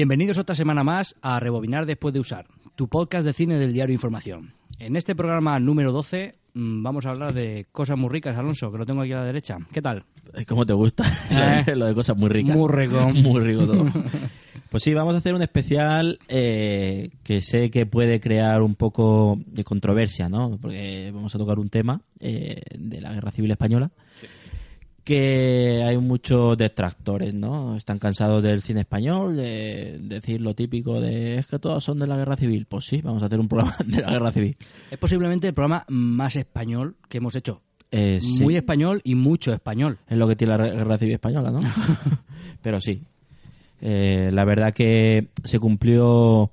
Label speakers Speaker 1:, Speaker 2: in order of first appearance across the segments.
Speaker 1: Bienvenidos otra semana más a Rebobinar después de usar, tu podcast de cine del diario Información. En este programa número 12 mm, vamos a hablar de cosas muy ricas, Alonso, que lo tengo aquí a la derecha. ¿Qué tal?
Speaker 2: ¿Cómo te gusta?
Speaker 1: Eh.
Speaker 2: Lo de cosas muy ricas.
Speaker 1: Muy rico.
Speaker 2: Muy rico todo. Pues sí, vamos a hacer un especial eh, que sé que puede crear un poco de controversia, ¿no? Porque vamos a tocar un tema eh, de la Guerra Civil Española que hay muchos detractores, ¿no? Están cansados del cine español, de decir lo típico de es que todos son de la Guerra Civil. Pues sí, vamos a hacer un programa de la Guerra Civil.
Speaker 1: Es posiblemente el programa más español que hemos hecho.
Speaker 2: Eh, sí,
Speaker 1: Muy español y mucho español.
Speaker 2: es lo que tiene la Guerra Civil Española, ¿no? Pero sí. Eh, la verdad que se cumplió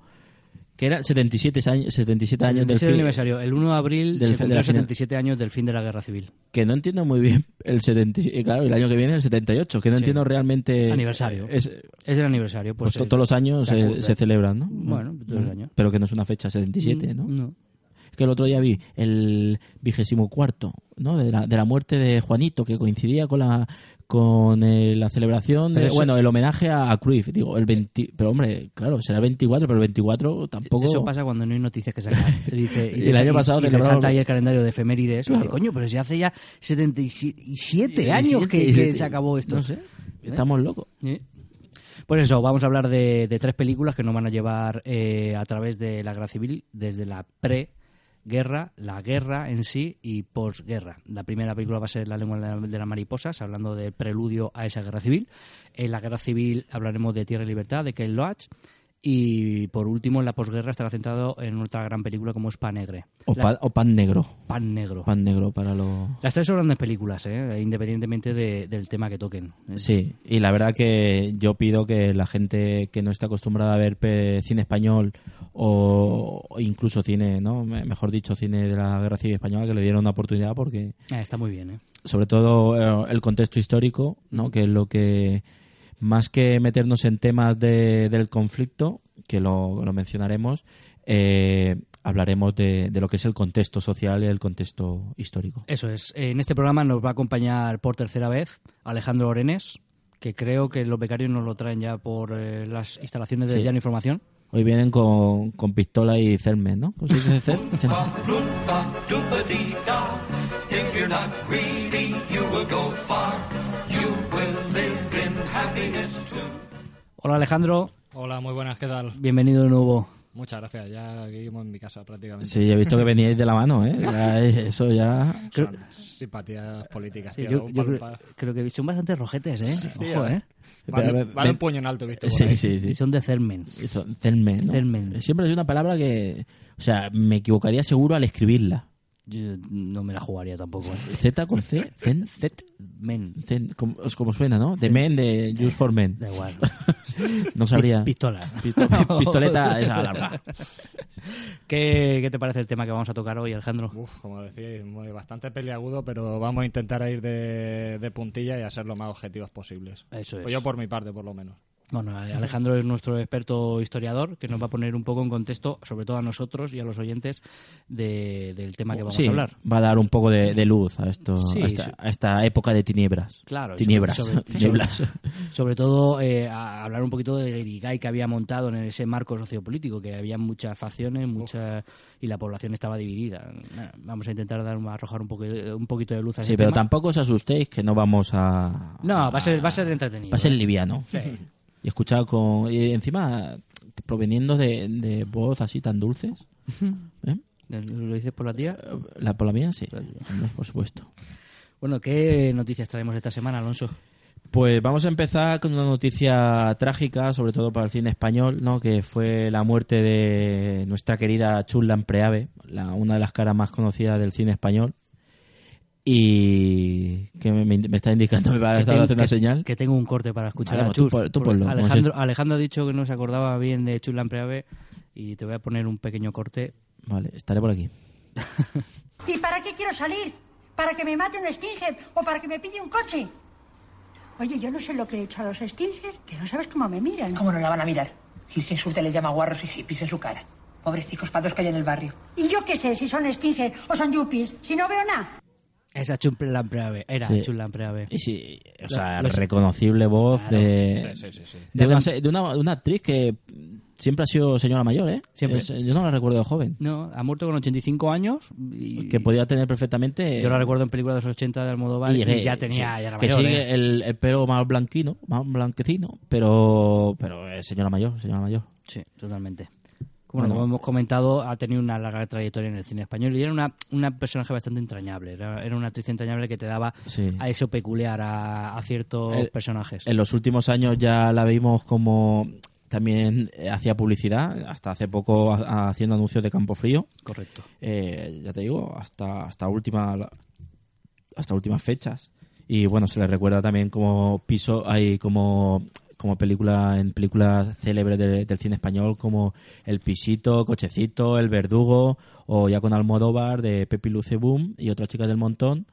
Speaker 2: que era 77 años 77 años del fin-
Speaker 1: aniversario. El 1 de abril
Speaker 2: del
Speaker 1: se
Speaker 2: final.
Speaker 1: 77 años del fin de la Guerra Civil.
Speaker 2: que no entiendo muy bien el 77 claro el año que viene el 78 que no
Speaker 1: Sí.
Speaker 2: entiendo realmente
Speaker 1: Aniversario.
Speaker 2: es,
Speaker 1: Es el aniversario.
Speaker 2: pues,
Speaker 1: Pues,
Speaker 2: to- todos los años
Speaker 1: se
Speaker 2: se, celebran no
Speaker 1: Bueno, todos los años.
Speaker 2: pero que no es una fecha 77 no
Speaker 1: No.
Speaker 2: es que el otro día vi el vigésimo cuarto no de la, de la muerte de Juanito que coincidía con la con eh, la celebración de-
Speaker 1: Pero eso-
Speaker 2: bueno el homenaje a, a Cruyff digo el 20 pero hombre claro será el 24 pero el 24 tampoco
Speaker 1: Eso pasa cuando no hay noticias que sacar. Dice,
Speaker 2: Y el año pasado
Speaker 1: y, y resalta ahí el calendario de efemérides.
Speaker 2: Claro.
Speaker 1: Coño, pero si hace ya 77
Speaker 2: 17
Speaker 1: años que, que
Speaker 2: 17.
Speaker 1: se acabó esto.
Speaker 2: no sé estamos locos.
Speaker 1: Pues eso, vamos a hablar de, de tres películas que nos van a llevar eh, a través de la guerra civil, desde la pre-guerra, la guerra en sí y posguerra. La primera película va a ser La lengua de las mariposas, hablando del preludio a esa guerra civil. En la guerra civil hablaremos de Tierra y Libertad, de Ken Loach. Y por último, en la posguerra estará centrado en otra gran película como es Panegre.
Speaker 2: o,
Speaker 1: La-
Speaker 2: pa- o pan negro
Speaker 1: Pan Negro.
Speaker 2: pan negro para los
Speaker 1: Las tres son grandes películas, ¿eh? independientemente de- del tema que toquen.
Speaker 2: Sí, y la verdad que yo pido que la gente que no está acostumbrada a ver cine español o, incluso cine, ¿no? Me- mejor dicho, cine de la Guerra Civil Española, que le dieran una oportunidad porque,
Speaker 1: Ah, está muy bien, ¿eh?
Speaker 2: sobre todo, eh, el contexto histórico, ¿no? Que es lo que, más que meternos en temas de- del conflicto, que lo, lo mencionaremos, eh, hablaremos de, de lo que es el contexto social y el contexto histórico.
Speaker 1: Eso es. En este programa nos va a acompañar por tercera vez Alejandro Orenes, que creo que los becarios nos lo traen ya por eh, las instalaciones de
Speaker 2: Sí.
Speaker 1: Llano Información.
Speaker 2: Hoy vienen con, con pistola y celmen, ¿no? ¿Cómo se dice
Speaker 1: Hola Alejandro,
Speaker 3: Hola, muy buenas, ¿qué tal?
Speaker 1: bienvenido de nuevo.
Speaker 3: Muchas gracias, ya vivimos en mi casa prácticamente.
Speaker 2: Sí, he visto que veníais de la mano, ¿eh? Ya, eso ya...
Speaker 1: Creo,
Speaker 3: Son simpatías políticas,
Speaker 1: sí,
Speaker 3: tío,
Speaker 1: yo,
Speaker 3: un
Speaker 1: yo
Speaker 3: palo
Speaker 1: creo, que son bastante rojetes, ¿eh? Ojo,
Speaker 3: eh.
Speaker 1: ¿eh?
Speaker 3: Vale, un puño en alto, ¿viste?
Speaker 2: Sí, sí,
Speaker 1: Y
Speaker 2: sí.
Speaker 1: son de Cermen.
Speaker 2: Eso, celmen, ¿no?
Speaker 1: Celmen.
Speaker 2: Siempre es una palabra que... O sea, me equivocaría seguro al escribirla.
Speaker 1: Yo no me la jugaría tampoco, ¿eh?
Speaker 2: Z con C, Zen, Z,
Speaker 1: Men,
Speaker 2: Zen, como, es como suena, ¿no? De men, de Just for Men.
Speaker 1: da igual.
Speaker 2: No sabría.
Speaker 1: Pistola.
Speaker 2: Pisto- pistoleta esa larga.
Speaker 1: ¿Qué, ¿Qué te parece el tema que vamos a tocar hoy, Alejandro?
Speaker 3: Uf, como decíais, muy, bastante peliagudo, pero vamos a intentar ir de, de puntilla y a ser lo más objetivos posibles.
Speaker 1: Eso es.
Speaker 3: Pues yo por mi parte, por lo menos.
Speaker 1: Bueno, Alejandro es nuestro experto historiador que nos va a poner un poco en contexto, sobre todo a nosotros y a los oyentes, de- del tema que vamos
Speaker 2: Sí,
Speaker 1: a hablar.
Speaker 2: va a dar un poco de, de luz a esto,
Speaker 1: Sí,
Speaker 2: a, esta,
Speaker 1: sí.
Speaker 2: a esta época de tinieblas.
Speaker 1: Claro,
Speaker 2: Tinieblas.
Speaker 1: sobre- sobre-
Speaker 2: Tinieblas.
Speaker 1: Sobre todo eh, a hablar un poquito del Guirigay que había montado en ese marco sociopolítico, que había muchas facciones muchas y la población estaba dividida. Vamos a intentar dar, arrojar un, poco, un poquito de luz a ese
Speaker 2: Sí, pero
Speaker 1: tema.
Speaker 2: tampoco os asustéis que no vamos a...
Speaker 1: No, va a ser, va a ser entretenido.
Speaker 2: Va a ser liviano. Y escuchado con... Y encima, proveniendo de, de voz así tan dulces. ¿eh?
Speaker 1: ¿Lo dices por la tía?
Speaker 2: La por la mía, sí. Por supuesto.
Speaker 1: Bueno, ¿qué noticias traemos esta semana, Alonso?
Speaker 2: Pues vamos a empezar con una noticia trágica, sobre todo para el cine español, ¿no? que fue la muerte de nuestra querida Chullan Preave, la, una de las caras más conocidas del cine español. Y que me, me- está indicando, me va a estar haciendo señal.
Speaker 1: Que tengo un corte para escuchar
Speaker 2: Vale,
Speaker 1: a
Speaker 2: tú
Speaker 1: Chus.
Speaker 2: tú
Speaker 1: porque
Speaker 2: ponlo,
Speaker 1: Alejandro, Alejandro ha dicho que no se acordaba bien de Chulán Preave y te voy a poner un pequeño corte.
Speaker 2: Vale, estaré por aquí.
Speaker 4: ¿Y para qué quiero salir? ¿Para que me mate un Stinger o para que me pille un coche? Oye, yo no sé lo que he hecho a los Stinger, que no sabes cómo me miran.
Speaker 5: ¿Cómo no la van a mirar? Gil se insulta les llama guarros y hippies en su cara. Pobrecicos patos que hay en el barrio.
Speaker 4: Y yo qué sé si son Stinger o son yuppies, si no veo nada.
Speaker 1: Esa chulamprea Era
Speaker 2: Sí.
Speaker 1: chulamprea
Speaker 2: Y sí, o sea,
Speaker 1: Los-
Speaker 2: reconocible voz
Speaker 1: Claro.
Speaker 2: de,
Speaker 3: Sí, sí, sí, sí.
Speaker 2: de, una, de una, una actriz que siempre ha sido señora mayor, ¿eh?
Speaker 1: Siempre.
Speaker 2: Es- yo no la recuerdo de joven.
Speaker 1: No, ha muerto con 85 años. Y,
Speaker 2: Que podía tener perfectamente...
Speaker 1: Yo la recuerdo en películas de los 80 de Almodóvar y,
Speaker 2: que-
Speaker 1: ya tenía,
Speaker 2: sí,
Speaker 1: ya era
Speaker 2: que
Speaker 1: mayor.
Speaker 2: sigue
Speaker 1: ¿eh?
Speaker 2: el, el pelo más blanquino, más blanquecino, pero pero es señora mayor, señora mayor.
Speaker 1: Sí, totalmente. Como
Speaker 2: Bueno.
Speaker 1: hemos comentado, ha tenido una larga trayectoria en el cine español y era una, una personaje bastante entrañable. Era, era una actriz entrañable que te daba
Speaker 2: Sí.
Speaker 1: a eso peculiar a, a ciertos
Speaker 2: El-
Speaker 1: personajes.
Speaker 2: En los últimos años ya la vimos como también eh, hacía publicidad, hasta hace poco ha- haciendo anuncios de Campo Frío.
Speaker 1: Correcto.
Speaker 2: Eh, ya te digo, hasta hasta última hasta últimas fechas. Y bueno, se le recuerda también como piso, hay como como película en películas célebres de- del cine español como El Pisito, Cochecito, El Verdugo o ya con Almodóvar de Pepi Luce Boom y otra chica del montón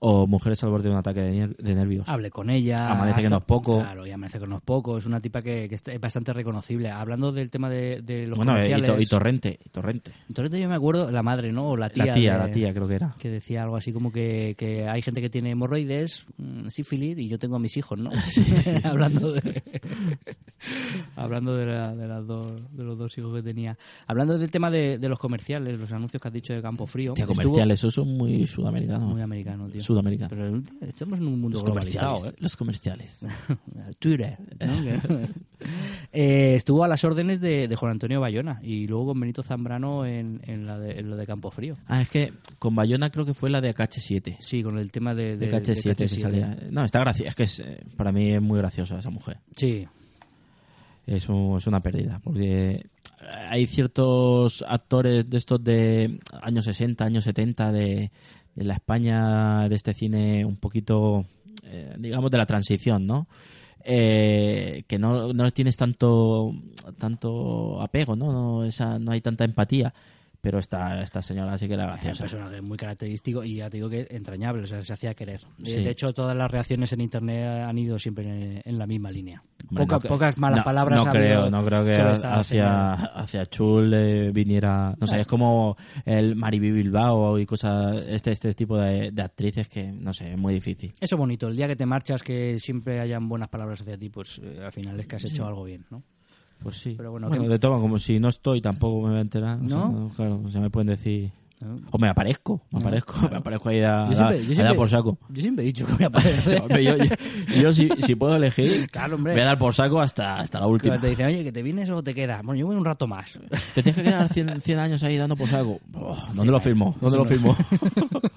Speaker 2: o Mujeres al borde de un ataque de, nervios.
Speaker 1: Hable con ella.
Speaker 2: Amanece que no es poco.
Speaker 1: Claro, y amanece que no es poco. Es una tipa que, que es bastante reconocible. Hablando del tema de, de los
Speaker 2: bueno, y,
Speaker 1: comerciales...
Speaker 2: to- y Torrente, y Torrente.
Speaker 1: Torrente yo me acuerdo, la madre, ¿no? O la tía.
Speaker 2: La tía,
Speaker 1: de-
Speaker 2: la tía creo que era.
Speaker 1: Que decía algo así como que, que hay gente que tiene hemorroides, mm, sífilis, y yo tengo a mis hijos, ¿no? hablando de, hablando de, la- de las dos, de los dos hijos que tenía. Hablando del tema de, los comerciales, los anuncios que has dicho de Campo Frío.
Speaker 2: Tía,
Speaker 1: estuvo
Speaker 2: comerciales, eso es muy sudamericano.
Speaker 1: Muy americano, tío.
Speaker 2: Sudamericano.
Speaker 1: Pero estamos en un mundo
Speaker 2: Los
Speaker 1: globalizado. ¿eh?
Speaker 2: Los comerciales.
Speaker 1: Twitter. Eh, estuvo a las órdenes de, de Juan Antonio Bayona y luego con Benito Zambrano en, en, la de, en lo de Campo Frío.
Speaker 2: Ah, es que con Bayona creo que fue la de AKH7.
Speaker 1: Sí, con el tema de,
Speaker 2: De
Speaker 1: de,
Speaker 2: KH7 que
Speaker 1: KH7.
Speaker 2: salía. No, está graciosa. Es que es, eh, para mí es muy graciosa esa mujer.
Speaker 1: Sí,
Speaker 2: Es, un- es una pérdida. Porque hay ciertos actores de estos de años 60, años 70, de, de la España, de este cine un poquito, eh, digamos, de la transición, ¿no? Eh, que no, no tienes tanto tanto apego, ¿no? No, esa, no hay tanta empatía. Pero esta, esta señora sí que era
Speaker 1: es un
Speaker 2: graciosa.
Speaker 1: personaje muy característico y ya te digo que entrañable, o sea, se hacía querer. De-
Speaker 2: Sí.
Speaker 1: De hecho, todas las reacciones en internet han ido siempre en, la misma línea. Poca-
Speaker 2: no
Speaker 1: pocas malas
Speaker 2: no-
Speaker 1: palabras
Speaker 2: No creo, no creo que hacia,
Speaker 1: señora.
Speaker 2: hacia Chul eh, viniera. No sé, es como el Mariby Bilbao y cosas. Este, este tipo de, de actrices que, no sé, es muy difícil.
Speaker 1: Eso bonito, el día que te marchas que siempre hayan buenas palabras hacia ti, pues eh, al final es que has hecho algo bien, ¿no?
Speaker 2: Pues sí.
Speaker 1: Pero bueno,
Speaker 2: bueno,
Speaker 1: ¿qué-
Speaker 2: de todo, como si no estoy, tampoco me voy a enterar. o sea,
Speaker 1: ¿No?
Speaker 2: claro, o sea, me pueden decir.
Speaker 1: ¿No?
Speaker 2: O me aparezco, me aparezco, me aparezco ahí a,
Speaker 1: Yo siempre-
Speaker 2: a- dar por saco.
Speaker 1: Yo siempre he dicho que a aparecer.
Speaker 2: Hombre, yo, yo- yo si, si puedo elegir,
Speaker 1: Claro, hombre.
Speaker 2: voy a dar por saco hasta, hasta la última.
Speaker 1: Te dicen, oye, que te vienes o te quedas. Bueno, yo voy un rato más.
Speaker 2: ¿Te tienes que quedar 100, 100 años ahí dando por saco? Oh, ¿Dónde lo firmo? ¿Dónde lo firmo?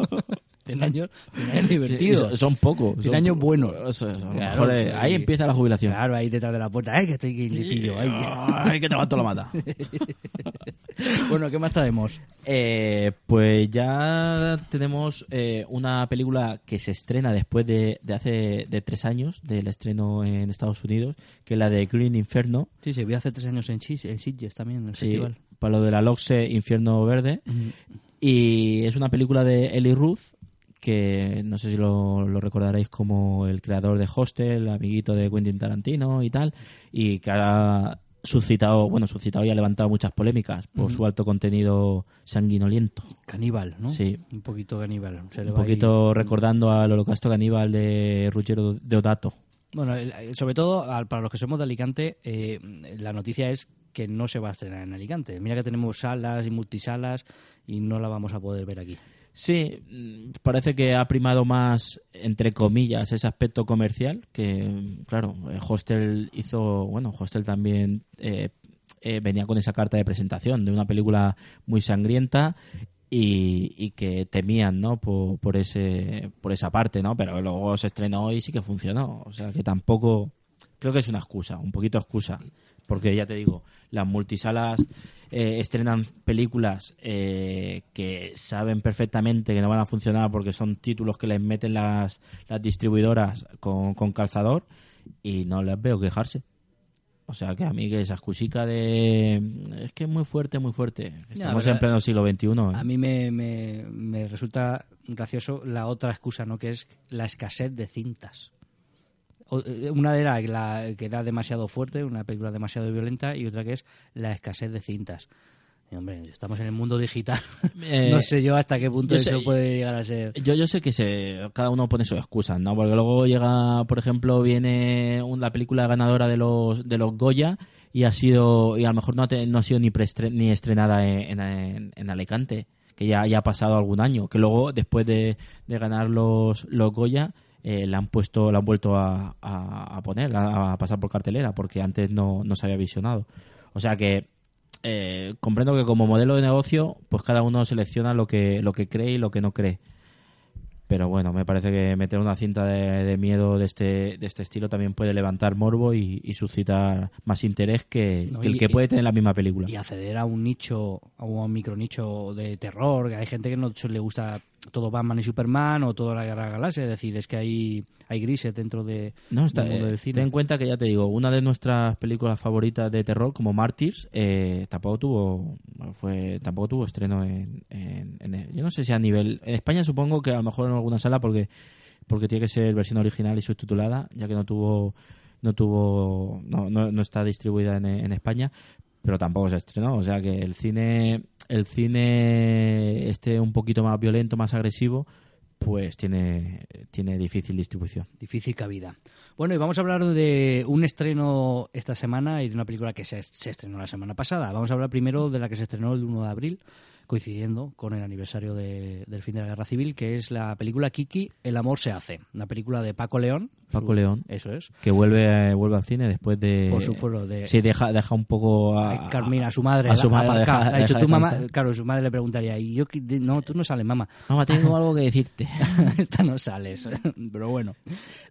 Speaker 1: 100 años, 100 años divertidos.
Speaker 2: Son, son pocos.
Speaker 1: Cien
Speaker 2: son
Speaker 1: años
Speaker 2: pocos.
Speaker 1: buenos.
Speaker 2: Eso es, a lo
Speaker 1: Claro,
Speaker 2: mejor, eh, ahí empieza la jubilación.
Speaker 1: Claro, ahí detrás de la puerta. ¡Ay, que estoy le pillo! Ay.
Speaker 2: Ay, que te levanto la mata.
Speaker 1: bueno, ¿qué más tenemos?
Speaker 2: Eh, pues ya tenemos eh, una película que se estrena después de, de hace de tres años del estreno en Estados Unidos, que es la de Green Inferno.
Speaker 1: Sí, se vio hace tres años en, Sis- en Sitges también, en el
Speaker 2: Sí,
Speaker 1: festival.
Speaker 2: para lo de la Loxe Infierno Verde. Y es una película de Eli Ruth, que no sé si lo, lo recordaréis como el creador de Hostel, amiguito de Quentin Tarantino y tal, y que ha suscitado, bueno, suscitado y ha levantado muchas polémicas por su alto contenido sanguinoliento.
Speaker 1: Caníbal, ¿no?
Speaker 2: Sí.
Speaker 1: Un poquito caníbal. Se le
Speaker 2: Un
Speaker 1: ahí-
Speaker 2: poquito recordando al holocausto caníbal de Ruggero Deodato.
Speaker 1: Bueno, el- el- sobre todo para los que somos de Alicante, eh, la noticia es que no se va a estrenar en Alicante. Mira que tenemos salas y multisalas y no la vamos a poder ver aquí.
Speaker 2: Sí, mm, parece que ha primado más, entre comillas, ese aspecto comercial, que, claro, eh, Hostel hizo, bueno, Hostel también eh, eh, venía con esa carta de presentación de una película muy sangrienta y, y que temían, ¿no? Por, por, ese, por esa parte, ¿no? Pero luego se estrenó y sí que funcionó, o sea que tampoco, creo que es una excusa, un poquito excusa, porque ya te digo, las multisalas eh, estrenan películas eh, que saben perfectamente que no van a funcionar porque son títulos que les meten las, las distribuidoras con, con calzador y no les veo quejarse. O sea que a mí que esa excusica de... Es que es muy fuerte, muy fuerte. Estamos en pleno siglo XXI. ¿eh?
Speaker 1: A mí me, me- me resulta gracioso la otra excusa, ¿no? Que es la escasez de cintas. Eh, Una era la que era demasiado fuerte, una película demasiado violenta, y otra que es la escasez de cintas. Hombre, estamos en el mundo digital.
Speaker 2: Eh,
Speaker 1: no sé yo hasta qué punto
Speaker 2: sé-
Speaker 1: eso puede llegar a ser.
Speaker 2: Yo, yo sé que se, cada uno pone sus excusas, ¿no? Porque luego llega, por ejemplo, viene la película ganadora de los de los Goya y ha sido y a lo mejor no ha, te- no ha sido ni preestre- ni estrenada en, en- en Alicante, que ya, ya ha pasado algún año, que luego después de, de ganar los los Goya eh, la han puesto, la han vuelto a, a- a poner, a, pasar por cartelera, porque antes no, no se había visionado. O sea que eh, comprendo que como modelo de negocio, pues cada uno selecciona lo que, lo que cree y lo que no cree. Pero bueno, me parece que meter una cinta de, de miedo de este, de este estilo también puede levantar morbo y, y suscitar más interés que,
Speaker 1: No,
Speaker 2: que el
Speaker 1: y-
Speaker 2: que puede tener la misma película.
Speaker 1: Y acceder a un nicho, a un micro nicho de terror, que hay gente que no le gusta todo Batman y Superman o toda la Guerra Galaxia, es decir, es que hay, hay grises dentro de,
Speaker 2: No, está,
Speaker 1: del mundo
Speaker 2: eh,
Speaker 1: del cine.
Speaker 2: ten en cuenta que ya te digo, una de nuestras películas favoritas de terror, como Martyrs, eh, tampoco tuvo fue tampoco tuvo estreno en, en- en- yo no sé si a nivel en España supongo que a lo mejor en alguna sala porque porque tiene que ser versión original y subtitulada, ya que no tuvo no tuvo no, no, no está distribuida en, en España, pero tampoco se estrenó, o sea que el cine el cine este un poquito más violento, más agresivo, pues tiene tiene difícil distribución.
Speaker 1: Difícil cabida. Bueno, y vamos a hablar de un estreno esta semana y de una película que se, se estrenó la semana pasada. Vamos a hablar primero de la que se estrenó el 1 de abril, coincidiendo con el aniversario de- del fin de la Guerra Civil, que es la película Kiki, El amor se hace. Una película de Paco León.
Speaker 2: Paco
Speaker 1: Su-
Speaker 2: León.
Speaker 1: Eso es.
Speaker 2: que vuelve vuelve al cine después de
Speaker 1: Por su foro de-
Speaker 2: sí deja deja un poco a,
Speaker 1: Carmina, a su madre,
Speaker 2: a su
Speaker 1: la-
Speaker 2: madre deja-
Speaker 1: dicho,
Speaker 2: deja
Speaker 1: "Tú, mamá", claro, su madre le preguntaría, y yo, no, tú no sales, mamá.
Speaker 2: mamá tengo algo que decirte
Speaker 1: Esta no sales, pero bueno.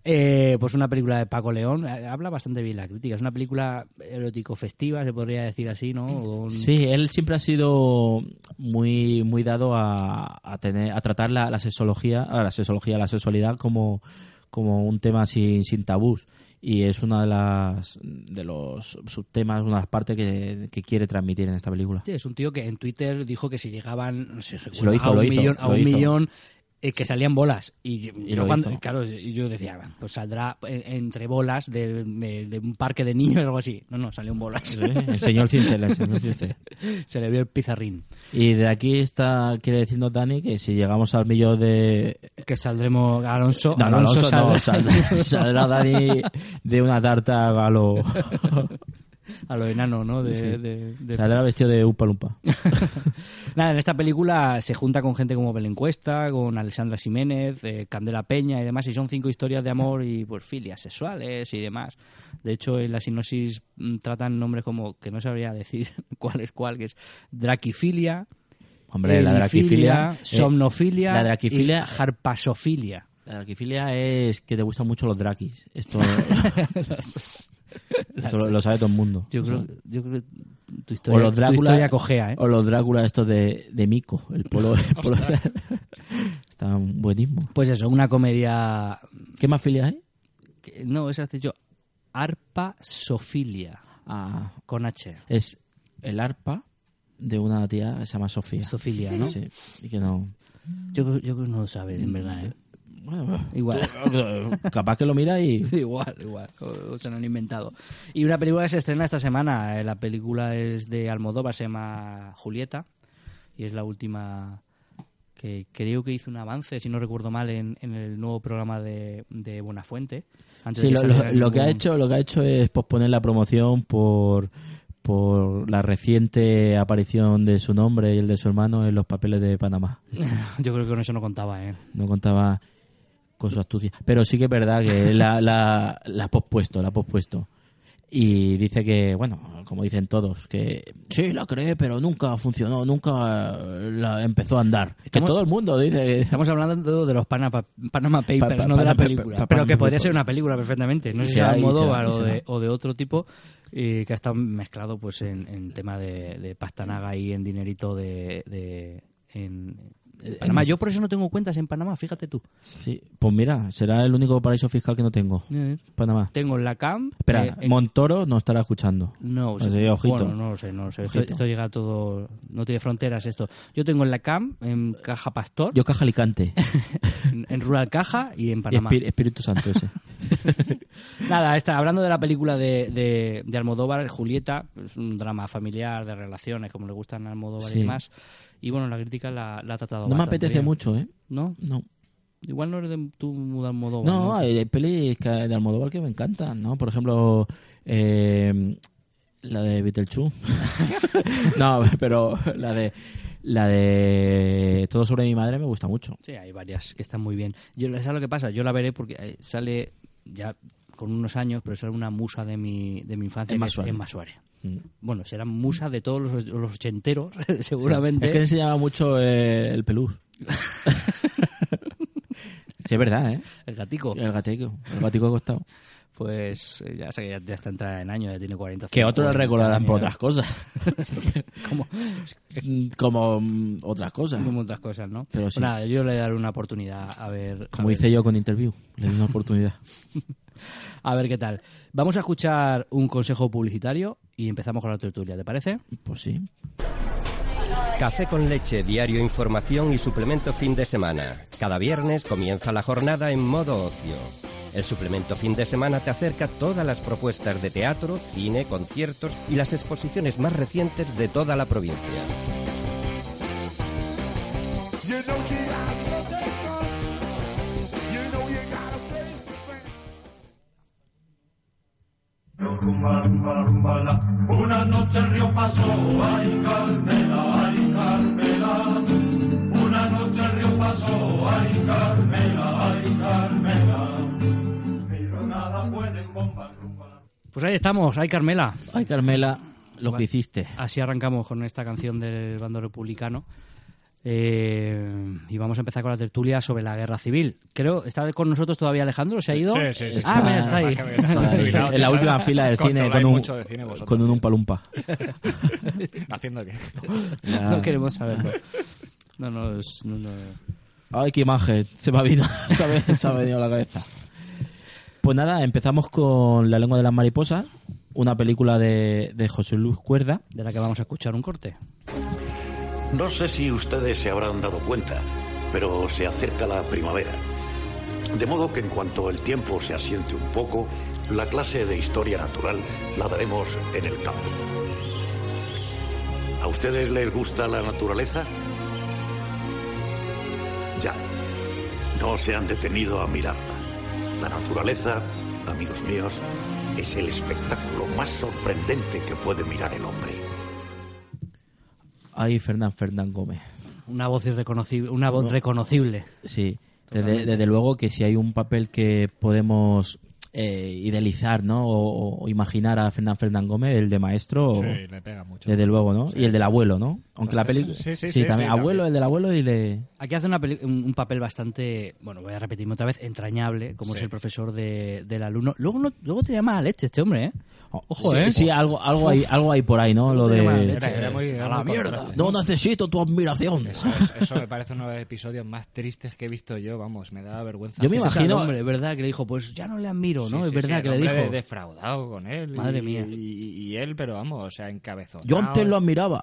Speaker 1: Eh, pues una película de Paco León, eh, habla bastante bien la crítica, es una película erótico-festiva, se podría decir así, ¿no? Con-
Speaker 2: sí él siempre ha sido muy muy dado a, a tener a tratar la, la sexología a la sexología la sexualidad como como un tema sin, sin tabús y es una de las de los subtemas una de las partes que, que quiere transmitir en esta película
Speaker 1: Sí, es un tío que en Twitter dijo que si llegaban no sé,
Speaker 2: lo hizo,
Speaker 1: a un
Speaker 2: lo hizo,
Speaker 1: millón, a
Speaker 2: lo
Speaker 1: un
Speaker 2: hizo.
Speaker 1: millón eh, que salían bolas. Y,
Speaker 2: Y
Speaker 1: yo cuando- claro yo decía pues saldrá eh, entre bolas de, de- de un parque de niños o algo así. No no salió en bolas.
Speaker 2: El señor cincel el señor cincel
Speaker 1: se le vio el pizarrín.
Speaker 2: Y de aquí está quiere decirnos Dani que si llegamos al millón de
Speaker 1: que saldremos Alonso.
Speaker 2: No,
Speaker 1: Alonso,
Speaker 2: Alonso no,
Speaker 1: saldrá,
Speaker 2: saldrá, saldrá Dani de una tarta a lo...
Speaker 1: a lo enano no de,
Speaker 2: Sí.
Speaker 1: de- de-
Speaker 2: Saldrá vestido de Umpa Lumpa.
Speaker 1: Nada, en esta película se junta con gente como Belén Cuesta, con Alexandra Jiménez, eh, Candela Peña y demás, y son cinco historias de amor y pues filias sexuales y demás. De hecho, en la sinopsis mm, tratan nombres como, que no sabría decir cuál es cuál, que es draquifilia,
Speaker 2: Hombre, la draquifilia... eh,
Speaker 1: somnofilia
Speaker 2: la draquifilia-
Speaker 1: y harpasofilia.
Speaker 2: la draquifilia es que te gustan mucho los drakis. Esto, esto lo, lo sabe todo el mundo.
Speaker 1: Yo creo, yo creo que tu
Speaker 2: o
Speaker 1: historia,
Speaker 2: los
Speaker 1: tu
Speaker 2: Drácula,
Speaker 1: historia cojea, ¿eh?
Speaker 2: O los Drácula estos de, de Mico. El polo... el polo Están buenísimos.
Speaker 1: Pues eso, una comedia...
Speaker 2: ¿Qué más filias hay?
Speaker 1: que- No, esa has dicho harpasofilia,
Speaker 2: Ah,
Speaker 1: con H.
Speaker 2: es el arpa de una tía que se llama Sofía.
Speaker 1: Sofilia, ¿no?
Speaker 2: Sí, y que no...
Speaker 1: Yo, yo creo que no lo sabes, en verdad, ¿eh? Igual.
Speaker 2: capaz que lo mira y...
Speaker 1: igual, igual. O, se lo han inventado. Y una película que se estrena esta semana. eh, La película es de Almodóvar, se llama Julieta. Y es la última que creo que hizo un avance, si no recuerdo mal, en, en el nuevo programa de, de Buenafuente. Antes
Speaker 2: Sí,
Speaker 1: de
Speaker 2: lo,
Speaker 1: saliera
Speaker 2: lo- lo que ha hecho, lo que ha hecho es posponer la promoción por por la reciente aparición de su nombre y el de su hermano en los papeles de Panamá.
Speaker 1: Yo creo que con eso no contaba, ¿eh?
Speaker 2: No contaba con su astucia. Pero sí que es verdad que la, la, la ha pospuesto, la ha pospuesto. Y dice que, bueno, como dicen todos, que sí, la creé, pero nunca funcionó, nunca la empezó a andar. Que
Speaker 1: Estamos-
Speaker 2: todo el mundo dice que...
Speaker 1: Estamos hablando de los Panama, Panama Papers,
Speaker 2: Pa- pa-
Speaker 1: no de la
Speaker 2: Panama-
Speaker 1: película.
Speaker 2: pa-
Speaker 1: pero
Speaker 2: Panama
Speaker 1: que podría
Speaker 2: Papers.
Speaker 1: ser una película perfectamente. No sé si de
Speaker 2: será, y
Speaker 1: Almodóvar
Speaker 2: será, y
Speaker 1: o de,
Speaker 2: será.
Speaker 1: o de otro tipo, y que ha estado mezclado pues en, en tema de, de pastanaga y en dinerito de... de- en, Panamá. Yo por eso no tengo cuentas en Panamá, fíjate tú.
Speaker 2: Sí, pues mira, será el único paraíso fiscal que no tengo. Panamá.
Speaker 1: Tengo en la CAM.
Speaker 2: Espera,
Speaker 1: eh,
Speaker 2: Montoro no estará escuchando.
Speaker 1: No, sí,
Speaker 2: ojito.
Speaker 1: Bueno, no lo sé, no lo sé. Esto, llega todo. No tiene fronteras esto. Yo tengo en la CAM, en Caja Pastor,
Speaker 2: Yo Caja Alicante.
Speaker 1: en, en Rural Caja y en
Speaker 2: y
Speaker 1: Panamá.
Speaker 2: Espí- Espíritu Santo ese.
Speaker 1: Nada, está hablando de la película de, de, de Almodóvar, Julieta, es un drama familiar de relaciones, como le gustan a Almodóvar y demás. Y bueno, la crítica la, la ha tratado
Speaker 2: No me apetece
Speaker 1: bien.
Speaker 2: mucho, ¿eh?
Speaker 1: ¿No?
Speaker 2: No.
Speaker 1: Igual no eres de tú de Almodóvar.
Speaker 2: No, hay pelis que- de Almodóvar que me encantan, ¿no? Por ejemplo, eh, la de Beetlejuice. no, pero la de la de Todo sobre mi madre me gusta mucho.
Speaker 1: Sí, hay varias que están muy bien. Yo, ¿Sabes lo que pasa? Yo la veré porque eh, sale ya con unos años, pero sale una musa de mi, de mi infancia
Speaker 2: Emma
Speaker 1: que es
Speaker 2: Suárez.
Speaker 1: Emma Suárez.
Speaker 2: Mm.
Speaker 1: Bueno, será musa de todos los, los ochenteros, seguramente.
Speaker 2: Es que enseñaba mucho eh, el pelús. sí, es verdad, ¿eh?
Speaker 1: El gatico.
Speaker 2: El gatico. El gatico ha costado.
Speaker 1: Pues eh, ya sé que ya, ya está entrada en año, ya tiene 40.
Speaker 2: Que otros le
Speaker 1: 50
Speaker 2: recordarán por
Speaker 1: años.
Speaker 2: otras cosas.
Speaker 1: como,
Speaker 2: Como mm, otras cosas.
Speaker 1: como otras cosas, ¿no?
Speaker 2: Pero
Speaker 1: Pues
Speaker 2: sí.
Speaker 1: nada, yo le daré una oportunidad a ver.
Speaker 2: Como
Speaker 1: a
Speaker 2: hice
Speaker 1: ver,
Speaker 2: yo con Interview. Le di una oportunidad.
Speaker 1: A ver qué tal. Vamos a escuchar un consejo publicitario y empezamos con la tertulia, ¿te parece?
Speaker 2: Pues sí.
Speaker 6: Café con leche, diario información y suplemento fin de semana. Cada viernes comienza la jornada en modo ocio. El suplemento fin de semana te acerca todas las propuestas de teatro, cine, conciertos y las exposiciones más recientes de toda la provincia.
Speaker 7: Rumba, rumba, rumba, la. Una noche el río pasó, ay Carmela, ay Carmela. Una noche el río pasó, ay Carmela, ay Carmela. Pero nada pueden bomba, rumba.
Speaker 1: Pues ahí estamos, ahí Carmela.
Speaker 2: Ay, Carmela, lo que hiciste.
Speaker 1: Así arrancamos con esta canción del bando republicano. Eh, y vamos a empezar con la tertulia sobre la guerra civil. Creo, ¿está con nosotros todavía Alejandro? ¿Se ha ido?
Speaker 3: Sí, sí, sí.
Speaker 1: Ah, mira, está ahí.
Speaker 3: Está
Speaker 2: en la última fila del cine con un,
Speaker 3: mucho de cine vosotros.
Speaker 2: con un umpa lumpa.
Speaker 3: ¿Haciendo qué?
Speaker 1: No queremos saberlo. No, no, es- no, no.
Speaker 2: Ay, qué imagen. Se me ha venido, se me ha- se me ha venido a la cabeza. Pues nada, empezamos con La lengua de las mariposas, una película de, de José Luis Cuerda.
Speaker 1: De la que vamos a escuchar un corte.
Speaker 8: No sé si ustedes se habrán dado cuenta, pero se acerca la primavera. De modo que en cuanto el tiempo se asiente un poco, la clase de historia natural la daremos en el campo. ¿A ustedes les gusta la naturaleza? Ya. No se han detenido a mirarla. La naturaleza, amigos míos, es el espectáculo más sorprendente que puede mirar el hombre.
Speaker 2: Ay, Fernán Fernán Gómez.
Speaker 1: Una voz irreconocible, una voz reconocible.
Speaker 2: Sí, desde, desde luego que si hay un papel que podemos eh, idealizar, ¿no? O, o imaginar a Fernán Fernán Gómez, el de maestro,
Speaker 3: Sí, le pega mucho.
Speaker 2: desde luego, ¿no? Y el del abuelo, ¿no? Aunque la película...
Speaker 3: sí, sí, sí,
Speaker 2: también.
Speaker 3: sí,
Speaker 2: abuelo,
Speaker 3: también.
Speaker 2: el del abuelo y de...
Speaker 1: Aquí hace una peli- un, un papel bastante, bueno, voy a repetirme otra vez, entrañable, como es el profesor de, del alumno. Luego no, luego tenía mala leche este hombre, ¿eh? Ojo,
Speaker 2: sí,
Speaker 1: ¿eh?
Speaker 2: Sí, algo, algo, hay, algo hay por ahí, ¿no? Lo de...
Speaker 1: leche.
Speaker 3: Era- era muy- era
Speaker 1: a la mierda.
Speaker 3: contraste.
Speaker 2: No necesito tu admiración.
Speaker 3: Eso, es- eso me parece uno de los episodios más tristes que he visto yo, vamos, me da vergüenza.
Speaker 2: Yo me imagino-
Speaker 1: hombre, es verdad que le dijo, pues ya no le admiro, ¿no?
Speaker 3: Sí,
Speaker 1: es verdad
Speaker 3: sí,
Speaker 1: que le dijo.
Speaker 3: defraudado con él.
Speaker 1: Madre
Speaker 3: y,
Speaker 1: mía.
Speaker 3: Y, y él, pero vamos, o sea, encabezón.
Speaker 2: Yo antes lo admiraba.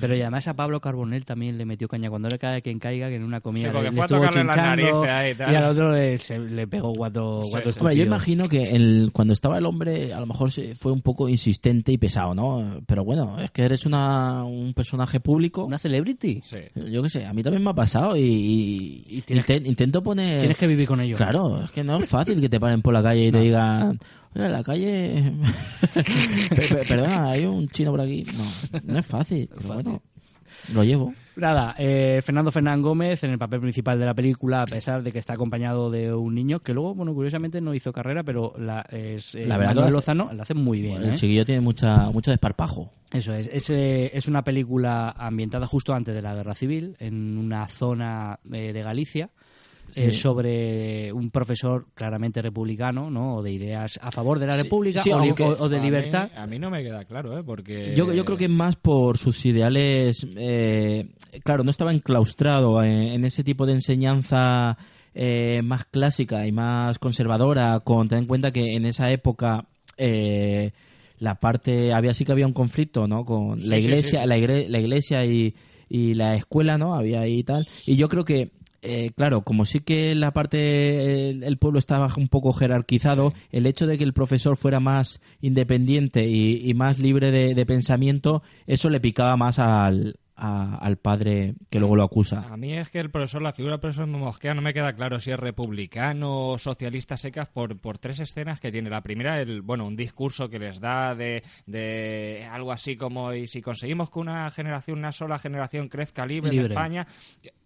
Speaker 1: Pero y además a Pablo Carbonell también le metió caña cuando le cae quien caiga, que en una comida
Speaker 3: Sí,
Speaker 1: le, estuvo chinchando,
Speaker 3: ahí y
Speaker 1: al otro le, se- le pegó cuatro,
Speaker 3: Sí,
Speaker 1: cuatro
Speaker 3: sí.
Speaker 2: Hombre, yo imagino que el, cuando estaba el hombre, a lo mejor se- fue un poco insistente y pesado, ¿no? Pero bueno, es que eres una, un personaje público.
Speaker 1: ¿Una celebrity?
Speaker 3: Sí.
Speaker 2: Yo qué sé, a mí también me ha pasado y, y-
Speaker 1: Y tienes
Speaker 2: inten- intento poner...
Speaker 1: Tienes que vivir con ello.
Speaker 2: Claro, es que no es fácil que te paren por la calle y te digan, oye, en la calle... Pe- pe- Perdona, hay un chino por aquí. No, no es fácil. pero bueno, lo llevo.
Speaker 1: Nada, eh, Fernando Fernán Gómez en el papel principal de la película, a pesar de que está acompañado de un niño que luego, bueno, curiosamente no hizo carrera, pero la, es, eh,
Speaker 2: La verdad
Speaker 1: Manuel Lozano lo hace muy bien.
Speaker 2: El
Speaker 1: ¿eh?
Speaker 2: chiquillo tiene mucha, mucho desparpajo.
Speaker 1: Eso es. Es, eh, es una película ambientada justo antes de la Guerra Civil, en una zona eh, de Galicia. Eh, sobre un profesor claramente republicano, ¿no? O de ideas a favor de la
Speaker 2: Sí,
Speaker 1: República
Speaker 2: sí,
Speaker 1: o,
Speaker 2: aunque
Speaker 1: o- o de
Speaker 3: A mí-
Speaker 1: libertad.
Speaker 3: A mí, no me queda claro, ¿eh? Porque...
Speaker 2: Yo, yo creo que más por sus ideales, eh, claro, no estaba enclaustrado en, en ese tipo de enseñanza eh, más clásica y más conservadora, con ten en cuenta que en esa época eh, la parte había sí que había un conflicto, ¿no? Con
Speaker 3: Sí,
Speaker 2: la
Speaker 3: sí,
Speaker 2: iglesia,
Speaker 3: sí.
Speaker 2: la, igre- la iglesia y, y la escuela, ¿no? Había ahí y tal. Y yo creo que eh, claro, como sí que la parte, el, el pueblo estaba un poco jerarquizado, el hecho de que el profesor fuera más independiente y, y más libre de, de pensamiento, eso le picaba más al, a- al padre que luego lo acusa.
Speaker 3: A mí es que el profesor, la figura del profesor mosquea, no me queda claro si es republicano o socialista secas por, por tres escenas que tiene. La primera, el, bueno, un discurso que les da de, de algo así como, y si conseguimos que una generación, una sola generación crezca libre, en. España,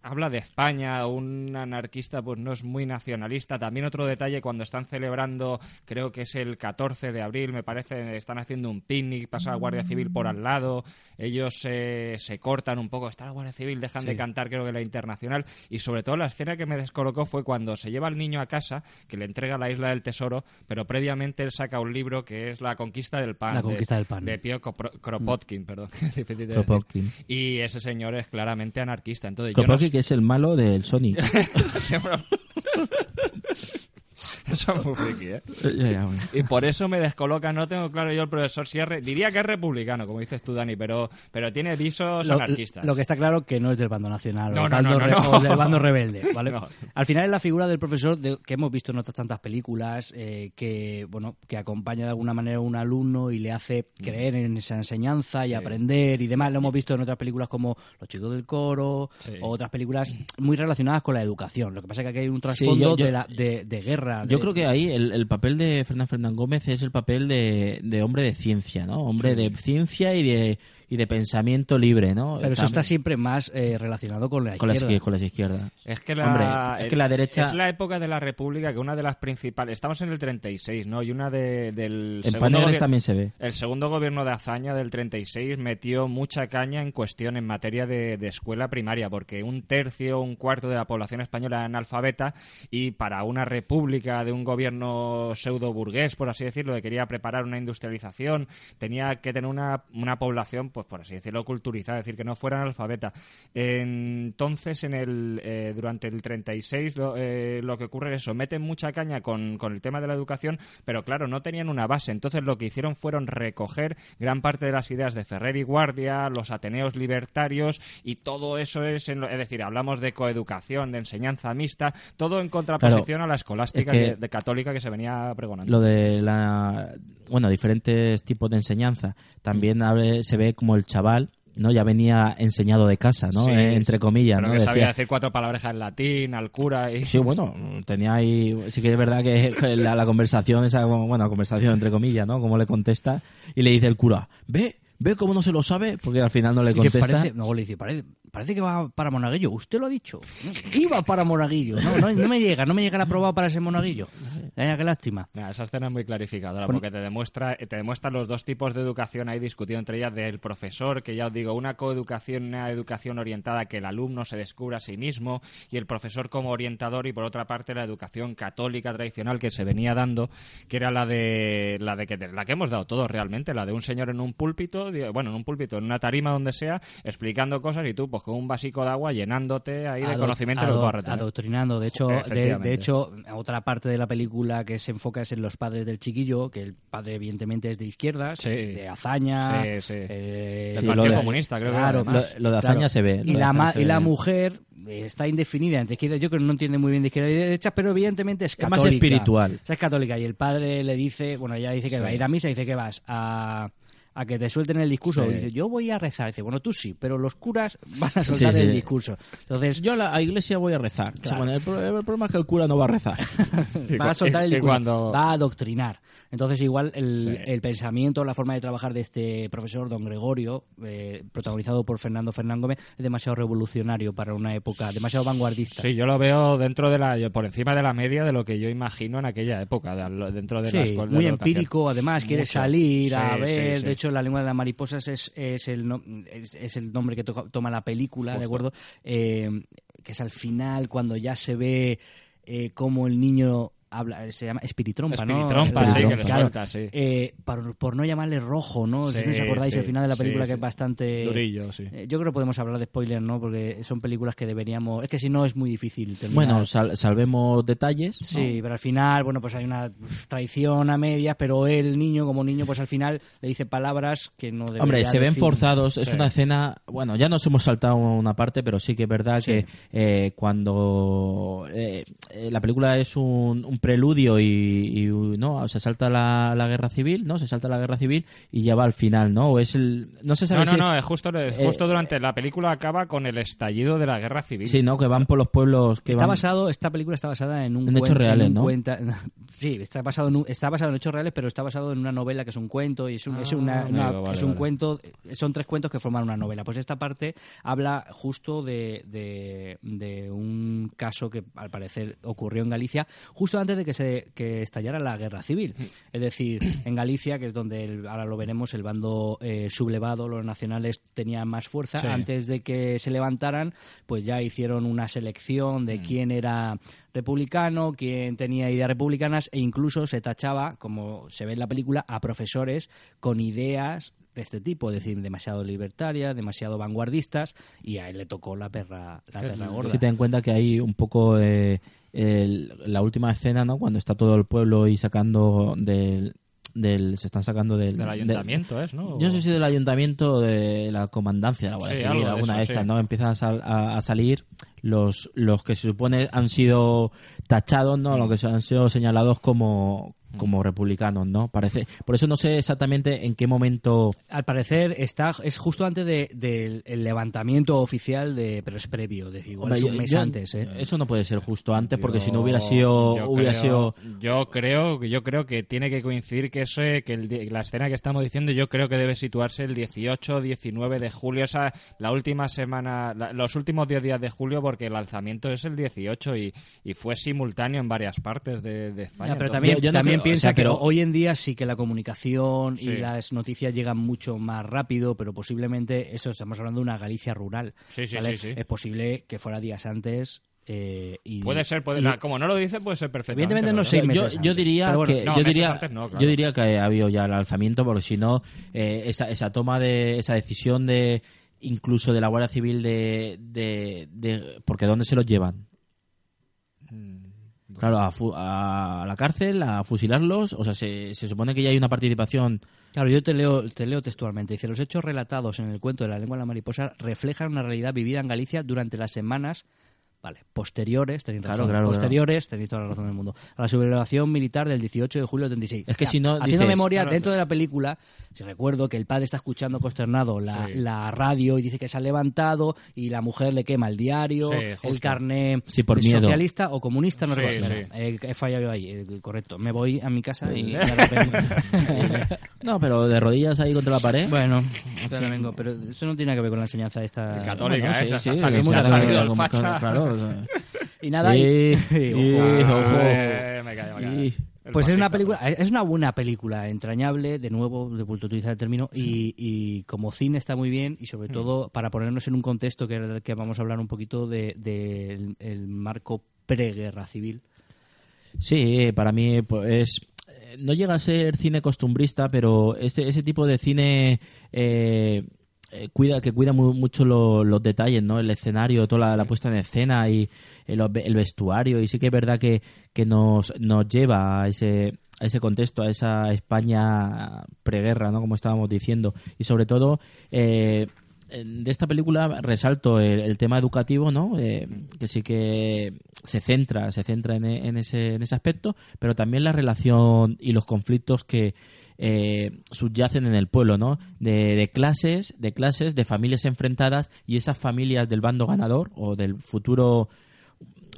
Speaker 3: habla de España, un anarquista pues no es muy nacionalista. También otro detalle, cuando están celebrando, creo que es el 14 de abril, me parece, están haciendo un picnic, pasa la Guardia Civil por al lado, ellos eh, se cortan un poco, está la Guardia Civil, dejan de cantar, creo que la internacional, y sobre todo la escena que me descolocó fue cuando se lleva al niño a casa, que le entrega la isla del tesoro, pero previamente él saca un libro que es La conquista del pan.
Speaker 1: La
Speaker 3: de-
Speaker 1: conquista del pan.
Speaker 3: De Pío Kopro- Kropotkin, perdón. de.
Speaker 2: Kropotkin.
Speaker 3: Y ese señor es claramente anarquista. Entonces, yo no
Speaker 2: Kropotkin, que es el malo del Sonic.
Speaker 3: Eso es muy friki, ¿eh?
Speaker 2: Ya, ya, bueno.
Speaker 3: Y por eso me descoloca, no tengo claro yo el profesor si es diría que es republicano, como dices tú, Dani, pero, pero tiene visos
Speaker 1: Lo,
Speaker 3: anarquistas.
Speaker 1: lo que está claro que no es del bando nacional
Speaker 3: No,
Speaker 1: o,
Speaker 3: no,
Speaker 1: bando
Speaker 3: no,
Speaker 1: o del bando rebelde. ¿vale? Al final es la figura del profesor de- que hemos visto en otras tantas películas eh, que bueno que acompaña de alguna manera a un alumno y le hace creer en esa enseñanza y
Speaker 3: Sí.
Speaker 1: aprender y demás. Lo hemos visto en otras películas como Los chicos del coro
Speaker 3: Sí.
Speaker 1: o otras películas muy relacionadas con la educación. Lo que pasa es que aquí hay un
Speaker 2: Sí,
Speaker 1: trasfondo
Speaker 2: yo- yo-
Speaker 1: de, la- de, de guerra.
Speaker 2: Yo
Speaker 1: de-
Speaker 2: creo que ahí el, el papel de Fernán Fernán Gómez es el papel de, de hombre de ciencia, ¿no? Hombre de ciencia y de, y de pensamiento libre, ¿no?
Speaker 1: Pero eso está siempre más eh, relacionado con la
Speaker 2: con
Speaker 1: izquierda.
Speaker 2: izquier- con las izquierdas.
Speaker 3: Es que la,
Speaker 2: Hombre, es que la derecha-
Speaker 3: Es la época de la República que una de las principales... Estamos en el 36, ¿no? Y una de, del...
Speaker 2: En
Speaker 3: segundo
Speaker 2: paneles también se ve.
Speaker 3: El segundo gobierno de Azaña del 36 metió mucha caña en cuestión en materia de, de escuela primaria, porque un tercio, un cuarto de la población española era analfabeta y para una república de un gobierno pseudo burgués, por así decirlo, que quería preparar una industrialización, tenía que tener una, una población, pues por así decirlo, culturizada, es decir, que no fuera analfabeta. Entonces, en el, eh, durante el 36 lo, eh, lo que ocurre es eso, meten mucha caña con, con el tema de la educación, pero claro, no tenían una base. Entonces lo que hicieron fueron recoger gran parte de las ideas de Ferrer y Guardia, los Ateneos libertarios y todo eso es, en lo- es decir, hablamos de coeducación, de enseñanza mixta, todo en contraposición a la escolástica
Speaker 2: es que-
Speaker 3: de, de católica que se venía pregonando.
Speaker 2: Lo de la. Bueno, diferentes tipos de enseñanza. También se ve como el chaval. ¿no? Ya venía enseñado de casa, ¿no?
Speaker 3: Sí,
Speaker 2: Eh, entre comillas,
Speaker 3: pero
Speaker 2: ¿no?
Speaker 3: que sabía decir cuatro palabras en latín, al cura y...
Speaker 2: Sí, bueno, tenía ahí, sí que es verdad que la, la conversación, esa, bueno, conversación entre comillas, ¿no? Como le contesta y le dice el cura, ve, ve cómo no se lo sabe, porque al final no le contesta.
Speaker 1: parece, no, le dice, parece, parece que va para Monaguillo. Usted lo ha dicho. Iba para Monaguillo. No, no, no me llega, no me llega la prueba para ese Monaguillo. Eh, qué lástima.
Speaker 3: Nah, esa escena es muy clarificadora porque te demuestra te demuestra los dos tipos de educación ahí discutido entre ellas del profesor que ya os digo una coeducación una educación orientada a que el alumno se descubra a sí mismo y el profesor como orientador y por otra parte la educación católica tradicional que se venía dando que era la de la de que la que hemos dado todos realmente la de un señor en un púlpito bueno en un púlpito en una tarima donde sea explicando cosas y tú pues con un vasico de agua llenándote ahí de
Speaker 1: Ado-
Speaker 3: conocimiento lo que
Speaker 1: ado-
Speaker 3: puedas retener.
Speaker 1: adoctrinando. De hecho, de hecho, otra parte de la película que se enfoca es en los padres del chiquillo, que el padre evidentemente es de izquierdas,
Speaker 3: Sí.
Speaker 1: de hazaña,
Speaker 3: Sí, sí.
Speaker 1: eh,
Speaker 3: Del
Speaker 2: Sí,
Speaker 3: Partido Comunista, creo que
Speaker 1: claro,
Speaker 3: además.
Speaker 2: Lo, lo de hazaña se ve.
Speaker 1: Y la,
Speaker 2: hazaña
Speaker 1: ma-
Speaker 2: se
Speaker 1: y la
Speaker 2: ve.
Speaker 1: mujer eh, está indefinida entre izquierda. Yo creo que no entiende muy bien de izquierda y de derecha, pero evidentemente es
Speaker 2: Es
Speaker 1: católica.
Speaker 2: más espiritual.
Speaker 1: O sea, es católica. Y el padre le dice, bueno, ella dice que
Speaker 3: Sí.
Speaker 1: va a ir a misa, dice que vas a, a que te suelten el discurso.
Speaker 3: Sí.
Speaker 1: Dice, yo voy a rezar. Dice, bueno, tú sí, pero los curas van a soltar
Speaker 2: Sí, sí.
Speaker 1: el discurso. Entonces,
Speaker 2: Yo a la a iglesia voy a rezar. O sea,
Speaker 1: Claro.
Speaker 2: bueno, el, pro- el problema es que el cura no va a rezar.
Speaker 1: Va a soltar el discurso,
Speaker 3: cuando-
Speaker 1: va a adoctrinar. Entonces, igual el,
Speaker 3: Sí.
Speaker 1: el pensamiento, la forma de trabajar de este profesor, don Gregorio, eh, protagonizado por Fernando Fernán Gómez, es demasiado revolucionario para una época, demasiado vanguardista.
Speaker 3: Sí, yo lo veo dentro de la, por encima de la media de lo que yo imagino en aquella época, de- dentro de
Speaker 1: Sí,
Speaker 3: la escuela. de
Speaker 1: muy
Speaker 3: la
Speaker 1: empírico, además, quiere salir a ver.
Speaker 3: sí, sí.
Speaker 1: De hecho, La lengua de las mariposas es, es, el, no- es, es el nombre que toma la película, ¿de acuerdo? Eh, que es al final cuando ya se ve eh, cómo el niño habla, se llama espiritrompa, ¿no?
Speaker 3: Espiritrompa, sí, que
Speaker 1: Claro,
Speaker 3: suelta, sí.
Speaker 1: eh, por, por no llamarle rojo, ¿no? si no os acordáis,
Speaker 3: sí,
Speaker 1: el final de la película
Speaker 3: sí.
Speaker 1: que es bastante...
Speaker 3: Durillo, sí.
Speaker 1: Eh, Yo creo que podemos hablar de spoiler, ¿no? Porque son películas que deberíamos... Es que si no es muy difícil terminar.
Speaker 2: Bueno, sal- salvemos detalles. ¿no?
Speaker 1: Sí, pero al final, bueno, pues hay una traición a medias, pero el niño, como niño, pues al final le dice palabras que no debería
Speaker 2: Hombre, se ven
Speaker 1: decir.
Speaker 2: forzados. Es
Speaker 1: Sí.
Speaker 2: una escena. Bueno, ya nos hemos saltado una parte, pero sí que es verdad
Speaker 1: Sí.
Speaker 2: que eh, cuando eh, eh, la película es un, un preludio y, y, no se salta la, la guerra civil, no se salta la guerra civil y ya va al final, ¿no? O es el no se sabe
Speaker 3: No, no,
Speaker 2: si-
Speaker 3: no, es justo, es
Speaker 2: Eh,
Speaker 3: justo durante la película acaba con el estallido de la guerra civil.
Speaker 2: Sí, ¿no? Que van por los pueblos que
Speaker 1: Está
Speaker 2: van...
Speaker 1: basado, esta película está basada en un
Speaker 2: En hechos reales,
Speaker 1: un
Speaker 2: ¿no?
Speaker 1: cuenta- sí, está basado en un- está basado en hechos reales, pero está basado en una novela que es un cuento y es un, es una-
Speaker 3: Ah,
Speaker 1: una-
Speaker 3: amigo, vale,
Speaker 1: es un
Speaker 3: vale.
Speaker 1: cuento, son tres cuentos que forman una novela. Pues esta parte habla justo de, de, de un caso que al parecer ocurrió en Galicia justo antes de que se que estallara la guerra civil. Es decir, en Galicia, que es donde el- ahora lo veremos, el bando eh, sublevado, los nacionales tenían más fuerza.
Speaker 3: Sí.
Speaker 1: Antes de que se levantaran, pues ya hicieron una selección de quién era republicano, quién tenía ideas republicanas e incluso se tachaba, como se ve en la película, a profesores con ideas de este tipo, es decir, demasiado libertarias, demasiado vanguardistas y a él le tocó la perra, la perra gorda.
Speaker 2: Si te en cuenta que hay un poco eh, el- la última escena, ¿no? Cuando está todo el pueblo y sacando del, del se están sacando del,
Speaker 3: Del
Speaker 2: del-
Speaker 3: ayuntamiento, ¿es, no?
Speaker 2: Yo no sé si del ayuntamiento o de la comandancia de la Guardia
Speaker 3: Sí,
Speaker 2: alguna de
Speaker 3: eso,
Speaker 2: estas,
Speaker 3: sí.
Speaker 2: ¿no? Empiezan a, sal- a- a salir los, los que se supone han sido tachados, ¿no? Los que se han sido señalados como, como republicanos, ¿no? Parece, por eso no sé exactamente en qué momento
Speaker 1: Al parecer está es justo antes de- del el levantamiento oficial de pero es previo, decir, igual
Speaker 2: Hombre,
Speaker 1: es un
Speaker 2: yo-
Speaker 1: mes
Speaker 2: yo-
Speaker 1: antes, ¿eh?
Speaker 2: Eso no puede ser justo antes, porque si no hubiera sido,
Speaker 3: yo
Speaker 2: hubiera
Speaker 3: creo-
Speaker 2: sido
Speaker 3: yo creo yo creo que tiene que coincidir que ese que el la escena que estamos diciendo yo creo que debe situarse el 18 19 de julio esa la última semana la- los últimos 10 días de julio porque el alzamiento es el 18 y, y fue simultáneo en varias partes de, de España
Speaker 1: Ya, pero
Speaker 3: Entonces,
Speaker 1: también,
Speaker 2: yo- yo no
Speaker 1: también
Speaker 2: o
Speaker 1: piensa que
Speaker 2: pero-
Speaker 1: hoy en día sí que la comunicación
Speaker 3: Sí.
Speaker 1: y las noticias llegan mucho más rápido, pero posiblemente, eso estamos hablando de una Galicia rural.
Speaker 3: Sí, sí,
Speaker 1: ¿vale? Es posible que fuera días antes. eh, y,
Speaker 3: puede ser puede,
Speaker 1: y-
Speaker 3: la- como no lo dice puede ser perfectamente
Speaker 1: Evidentemente no seis
Speaker 2: yo,
Speaker 1: meses
Speaker 2: yo diría
Speaker 1: bueno,
Speaker 2: que
Speaker 3: no,
Speaker 2: yo diría
Speaker 3: antes no, claro.
Speaker 2: yo diría que ha habido ya el alzamiento porque si no eh, esa, esa toma de esa decisión de incluso de la Guardia Civil de, de, de- porque dónde se los llevan
Speaker 3: Mm,
Speaker 2: claro a, fu- a la cárcel a fusilarlos o sea se, se supone que ya hay una participación
Speaker 1: Claro, yo te leo, te leo textualmente. Dice, los hechos relatados en el cuento de la lengua de la mariposa reflejan una realidad vivida en Galicia durante las semanas Vale, posteriores, tenéis
Speaker 2: Claro,
Speaker 1: razón,
Speaker 2: claro,
Speaker 1: posteriores, tenéis toda la razón del mundo, a la sublevación militar del 18 de julio del 36.
Speaker 2: Es que
Speaker 1: Ya,
Speaker 2: si no,
Speaker 1: Haciendo
Speaker 2: dices-
Speaker 1: memoria,
Speaker 3: Claro,
Speaker 1: dentro de la película, si recuerdo que el padre está escuchando consternado la,
Speaker 3: Sí.
Speaker 1: la radio y dice que se ha levantado y la mujer le quema el diario,
Speaker 3: Sí,
Speaker 1: el carné
Speaker 2: Sí, por miedo.
Speaker 1: socialista o comunista, no
Speaker 3: Sí,
Speaker 1: recuerdo. eh, he fallado yo ahí, eh, correcto. Me voy a mi casa y...
Speaker 3: Eh.
Speaker 2: no pero de rodillas ahí contra la pared
Speaker 1: Bueno, pero eso no tiene nada que ver con la ensañanza esta
Speaker 3: Católica,
Speaker 2: Bueno,
Speaker 3: ¿eh?
Speaker 2: sí,
Speaker 3: Se ha-
Speaker 1: Y nada, y-
Speaker 2: Sí,
Speaker 1: Ojo.
Speaker 2: ojo.
Speaker 3: Eh, me callo, me callo.
Speaker 1: Pues es una película, es una buena película, entrañable, de nuevo, de vuelto a utilizar el término, y, y como cine está muy bien, y
Speaker 2: Mm.
Speaker 1: sobre todo para ponernos en un contexto que, del que vamos a hablar un poquito del de, el- el marco preguerra civil.
Speaker 2: Sí, para mí pues no llega a ser cine costumbrista, pero ese, ese tipo de cine eh, eh, cuida que cuida mu- mucho lo- los detalles, ¿no? El escenario, toda la, la puesta en escena y el, el vestuario y sí que es verdad que, que nos, nos lleva a ese a ese contexto, a esa España preguerra, ¿no? Como estábamos diciendo. Y sobre todo, eh, de esta película resalto el, el tema educativo, ¿no? Eh, que sí que se centra, se centra en, en ese, en ese aspecto, pero también la relación y los conflictos que eh, subyacen en el pueblo, ¿no? De, clases, de clases, de familias enfrentadas y esas familias del bando ganador o del futuro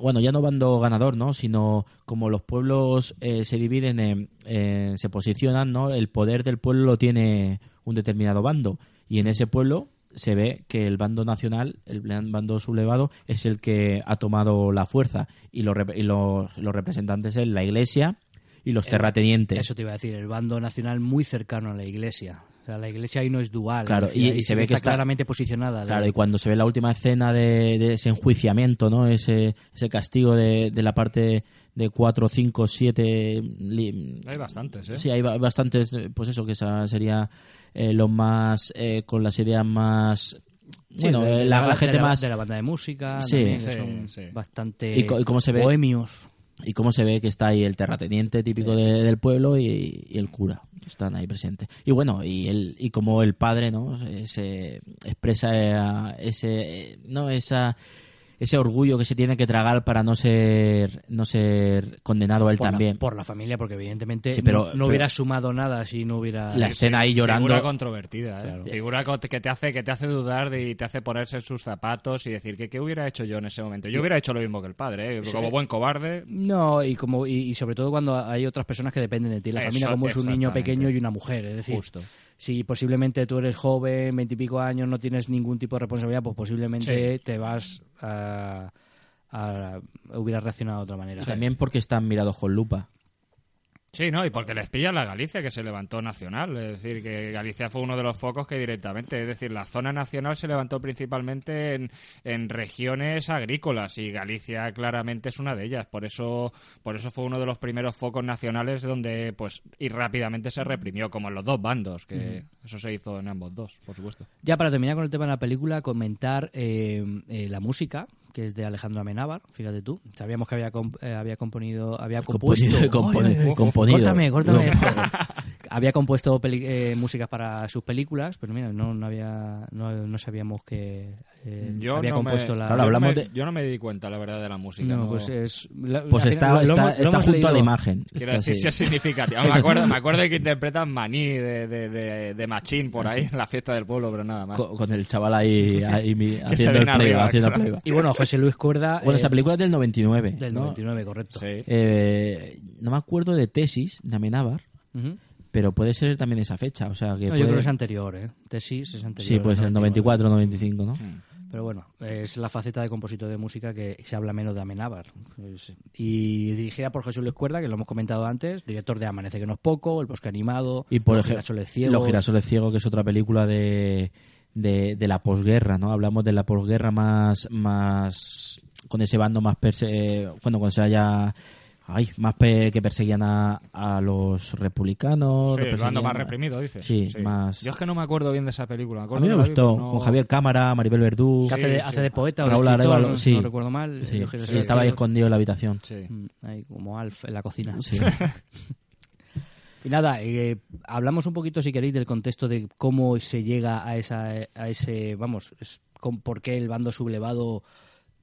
Speaker 2: bueno, ya no bando ganador, ¿no? Sino como los pueblos eh, se dividen, en, en- se posicionan, ¿no? El poder del pueblo lo tiene un determinado bando. Y en ese pueblo se ve que el bando nacional, el bando sublevado, es el que ha tomado la fuerza. Y, los y representantes es la iglesia y los terratenientes.
Speaker 1: Eso te iba a decir, el bando nacional muy cercano a la iglesia. sea, la iglesia ahí no es dual.
Speaker 2: Claro, y- se ve que
Speaker 1: está
Speaker 2: está-
Speaker 1: claramente posicionada. de-
Speaker 2: Claro, y cuando se ve la última escena de, de ese enjuiciamiento, ¿no? Ese, ese castigo de, de la parte de 4, 5, 7...
Speaker 3: Hay bastantes, ¿eh?
Speaker 2: Sí, hay ba- bastantes, eh, pues eso, que esa sería eh, lo más, eh, con las ideas más...
Speaker 1: Sí,
Speaker 2: bueno,
Speaker 1: de- de
Speaker 2: eh, la,
Speaker 1: de
Speaker 2: gente
Speaker 1: la-
Speaker 2: más...
Speaker 1: de la banda de música,
Speaker 2: Sí.
Speaker 1: también, que
Speaker 3: Sí,
Speaker 1: son
Speaker 3: sí.
Speaker 1: bastante
Speaker 2: Y co- y cómo se ve-
Speaker 1: bohemios.
Speaker 2: Y cómo se ve que está ahí el terrateniente típico de- del pueblo y, y el cura que están ahí presentes y bueno y el y como el padre no se, se expresa eh, ese eh, no esa ese orgullo que se tiene que tragar para no ser no ser condenado a él
Speaker 1: por la-
Speaker 2: también
Speaker 1: por la familia, porque evidentemente
Speaker 2: Sí, pero-
Speaker 1: no, no
Speaker 2: pero-
Speaker 1: hubiera sumado nada si no hubiera...
Speaker 2: La escena ahí llorando
Speaker 3: Figura controvertida, ¿eh?
Speaker 1: Claro.
Speaker 3: Figura que te hace que te hace dudar de- y te hace ponerse en sus zapatos y decir que qué hubiera hecho yo en ese momento. Yo hubiera hecho lo mismo que el padre, ¿eh? como buen cobarde.
Speaker 1: No, y como y, y sobre todo cuando hay otras personas que dependen de ti. La
Speaker 3: Eso,
Speaker 1: familia como es un niño pequeño y una mujer. Es decir,
Speaker 3: Justo.
Speaker 1: Si posiblemente tú eres joven, veintipico años, no tienes ningún tipo de responsabilidad, pues posiblemente te vas a, a- hubieras reaccionado de otra manera.
Speaker 2: y también porque están mirados con lupa
Speaker 3: Sí, ¿no? Y porque les pilla la Galicia que se levantó nacional. Es decir, que Galicia fue uno de los focos que directamente, es decir, la zona nacional se levantó principalmente en, en regiones agrícolas y Galicia claramente es una de ellas. Por eso, por eso fue uno de los primeros focos nacionales donde, pues, y rápidamente se reprimió, como en los dos bandos, que eso se hizo en ambos dos, por supuesto.
Speaker 1: Ya para terminar con el tema de la película, comentar eh, eh, la música, que es de Alejandro Amenábar, fíjate tú. Sabíamos que había, comp- eh, había componido, había compuesto...
Speaker 2: Componido, componido.
Speaker 1: Córtame, córtame. Había compuesto peli- eh, músicas para sus películas, pero mira, no, no había, no, no sabíamos que eh,
Speaker 3: Yo
Speaker 1: había
Speaker 3: no
Speaker 1: compuesto
Speaker 3: me,
Speaker 1: la...
Speaker 3: Yo
Speaker 2: hablamos
Speaker 3: no me-
Speaker 2: de-
Speaker 3: yo no me di cuenta, la verdad, de la música.
Speaker 1: No,
Speaker 3: no-
Speaker 1: pues es... la-
Speaker 2: pues está,
Speaker 1: final lo- lo
Speaker 2: está,
Speaker 1: lo
Speaker 2: está junto a la
Speaker 1: leído.
Speaker 2: imagen
Speaker 3: Quiero
Speaker 2: Está
Speaker 3: decir
Speaker 2: así.
Speaker 3: si es significativo. Me acuerdo, me acuerdo de que interpretan Maní de, de, de, de Machín por ahí en la fiesta del pueblo, pero nada más.
Speaker 2: con, con el chaval ahí, ahí haciendo el playback,
Speaker 3: arriba,
Speaker 2: haciendo el
Speaker 3: claro.
Speaker 2: playback.
Speaker 1: Y bueno, José Luis Cuerda...
Speaker 2: Bueno,
Speaker 1: eh,
Speaker 2: esta película es del 99.
Speaker 1: Del
Speaker 2: ¿no?
Speaker 1: 99, correcto.
Speaker 3: Sí.
Speaker 2: Eh, no me acuerdo de tesis de Amenábar,
Speaker 1: Ujú.
Speaker 2: pero puede ser también esa fecha. O sea, que
Speaker 1: No,
Speaker 2: puede-
Speaker 1: yo creo que es anterior, ¿eh? Tesis es anterior.
Speaker 2: Sí, puede ser
Speaker 1: al
Speaker 2: 94, 95, ¿no?
Speaker 1: Pero bueno, es la faceta de compositor de música que se habla menos de Amenábar. Es- Y dirigida por Jesús Luis Cuerda, que lo hemos comentado antes, director de Amanece que no es poco, El Bosque Animado,
Speaker 2: Y por
Speaker 1: Los Girasoles Ciegos.
Speaker 2: Los girasoles ciegos, que es otra película de, de, de la posguerra, ¿no? Hablamos de la posguerra más, más con ese bando más perse eh, bueno, cuando se haya ay, más pe- que perseguían a, a los republicanos.
Speaker 3: Sí, el bando más
Speaker 2: a-
Speaker 3: reprimido, dices.
Speaker 2: Sí, más.
Speaker 3: Yo es que no me acuerdo bien de esa película. Me
Speaker 2: A mí me gustó,
Speaker 3: no-
Speaker 2: con Javier Cámara, Maribel Verdú.
Speaker 1: Que hace, de, hace de poeta o de
Speaker 2: Raúl
Speaker 1: escritor,
Speaker 2: Arévalo,
Speaker 1: no,
Speaker 2: sí.
Speaker 1: no recuerdo mal.
Speaker 2: Sí, sí, estaba ahí escondido en la habitación.
Speaker 3: Sí.
Speaker 1: Mm, Ahí como Alf en la cocina.
Speaker 2: Sí.
Speaker 1: Y nada, eh, hablamos un poquito, si queréis, del contexto de cómo se llega a, esa, a ese, vamos, es, con, por qué el bando sublevado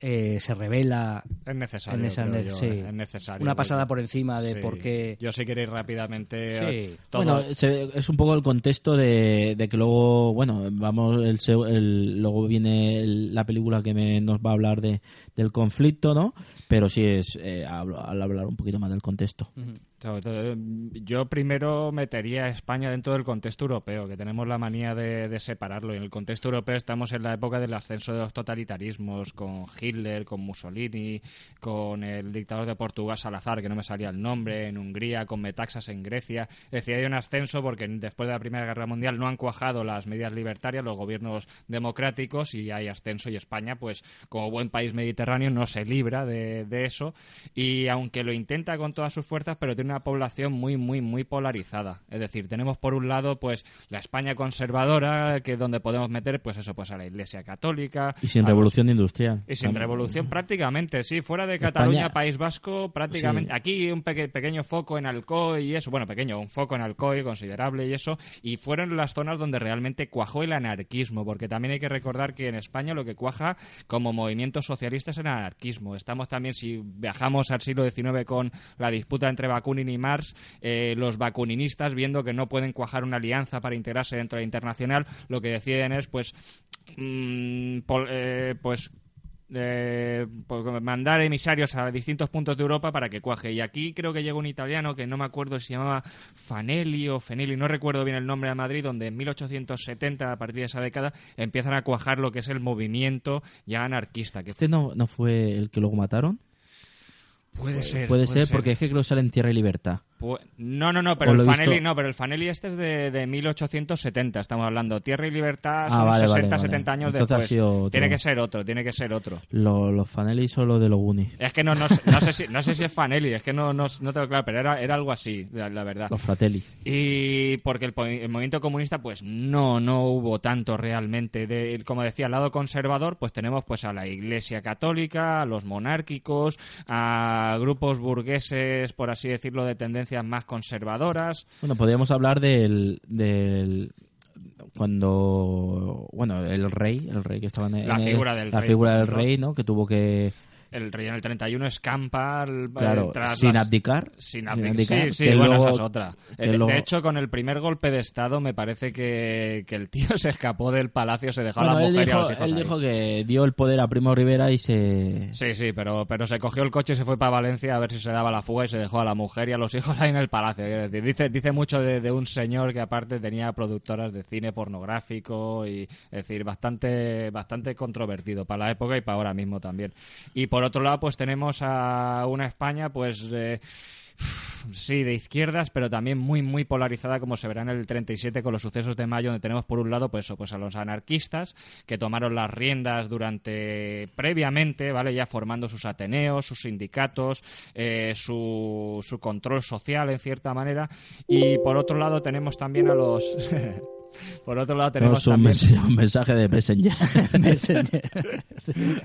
Speaker 1: eh, se revela
Speaker 3: Es necesario.
Speaker 1: en esa
Speaker 3: creo
Speaker 1: ne-
Speaker 3: yo,
Speaker 1: sí.
Speaker 3: Es necesario.
Speaker 1: una pasada por encima de
Speaker 3: Sí.
Speaker 1: por qué...
Speaker 3: Yo si queréis rápidamente.
Speaker 1: Sí.
Speaker 3: todo-
Speaker 2: Bueno, se- es un poco el contexto de, de que luego, bueno, vamos, el, se- el- luego viene el- la película que me- nos va a hablar de, del conflicto, ¿no? Pero sí es eh, al, al hablar un poquito más del contexto.
Speaker 3: Todo, Yo primero metería a España dentro del contexto europeo, que tenemos la manía de, de separarlo. En el contexto europeo estamos en la época del ascenso de los totalitarismos, con Hitler, con Mussolini, con el dictador de Portugal, Salazar, que no me salía el nombre, en Hungría, con Metaxas en Grecia. Es decir, hay un ascenso porque después de la Primera Guerra Mundial no han cuajado las medidas libertarias, los gobiernos democráticos, y hay ascenso. Y España, pues como buen país mediterráneo, no se libra de, de eso. Y aunque lo intenta con todas sus fuerzas, pero tiene una población muy, muy, muy polarizada. Es decir, tenemos por un lado, pues, la España conservadora, que es donde podemos meter, pues eso, pues a la Iglesia Católica.
Speaker 2: Y sin
Speaker 3: a los-
Speaker 2: revolución industrial.
Speaker 3: y sin
Speaker 2: También.
Speaker 3: revolución prácticamente, sí. Fuera de
Speaker 2: España-
Speaker 3: Cataluña, País Vasco, prácticamente.
Speaker 2: Sí.
Speaker 3: Aquí un peque- pequeño foco en Alcoy y eso. Bueno, pequeño, un foco en Alcoy considerable y eso. Y fueron las zonas donde realmente cuajó el anarquismo, porque también hay que recordar que en España lo que cuaja como movimiento socialista es el anarquismo. Estamos también, si viajamos al siglo XIX con la disputa entre Bakunin y Marx, eh, los bakuninistas, viendo que no pueden cuajar una alianza para integrarse dentro de la internacional, lo que deciden es, pues, mm, eh, pues eh, pues, mandar emisarios a distintos puntos de Europa para que cuaje. Y aquí creo que llegó un italiano que no me acuerdo si se llamaba Fanelli o Fenelli, no recuerdo bien el nombre de Madrid, donde en 1870, a partir de esa década, empiezan a cuajar lo que es el movimiento ya anarquista. Que
Speaker 2: ¿Este no, no fue el que luego mataron?
Speaker 3: Puede ser.
Speaker 2: Puede, ser, porque es que creo que sale en Tierra y Libertad.
Speaker 3: No, no, no, pero
Speaker 2: ¿O lo
Speaker 3: el Fanelli,
Speaker 2: visto?
Speaker 3: no, pero el Fanelli este es de, de 1870, estamos hablando. Tierra y Libertad
Speaker 2: Ah,
Speaker 3: son
Speaker 2: vale,
Speaker 3: 60,
Speaker 2: vale, vale.
Speaker 3: 70 años
Speaker 2: Entonces
Speaker 3: después. Tiene que ser otro, tiene que ser otro.
Speaker 2: Lo- los Fanelli son los de los Goonies.
Speaker 3: Es que no, no, sé- no sé, si, no sé si es Fanelli, es que no, no, no tengo claro, pero era, era algo así, la, la verdad.
Speaker 2: Los Fratelli.
Speaker 3: Y porque el, el movimiento comunista, pues no, no hubo tanto realmente. De, como decía, al lado conservador, pues tenemos pues a la Iglesia Católica, a los monárquicos, a grupos burgueses, por así decirlo, de tendencias más conservadoras.
Speaker 2: Bueno, podríamos hablar del, del cuando bueno el rey el rey que estaba en,
Speaker 3: La
Speaker 2: en el-
Speaker 3: figura del
Speaker 2: la
Speaker 3: rey,
Speaker 2: figura del rey no que tuvo que
Speaker 3: El rey en el 31 escampa al-
Speaker 2: claro
Speaker 3: tras
Speaker 2: sin
Speaker 3: las-
Speaker 2: abdicar
Speaker 3: Sin
Speaker 2: sin
Speaker 3: abdicar. Sí, sí,
Speaker 2: que
Speaker 3: bueno,
Speaker 2: luego-
Speaker 3: esa es otra.
Speaker 2: que
Speaker 3: Eh, de,
Speaker 2: luego-
Speaker 3: de hecho, con el primer golpe de Estado me parece que, que el tío se escapó del palacio, se dejó a la mujer y a los hijos
Speaker 2: él
Speaker 3: ahí.
Speaker 2: dijo que dio el poder a Primo Rivera y se
Speaker 3: Sí, sí, pero, pero se cogió el coche y se fue para Valencia a ver si se daba la fuga y se dejó a la mujer y a los hijos ahí en el palacio. Decir, dice, dice mucho de, de un señor que aparte tenía productoras de cine pornográfico y es decir, bastante, bastante controvertido para la época y para ahora mismo también. Y por otro lado, pues tenemos a una España, pues... eh, Sí, de izquierdas, pero también muy, muy polarizada, como se verá en el 37 con los sucesos de mayo, donde tenemos por un lado, pues eso, pues a los anarquistas que tomaron las riendas durante, previamente, ¿vale? Ya formando sus ateneos, sus sindicatos, eh, su, su control social, en cierta manera. Y por otro lado tenemos también a los... por otro lado tenemos
Speaker 2: Tenemos un,
Speaker 3: también...
Speaker 2: mensaje, un mensaje de Messenger.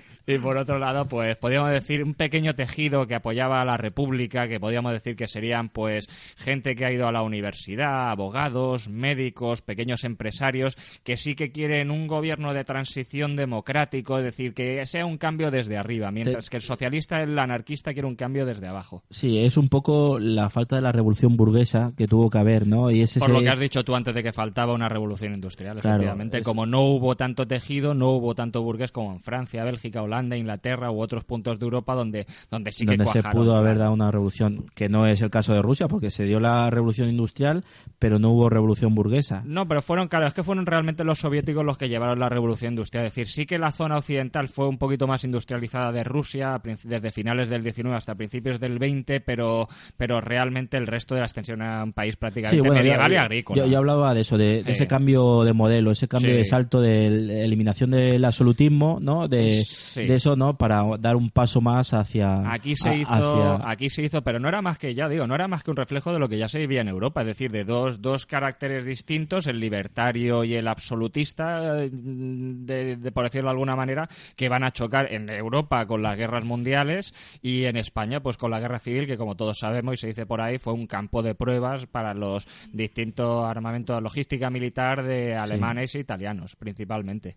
Speaker 3: Y por otro lado, pues podríamos decir un pequeño tejido que apoyaba a la República, que podríamos decir que serían pues gente que ha ido a la universidad, abogados, médicos, pequeños empresarios, que sí que quieren un gobierno de transición democrático, es decir, que sea un cambio desde arriba, mientras que el socialista, el anarquista quiere un cambio desde abajo.
Speaker 2: sí es un poco la falta de la revolución burguesa que tuvo que haber no y ese
Speaker 3: Por lo que has dicho tú antes de que faltaba una revolución industrial,
Speaker 2: Claro,
Speaker 3: efectivamente.
Speaker 2: es-
Speaker 3: Como no hubo tanto tejido, no hubo tanto burgués como en Francia, Bélgica, Holanda, Inglaterra u otros puntos de Europa donde, donde sí que
Speaker 2: donde se
Speaker 3: cuajaron,
Speaker 2: pudo haber dado una revolución, que no es el caso de Rusia, porque se dio la revolución industrial, pero no hubo revolución burguesa.
Speaker 3: No, pero fueron, claro, es que fueron realmente los soviéticos los que llevaron la revolución industrial. Es decir, sí que la zona occidental fue un poquito más industrializada de Rusia desde finales del 19 hasta principios del 20, pero, pero realmente el resto de la extensión era un país prácticamente medieval y agrícola.
Speaker 2: Yo, yo hablaba de eso, de, de
Speaker 3: Sí.
Speaker 2: ese cambio de modelo, ese cambio
Speaker 3: Sí.
Speaker 2: de salto de eliminación del absolutismo, ¿no? De,
Speaker 3: Sí.
Speaker 2: De eso, ¿no? Para dar un paso más hacia...
Speaker 3: Aquí se
Speaker 2: a-
Speaker 3: hizo,
Speaker 2: hacia-
Speaker 3: aquí se hizo, pero no era más que ya digo, no era más que un reflejo de lo que ya se vivía en Europa, es decir, de dos, dos caracteres distintos, el libertario y el absolutista, de, de- por decirlo de alguna manera, que van a chocar en Europa con las guerras mundiales y en España, pues con la guerra civil, que como todos sabemos y se dice por ahí, fue un campo de pruebas para los distintos armamentos, logística militar de alemanes e italianos, principalmente.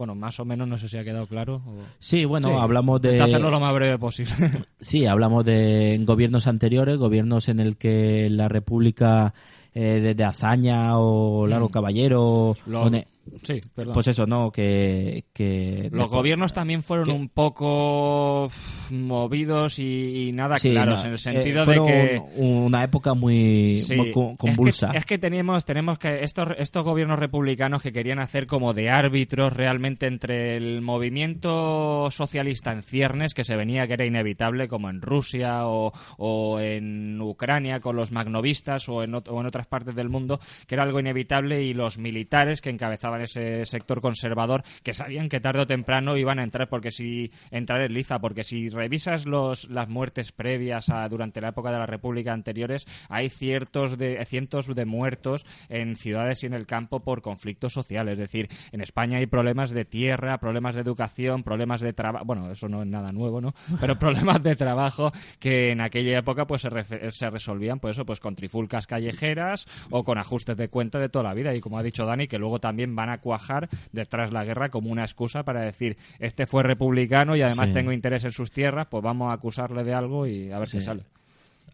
Speaker 3: Bueno, más o menos, no sé si ha quedado claro. o-
Speaker 2: Sí, bueno,
Speaker 3: Sí,
Speaker 2: hablamos de...
Speaker 3: hacerlo lo más breve posible.
Speaker 2: Sí, hablamos de gobiernos anteriores, gobiernos en el que la República eh, desde Azaña o Largo
Speaker 3: Mm.
Speaker 2: Caballero...
Speaker 3: Lo-
Speaker 2: o ne-
Speaker 3: Sí, perdón.
Speaker 2: Pues eso, ¿no? Que... que
Speaker 3: Los gobiernos también fueron
Speaker 2: que-
Speaker 3: un poco movidos y, y nada
Speaker 2: Sí,
Speaker 3: claros,
Speaker 2: no,
Speaker 3: en el
Speaker 2: eh,
Speaker 3: sentido de que...
Speaker 2: una época muy,
Speaker 3: Sí,
Speaker 2: muy co-
Speaker 3: es que-
Speaker 2: convulsa.
Speaker 3: Es que, teníamos, tenemos que estos, estos gobiernos republicanos que querían hacer como de árbitros realmente entre el movimiento socialista en ciernes que se venía que era inevitable como en Rusia o, o en Ucrania con los magnovistas o en, ot- o en otras partes del mundo que era algo inevitable y los militares que encabezaban ese sector conservador que sabían que tarde o temprano iban a entrar porque si entrar en liza porque si revisas los, las muertes previas a, durante la época de la República anteriores hay ciertos de cientos de muertos en ciudades y en el campo por conflictos sociales. Es decir en España hay problemas de tierra problemas de educación problemas de trabajo bueno eso no es nada nuevo no pero problemas de trabajo que en aquella época pues se, se resolvían pues eso pues con trifulcas callejeras o con ajustes de cuenta de toda la vida. Y como ha dicho Dani que luego también van a cuajar detrás la guerra como una excusa para decir este fue republicano y además
Speaker 2: Sí.
Speaker 3: tengo interés en sus tierras pues vamos a acusarle de algo y a ver qué
Speaker 2: Sí.
Speaker 3: sale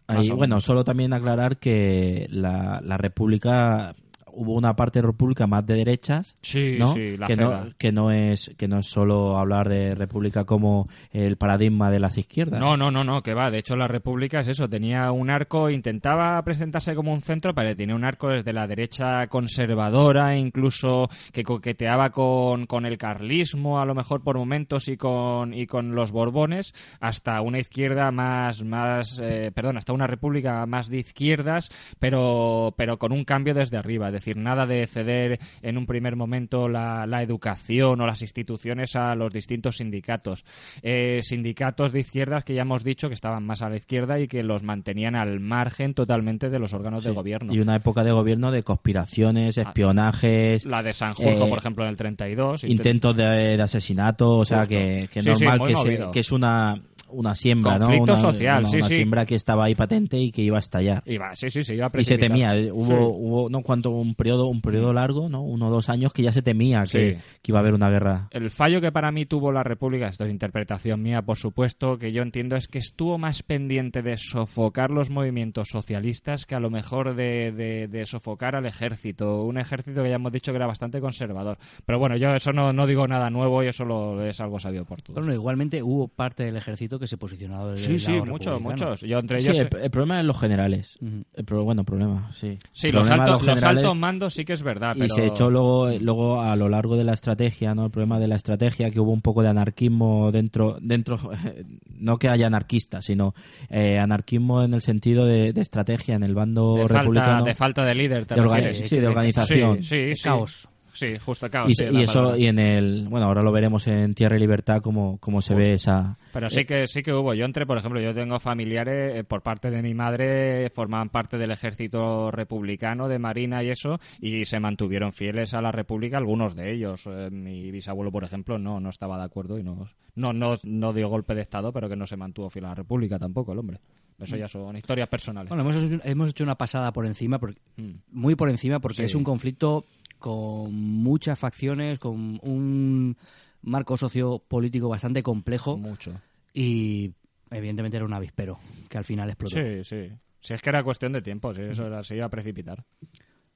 Speaker 2: Ahí, bueno, solo también aclarar que la, la República hubo una parte de República más de derechas,
Speaker 3: Sí,
Speaker 2: ¿no?
Speaker 3: sí, la
Speaker 2: que no que no es que no es solo hablar de República como el paradigma de las izquierdas.
Speaker 3: No, no, no, no, que va. De hecho, la República es eso. Tenía un arco, intentaba presentarse como un centro, pero tenía un arco desde la derecha conservadora, incluso que coqueteaba con, con el carlismo, a lo mejor por momentos, y con, y con los Borbones, hasta una izquierda más, más eh, perdón, hasta una República más de izquierdas, pero, pero con un cambio desde arriba. Es decir, nada de ceder en un primer momento la, la educación o las instituciones a los distintos sindicatos. Eh, sindicatos de izquierdas que ya hemos dicho que estaban más a la izquierda y que los mantenían al margen totalmente de los órganos de gobierno.
Speaker 2: Y una época de gobierno de conspiraciones, espionajes,
Speaker 3: La de Sanjurjo,
Speaker 2: eh,
Speaker 3: por ejemplo, en el 32. intent-
Speaker 2: intentos de, de asesinato, o sea
Speaker 3: Justo.
Speaker 2: que, que
Speaker 3: Sí,
Speaker 2: normal que, se- que es una una siembra,
Speaker 3: Conflicto
Speaker 2: ¿no? Una,
Speaker 3: social,
Speaker 2: una-
Speaker 3: sí,
Speaker 2: una
Speaker 3: sí.
Speaker 2: siembra que estaba ahí patente y que iba a estallar.
Speaker 3: Iba, sí, sí, se iba a
Speaker 2: Y se temía, eh, hubo,
Speaker 3: Sí.
Speaker 2: hubo no cuánto un periodo, un periodo largo, ¿no? Uno o dos años que ya se temía que, que iba a haber una guerra.
Speaker 3: El fallo que para mí tuvo la República, esto es interpretación mía, por supuesto, que yo entiendo es que estuvo más pendiente de sofocar los movimientos socialistas que a lo mejor de, de- de sofocar al ejército. Un ejército que ya hemos dicho que era bastante conservador. Pero bueno, yo eso no, no digo nada nuevo y eso lo, es algo sabido por todos.
Speaker 1: Bueno, igualmente hubo parte del ejército que se posicionó del
Speaker 3: Sí, sí, muchos, muchos. Yo entre
Speaker 2: Sí,
Speaker 3: ellos...
Speaker 2: el, el problema es los generales. El pro- bueno, problema, sí.
Speaker 3: Sí, los, altos, los
Speaker 2: generales-
Speaker 3: altos mandos sí que es verdad,
Speaker 2: y
Speaker 3: pero...
Speaker 2: se echó luego, luego a lo largo de la estrategia, ¿no? El problema de la estrategia, que hubo un poco de anarquismo dentro, dentro no que haya anarquistas, sino eh, anarquismo en el sentido de, de estrategia en el bando
Speaker 3: de falta,
Speaker 2: republicano.
Speaker 3: de falta de líder, ¿te
Speaker 2: de
Speaker 3: refieres?
Speaker 2: sí, de organización.
Speaker 3: Sí, sí, sí.
Speaker 1: Caos.
Speaker 3: Sí, justo caos.
Speaker 2: y,
Speaker 3: sí,
Speaker 2: y eso
Speaker 3: palabra.
Speaker 2: y en el bueno ahora lo veremos en Tierra y Libertad como, como se ve esa
Speaker 3: Pero sí que sí que hubo. Yo entré, por ejemplo, yo tengo familiares eh, por parte de mi madre formaban parte del ejército republicano de marina y eso y se mantuvieron fieles a la república algunos de ellos. Eh, mi bisabuelo, por ejemplo, no no estaba de acuerdo y no no no no dio golpe de estado, pero que no se mantuvo fiel a la república tampoco el hombre. Eso ya son historias personales.
Speaker 1: Bueno, hemos hecho, hemos hecho una pasada por encima, porque-
Speaker 3: Mm.
Speaker 1: muy por encima, porque
Speaker 3: Sí.
Speaker 1: es un conflicto con muchas facciones, con un marco sociopolítico bastante complejo
Speaker 3: Mucho.
Speaker 1: y evidentemente era un avispero que al final explotó.
Speaker 3: Sí, sí. Si es que era cuestión de tiempo, sí, eso era- se iba a precipitar.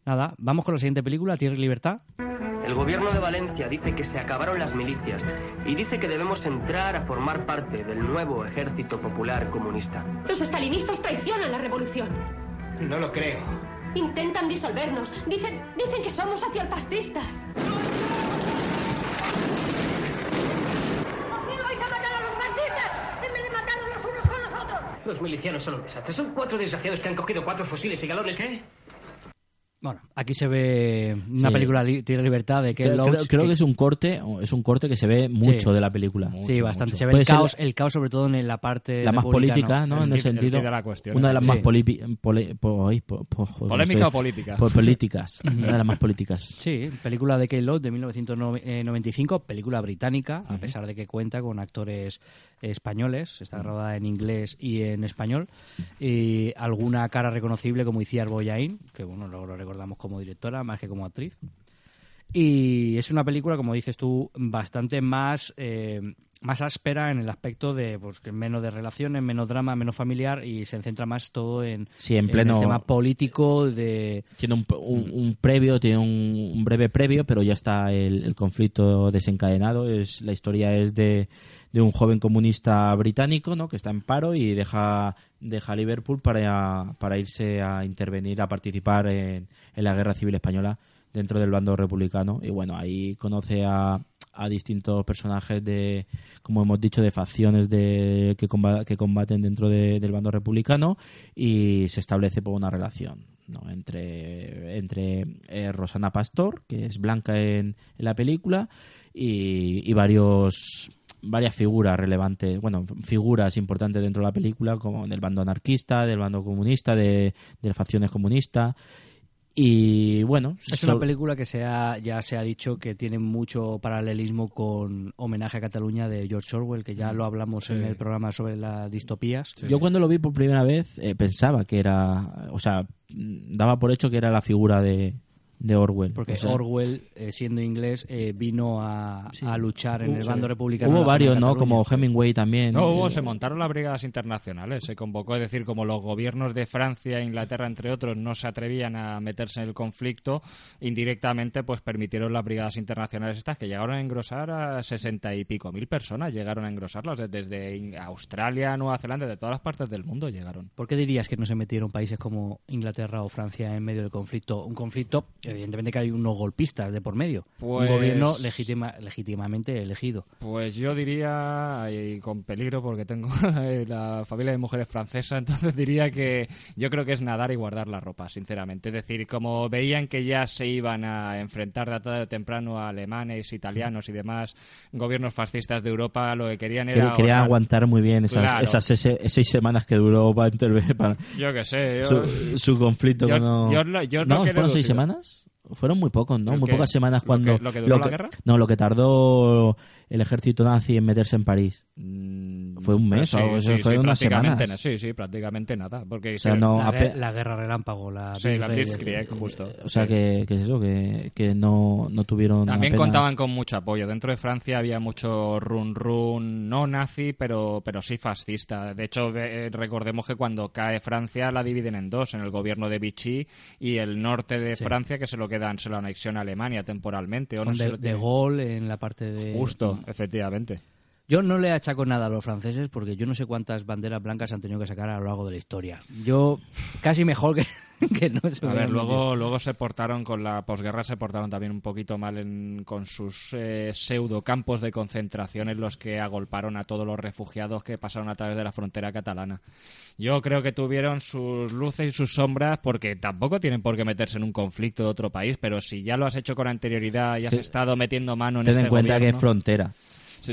Speaker 1: Nada, vamos con la siguiente película, Tierra y Libertad.
Speaker 9: El gobierno de Valencia dice que se acabaron las milicias y dice que debemos entrar a formar parte del nuevo ejército popular comunista.
Speaker 10: Los estalinistas traicionan la revolución.
Speaker 5: No lo creo.
Speaker 10: Intentan disolvernos. Dicen, dicen que somos socialfascistas.
Speaker 4: ¡Hay que matar a los fascistas en vez de matarnos los unos con los otros!
Speaker 9: Los milicianos son un desastre. Son cuatro desgraciados que han cogido cuatro fusiles y galones. ¿Qué?
Speaker 1: Bueno, aquí se ve una
Speaker 2: Sí.
Speaker 1: película li- Tierra y Libertad de Ken
Speaker 2: creo,
Speaker 1: Loach.
Speaker 2: creo- creo que es un corte es un corte que se ve mucho
Speaker 1: Sí.
Speaker 2: de la película
Speaker 1: Sí, bastante. Se ve el
Speaker 2: ser
Speaker 1: caos, el caos sobre todo en la parte
Speaker 2: la más política, ¿no?
Speaker 3: El
Speaker 2: en el
Speaker 3: el
Speaker 2: sentido.
Speaker 3: kit de la cuestión,
Speaker 2: una de las
Speaker 1: sí.
Speaker 2: más pole- po- po- po- joder,
Speaker 3: ¿Polémica o política?
Speaker 2: Po- políticas. una de las más políticas.
Speaker 1: Sí, película de Kate Loach de 1995, película británica, a pesar de que cuenta con actores españoles, está grabada en inglés y en español, y alguna cara reconocible como Iciar Boyain, que bueno, luego lo recordamos como directora más que como actriz. Y es una película, como dices tú, bastante más, eh, más áspera en el aspecto de pues, menos de relaciones, menos drama, menos familiar y se centra más todo en,
Speaker 2: Sí, en
Speaker 1: el
Speaker 2: pleno-
Speaker 1: tema político de...
Speaker 2: Tiene un, un- un previo, tiene un, un breve previo, pero ya está el, el conflicto desencadenado. Es, la historia es de, de un joven comunista británico ¿no? que está en paro y deja, deja Liverpool para, para irse a intervenir, a participar en, en la guerra civil española dentro del bando republicano. Y bueno, ahí conoce a, a distintos personajes de, como hemos dicho, de facciones de, que, comba- que combaten dentro de- del bando republicano y se establece por una relación ¿no? entre, entre eh, Rosana Pastor, que es blanca en, en la película, y, y varios varias figuras relevantes, bueno, figuras importantes dentro de la película, como del bando anarquista, del bando comunista, de, de facciones comunistas. Y bueno,
Speaker 1: Es una película que se ha, ya se ha dicho que tiene mucho paralelismo con Homenaje a Cataluña de George Orwell, que ya lo hablamos en el programa sobre las distopías.
Speaker 2: Yo cuando lo vi por primera vez eh, pensaba que era, o sea, mm, daba por hecho que era la figura de, de Orwell.
Speaker 1: Porque
Speaker 2: O sea,
Speaker 1: Orwell, eh, siendo inglés, eh, vino a,
Speaker 2: Sí.
Speaker 1: a luchar en el
Speaker 2: Sí.
Speaker 1: bando republicano.
Speaker 2: Hubo varios, ¿no? Como Hemingway también.
Speaker 3: No, hubo,
Speaker 2: Eh,
Speaker 3: se montaron las brigadas internacionales, se convocó, es decir, como los gobiernos de Francia e Inglaterra, entre otros, no se atrevían a meterse en el conflicto, indirectamente pues permitieron las brigadas internacionales estas que llegaron a engrosar a sesenta y pico mil personas, llegaron a engrosarlas de- desde Australia, Nueva Zelanda, de todas las partes del mundo llegaron.
Speaker 1: ¿Por qué dirías que no se metieron países como Inglaterra o Francia en medio del conflicto? Un conflicto, evidentemente que hay unos golpistas de por medio.
Speaker 3: Pues-
Speaker 1: Un gobierno legitima- legítimamente elegido.
Speaker 3: Pues yo diría, y con peligro porque tengo la familia de mujeres francesa, entonces diría que yo creo que es nadar y guardar la ropa, sinceramente. Es decir, como veían que ya se iban a enfrentar de tarde o temprano a alemanes, italianos y demás gobiernos fascistas de Europa, lo que querían
Speaker 2: que-
Speaker 3: era...
Speaker 2: quería
Speaker 3: ahorrar-
Speaker 2: aguantar muy bien esas,
Speaker 3: Claro.
Speaker 2: esas seis semanas que duró para intervenir para
Speaker 3: Yo qué sé, yo...
Speaker 2: su, su conflicto
Speaker 3: yo-
Speaker 2: con los-
Speaker 3: yo lo- yo
Speaker 2: no, fueron seis semanas fueron muy pocos no
Speaker 3: ¿El
Speaker 2: muy pocas semanas
Speaker 3: ¿Lo
Speaker 2: cuando
Speaker 3: que- lo que duró la guerra?
Speaker 2: no lo que tardó el ejército nazi en meterse en París
Speaker 3: Mm,
Speaker 2: fue un mes
Speaker 3: sí,
Speaker 2: o
Speaker 3: sí,
Speaker 2: fue
Speaker 3: sí,
Speaker 2: unas
Speaker 3: prácticamente
Speaker 2: semanas
Speaker 3: na- Sí, sí, prácticamente nada. Porque
Speaker 2: O sea,
Speaker 3: creo-
Speaker 2: no-
Speaker 1: La,
Speaker 2: ape-
Speaker 1: gue- la guerra relámpago, la
Speaker 3: Sí, la
Speaker 1: Blitzkrieg.
Speaker 3: Justo.
Speaker 2: o sea que, que es eso que, que no, no tuvieron
Speaker 3: También
Speaker 2: apenas-
Speaker 3: contaban con mucho apoyo. Dentro de Francia había mucho run run, no nazi, pero, pero sí fascista. De hecho, eh, recordemos que cuando cae Francia la dividen en dos, en el gobierno de Vichy y el norte de
Speaker 1: Sí.
Speaker 3: Francia que se lo quedan, se lo anexiona a Alemania temporalmente. O no
Speaker 1: de,
Speaker 3: lo
Speaker 1: de Gaulle en la parte de...
Speaker 3: Justo, efectivamente.
Speaker 1: Yo no le achaco nada a los franceses porque yo no sé cuántas banderas blancas han tenido que sacar a lo largo de la historia. Yo casi mejor que, que no se
Speaker 3: A ver, luego, luego se portaron con la posguerra, se portaron también un poquito mal en- con sus eh, pseudo campos de concentración en los que agolparon a todos los refugiados que pasaron a través de la frontera catalana. Yo creo que tuvieron sus luces y sus sombras porque tampoco tienen por qué meterse en un conflicto de otro país, pero si ya lo has hecho con anterioridad y has
Speaker 2: Sí.
Speaker 3: estado metiendo mano en
Speaker 2: ten
Speaker 3: este
Speaker 2: en cuenta que es frontera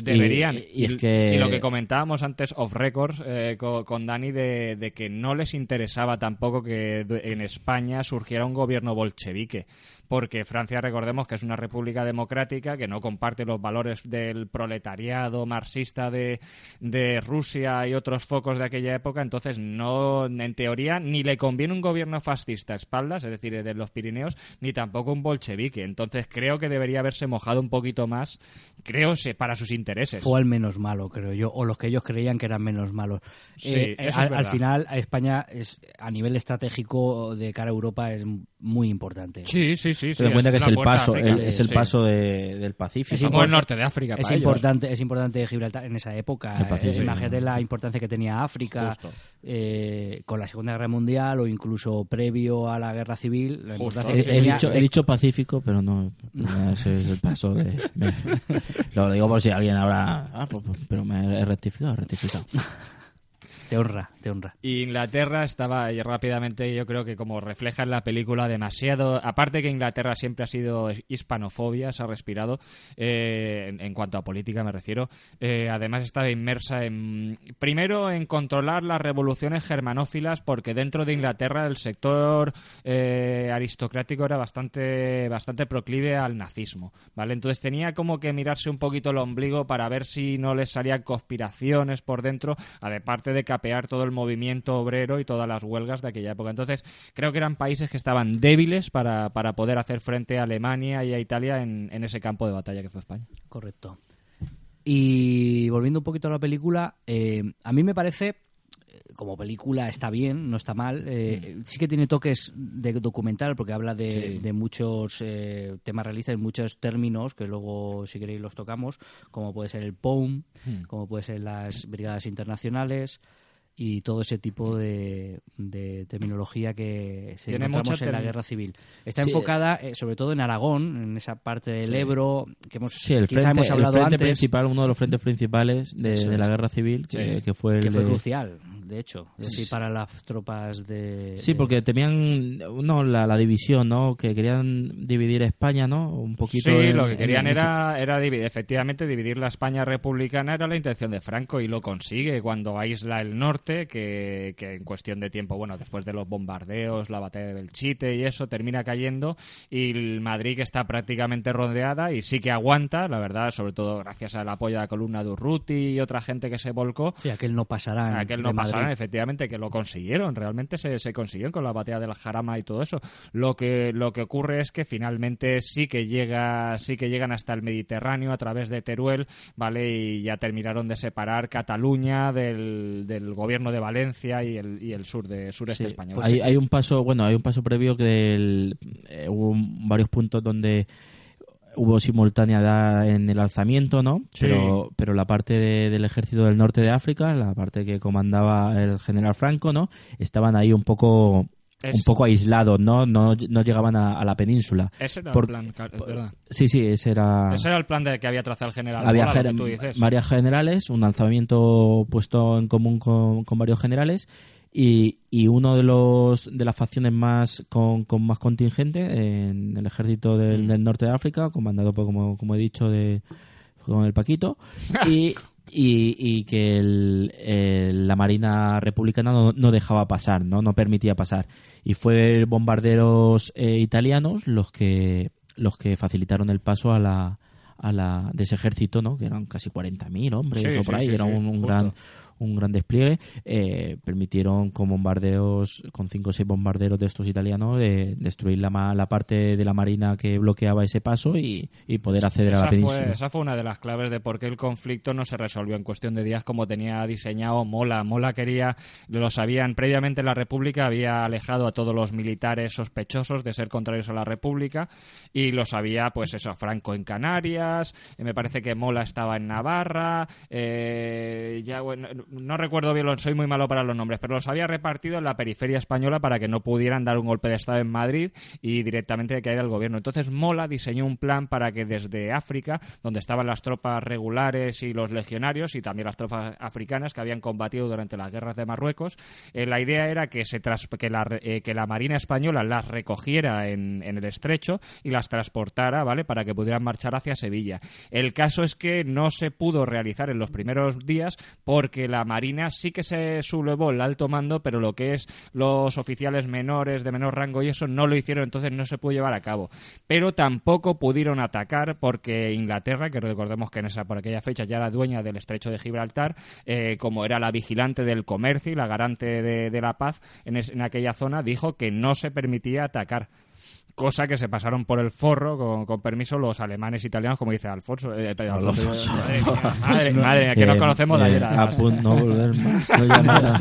Speaker 3: Deberían.
Speaker 2: Y- y es que-
Speaker 3: y lo que comentábamos antes off record eh, co- con, Dani de, de que no les interesaba tampoco que en España surgiera un gobierno bolchevique. Porque Francia, recordemos que es una república democrática que no comparte los valores del proletariado marxista de, de Rusia y otros focos de aquella época. Entonces, no, en teoría, ni le conviene un gobierno fascista a espaldas, es decir, de los Pirineos, ni tampoco un bolchevique. Entonces, creo que debería haberse mojado un poquito más, creo, se- para sus intereses.
Speaker 1: Fue al menos malo, creo yo, o los que ellos creían que eran menos malos.
Speaker 3: Sí,
Speaker 1: Eh,
Speaker 3: eso
Speaker 1: al,
Speaker 3: es verdad.
Speaker 1: al final, a España es a nivel estratégico de cara a Europa es muy importante.
Speaker 3: Sí, sí, sí.
Speaker 2: ten en cuenta que es el paso el- es el
Speaker 3: Sí.
Speaker 2: paso de- del Pacífico
Speaker 1: Es
Speaker 3: Como el norte de África
Speaker 1: Es
Speaker 3: para ellos.
Speaker 1: importante, es importante Gibraltar en esa época. Eh, imagínate la importancia que tenía África eh, con la Segunda Guerra Mundial o incluso previo a la Guerra Civil. La
Speaker 3: Justo.
Speaker 1: que
Speaker 2: he dicho, he dicho Pacífico, pero no, no, ese es el paso de... me- lo digo por si alguien habrá... Ah, pues- pues- pero me he rectificado, he rectificado.
Speaker 1: Te honra, te honra.
Speaker 3: Y Inglaterra estaba y rápidamente, yo creo que como refleja en la película demasiado, aparte que Inglaterra siempre ha sido hispanofobia, se ha respirado, eh, en, cuanto a política me refiero, eh, además estaba inmersa en, primero en controlar las revoluciones germanófilas, porque dentro de Inglaterra el sector eh, aristocrático era bastante, bastante proclive al nazismo, ¿vale? Entonces tenía como que mirarse un poquito el ombligo para ver si no les salían conspiraciones por dentro, aparte de capear todo el movimiento obrero y todas las huelgas de aquella época. Entonces, creo que eran países que estaban débiles para, para poder hacer frente a Alemania y a Italia en, en ese campo de batalla que fue España.
Speaker 1: Correcto. Y volviendo un poquito a la película, eh, a mí me parece, eh, como película está bien, no está mal. eh, Sí que tiene toques de documental porque habla de,
Speaker 3: Sí.
Speaker 1: de muchos eh, temas realistas, muchos términos que luego, si queréis, los tocamos, como puede ser el POUM,
Speaker 3: Hmm.
Speaker 1: como puede ser las brigadas internacionales y todo ese tipo de, de terminología que se
Speaker 3: Tiene
Speaker 1: encontramos
Speaker 3: mucha
Speaker 1: en la guerra civil. Está
Speaker 2: Sí.
Speaker 1: enfocada eh, sobre todo en Aragón, en esa parte del
Speaker 3: Sí.
Speaker 1: Ebro, que hemos,
Speaker 2: Sí, el frente,
Speaker 1: hemos
Speaker 2: el
Speaker 1: hablado
Speaker 2: frente
Speaker 1: antes.
Speaker 2: principal, uno de los frentes principales de, la guerra civil, que,
Speaker 3: Sí.
Speaker 2: que fue el
Speaker 1: que fue
Speaker 2: de-
Speaker 1: crucial, de hecho, es decir, para las tropas de...
Speaker 2: Sí, porque temían no, la, la división, ¿no? Que querían dividir España, ¿no? Un poquito.
Speaker 3: Sí,
Speaker 2: en-
Speaker 3: lo que querían
Speaker 2: en-
Speaker 3: era, era dividir, efectivamente dividir la España republicana era la intención de Franco y lo consigue cuando aísla el norte, que, que en cuestión de tiempo, bueno, después de los bombardeos, la batalla de Belchite y eso, termina cayendo y el Madrid que está prácticamente rodeada y sí que aguanta, la verdad, sobre todo gracias al apoyo de la columna de Urruti y otra gente que se volcó.
Speaker 1: Sí, aquel no pasará.
Speaker 3: Aquel no catalán, efectivamente, que lo consiguieron, realmente se, se consiguieron con la batalla del Jarama y todo eso. Lo que, lo que ocurre es que finalmente sí que llega, sí que llegan hasta el Mediterráneo a través de Teruel, ¿vale? Y ya terminaron de separar Cataluña del, del gobierno de Valencia y el, y el sur de sureste
Speaker 2: Sí,
Speaker 3: español.
Speaker 2: pues hay, hay un paso, bueno, hay un paso previo que del- eh, hubo varios puntos donde hubo simultaneidad en el alzamiento, ¿no?
Speaker 3: Sí.
Speaker 2: Pero, pero la parte de- del ejército del norte de África, la parte que comandaba el general Franco, ¿no? Estaban ahí un poco
Speaker 3: Es-
Speaker 2: un poco aislados, ¿no? No, no llegaban a, a la península.
Speaker 3: Ese era el plan, verdad.
Speaker 2: Sí, sí, ese era...
Speaker 3: Ese era el plan de que había trazado el general.
Speaker 2: Había
Speaker 3: Mola, tú dices.
Speaker 2: varias generales, un alzamiento puesto en común con, con varios generales y, y uno de los de las facciones más con, con más contingente en el ejército del, del norte de África, comandado por como, como he dicho de con el Paquito y y, y que el- el- la Marina Republicana no, no dejaba pasar, no no permitía pasar. Y fue bombarderos eh, italianos los que los que facilitaron el paso a la a la de ese ejército, ¿no? Que eran casi 40.000 hombres
Speaker 3: Sí,
Speaker 2: o
Speaker 3: sí,
Speaker 2: por ahí,
Speaker 3: sí,
Speaker 2: era un, gran un gran despliegue, eh, permitieron con bombardeos, con cinco o seis bombarderos de estos italianos, de destruir la, la parte de la marina que bloqueaba ese paso y, y poder acceder a la península.
Speaker 3: fue, esa fue una de las claves de por qué el conflicto no se resolvió en cuestión de días como tenía diseñado Mola. Mola quería, lo sabían previamente la República, había alejado a todos los militares sospechosos de ser contrarios a la República y lo sabía, pues eso, Franco en Canarias, eh, me parece que Mola estaba en Navarra, eh, ya bueno, no recuerdo bien, soy muy malo para los nombres, pero los había repartido en la periferia española para que no pudieran dar un golpe de Estado en Madrid y directamente caer al gobierno. Entonces Mola diseñó un plan para que desde África, donde estaban las tropas regulares y los legionarios y también las tropas africanas que habían combatido durante las guerras de Marruecos, eh, la idea era que, se tras- que, la, eh, que la Marina española las recogiera en, en el estrecho y las transportara, ¿vale? Para que pudieran marchar hacia Sevilla. El caso es que no se pudo realizar en los primeros días porque la Marina sí que se sublevó el alto mando, pero lo que es los oficiales menores de menor rango y eso no lo hicieron, entonces no se pudo llevar a cabo. Pero tampoco pudieron atacar porque Inglaterra, que recordemos que en esa por aquella fecha ya era dueña del estrecho de Gibraltar, eh, como era la vigilante del comercio y la garante de, de la paz en, es- en aquella zona, dijo que no se permitía atacar cosa que se pasaron por el forro, con, con permiso, los alemanes italianos, como dice Alfonso. eh, Alfonso,
Speaker 2: Alfonso.
Speaker 3: madre, que nos conocemos de
Speaker 2: eh,
Speaker 3: ayer.
Speaker 2: no volver más, no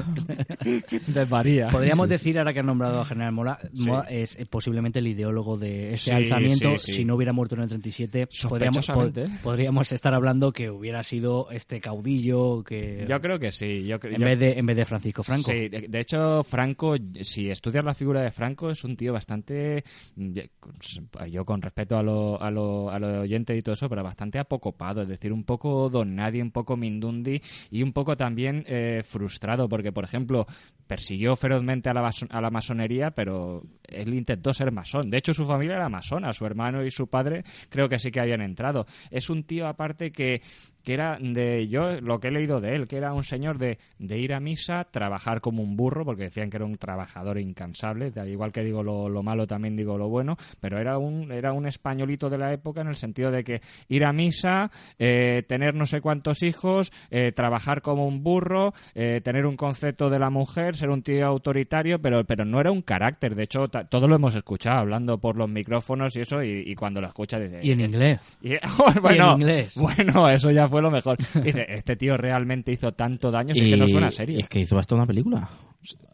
Speaker 3: de María.
Speaker 1: Podríamos decir, ahora que han nombrado a General Mola,
Speaker 3: Sí.
Speaker 1: Mola es eh, posiblemente el ideólogo de ese
Speaker 3: Sí,
Speaker 1: alzamiento.
Speaker 3: sí, sí.
Speaker 1: Si no hubiera muerto en el 37, podríamos, pod- podríamos estar hablando que hubiera sido este caudillo que...
Speaker 3: Yo creo que sí. Yo,
Speaker 1: en,
Speaker 3: yo-
Speaker 1: vez de, en vez de Francisco Franco.
Speaker 3: Sí, de, de hecho, Franco, si estudias la figura de Franco, es un tío bastante. Mm, Yo, con respeto a lo, a lo, a lo oyente y todo eso, pero bastante apocopado, es decir, un poco don nadie, un poco mindundi y un poco también eh, frustrado, porque, por ejemplo, persiguió ferozmente a la, a la masonería, pero él intentó ser masón. De hecho, su familia era masona, su hermano y su padre creo que sí que habían entrado. Es un tío, aparte, que que era de yo lo que he leído de él, que era un señor de, de ir a misa, trabajar como un burro, porque decían que era un trabajador incansable, igual que digo lo, lo malo también digo lo bueno, pero era un era un españolito de la época en el sentido de que ir a misa, eh, tener no sé cuántos hijos, eh, trabajar como un burro, eh, tener un concepto de la mujer, ser un tío autoritario, pero pero no era un carácter, de hecho todo lo hemos escuchado hablando por los micrófonos y eso y, y cuando lo escuchas dices,
Speaker 1: Y en inglés.
Speaker 3: y- bueno,
Speaker 1: Y en inglés.
Speaker 3: bueno, eso ya fue lo mejor. Dice, este tío realmente hizo tanto daño, si es que no suena serio.
Speaker 2: es que hizo hasta una película.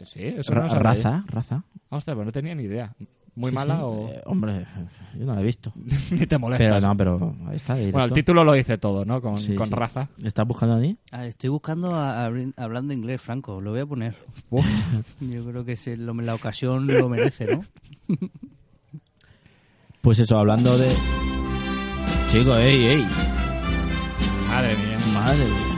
Speaker 3: Sí, eso
Speaker 2: Ra-
Speaker 3: no
Speaker 2: raza, raza.
Speaker 3: Hostia, pero no tenía ni idea. Muy
Speaker 2: Sí,
Speaker 3: mala
Speaker 2: sí.
Speaker 3: o...
Speaker 2: Eh, hombre, yo no la he visto.
Speaker 3: Ni te molesta.
Speaker 2: Pero no, pero ahí está.
Speaker 3: Bueno, el título lo dice todo, ¿no? Con,
Speaker 2: Sí,
Speaker 3: con
Speaker 2: sí.
Speaker 3: raza.
Speaker 2: ¿Estás buscando a mí?
Speaker 1: Ah, estoy buscando a- a- hablando inglés, Franco. Lo voy a poner. Yo creo que lo- la ocasión lo merece, ¿no?
Speaker 2: Pues eso, hablando de... Chico, ey, ey.
Speaker 3: Madre mía.
Speaker 2: Madre mía.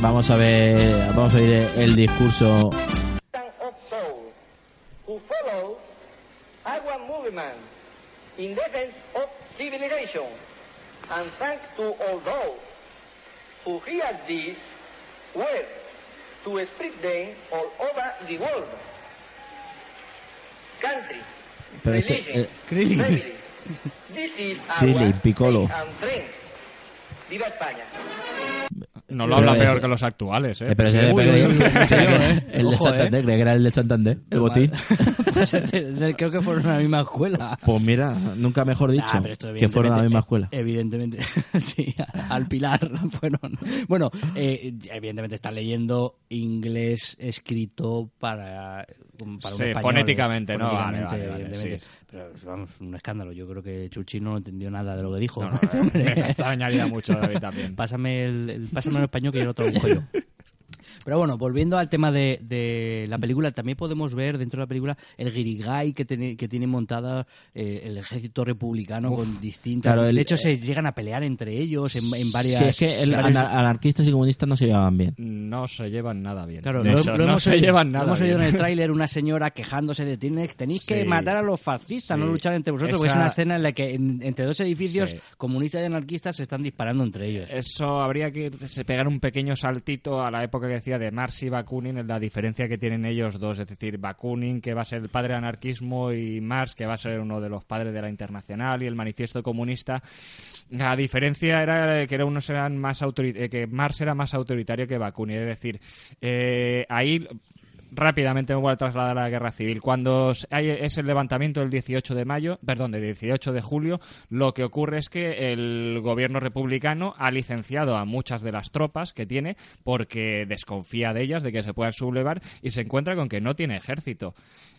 Speaker 2: Vamos a ver, vamos a oír el discurso
Speaker 11: in defense of civilization and thanks to all those who hear this word to spread them all over the world. Country,
Speaker 2: Pero este,
Speaker 11: religion,
Speaker 2: eh,
Speaker 11: family. This is
Speaker 2: Philip Piccolo.
Speaker 11: Viva España.
Speaker 3: No lo habla
Speaker 2: Pero
Speaker 3: peor que los actuales, ¿eh?
Speaker 2: Eh, pero
Speaker 1: ¿eh?
Speaker 2: el de Santander,
Speaker 1: ¿eh?
Speaker 2: creía que era el de Santander, el botín.
Speaker 1: Creo que fueron a la misma escuela.
Speaker 2: Pues mira, nunca mejor dicho, que fueron a la
Speaker 1: evidentemente-
Speaker 2: misma escuela.
Speaker 1: Evidentemente, sí, al Pilar fueron. Bueno, eh, evidentemente está leyendo inglés escrito para, para
Speaker 3: Sí, fonéticamente, ¿no? Vale, vale, vale,
Speaker 1: evidentemente.
Speaker 3: sí.
Speaker 1: Pero vamos, un escándalo. Yo creo que Chuchi no entendió nada de lo que dijo.
Speaker 3: No, no,
Speaker 1: Este hombre.
Speaker 3: me extrañaría mucho David también.
Speaker 1: Pásame el, el- pásame el español que yo lo traduzco yo. Pero bueno, volviendo al tema de, de la película, también podemos ver dentro de la película el guirigay que tiene, que tiene montada eh, el ejército republicano con distintas...
Speaker 2: claro, el-
Speaker 1: de hecho, se llegan a pelear entre ellos en, en varias...
Speaker 2: Sí, es que el,
Speaker 1: en varios-
Speaker 2: anar- anarquistas y comunistas no se llevaban bien.
Speaker 3: No se llevan nada bien.
Speaker 1: Claro, lo,
Speaker 3: hecho,
Speaker 1: lo
Speaker 3: no
Speaker 1: hemos
Speaker 3: se
Speaker 1: oído,
Speaker 3: llevan
Speaker 1: lo
Speaker 3: nada
Speaker 1: hemos oído en el tráiler una señora quejándose de "Tienes- tenéis que matar a los fascistas, no luchar entre vosotros, porque es una escena en la que en- entre dos edificios
Speaker 3: Sí. Eh,
Speaker 1: comunistas y anarquistas se están disparando entre ellos.
Speaker 3: Eso habría que se pegar un pequeño saltito a la época que decía de Marx y Bakunin, en la diferencia que tienen ellos dos. Es decir, Bakunin, que va a ser el padre del anarquismo, y Marx, que va a ser uno de los padres de la internacional y el manifiesto comunista. La diferencia era que unos eran más eh, que Marx era más autoritario que Bakunin. Es decir, eh, ahí rápidamente me voy a trasladar a la guerra civil. Cuando hay- es el levantamiento del 18 de mayo, perdón, del 18 de julio, lo que ocurre es que el gobierno republicano ha licenciado a muchas de las tropas que tiene porque desconfía de ellas, de que se puedan sublevar y se encuentra con que no tiene ejército.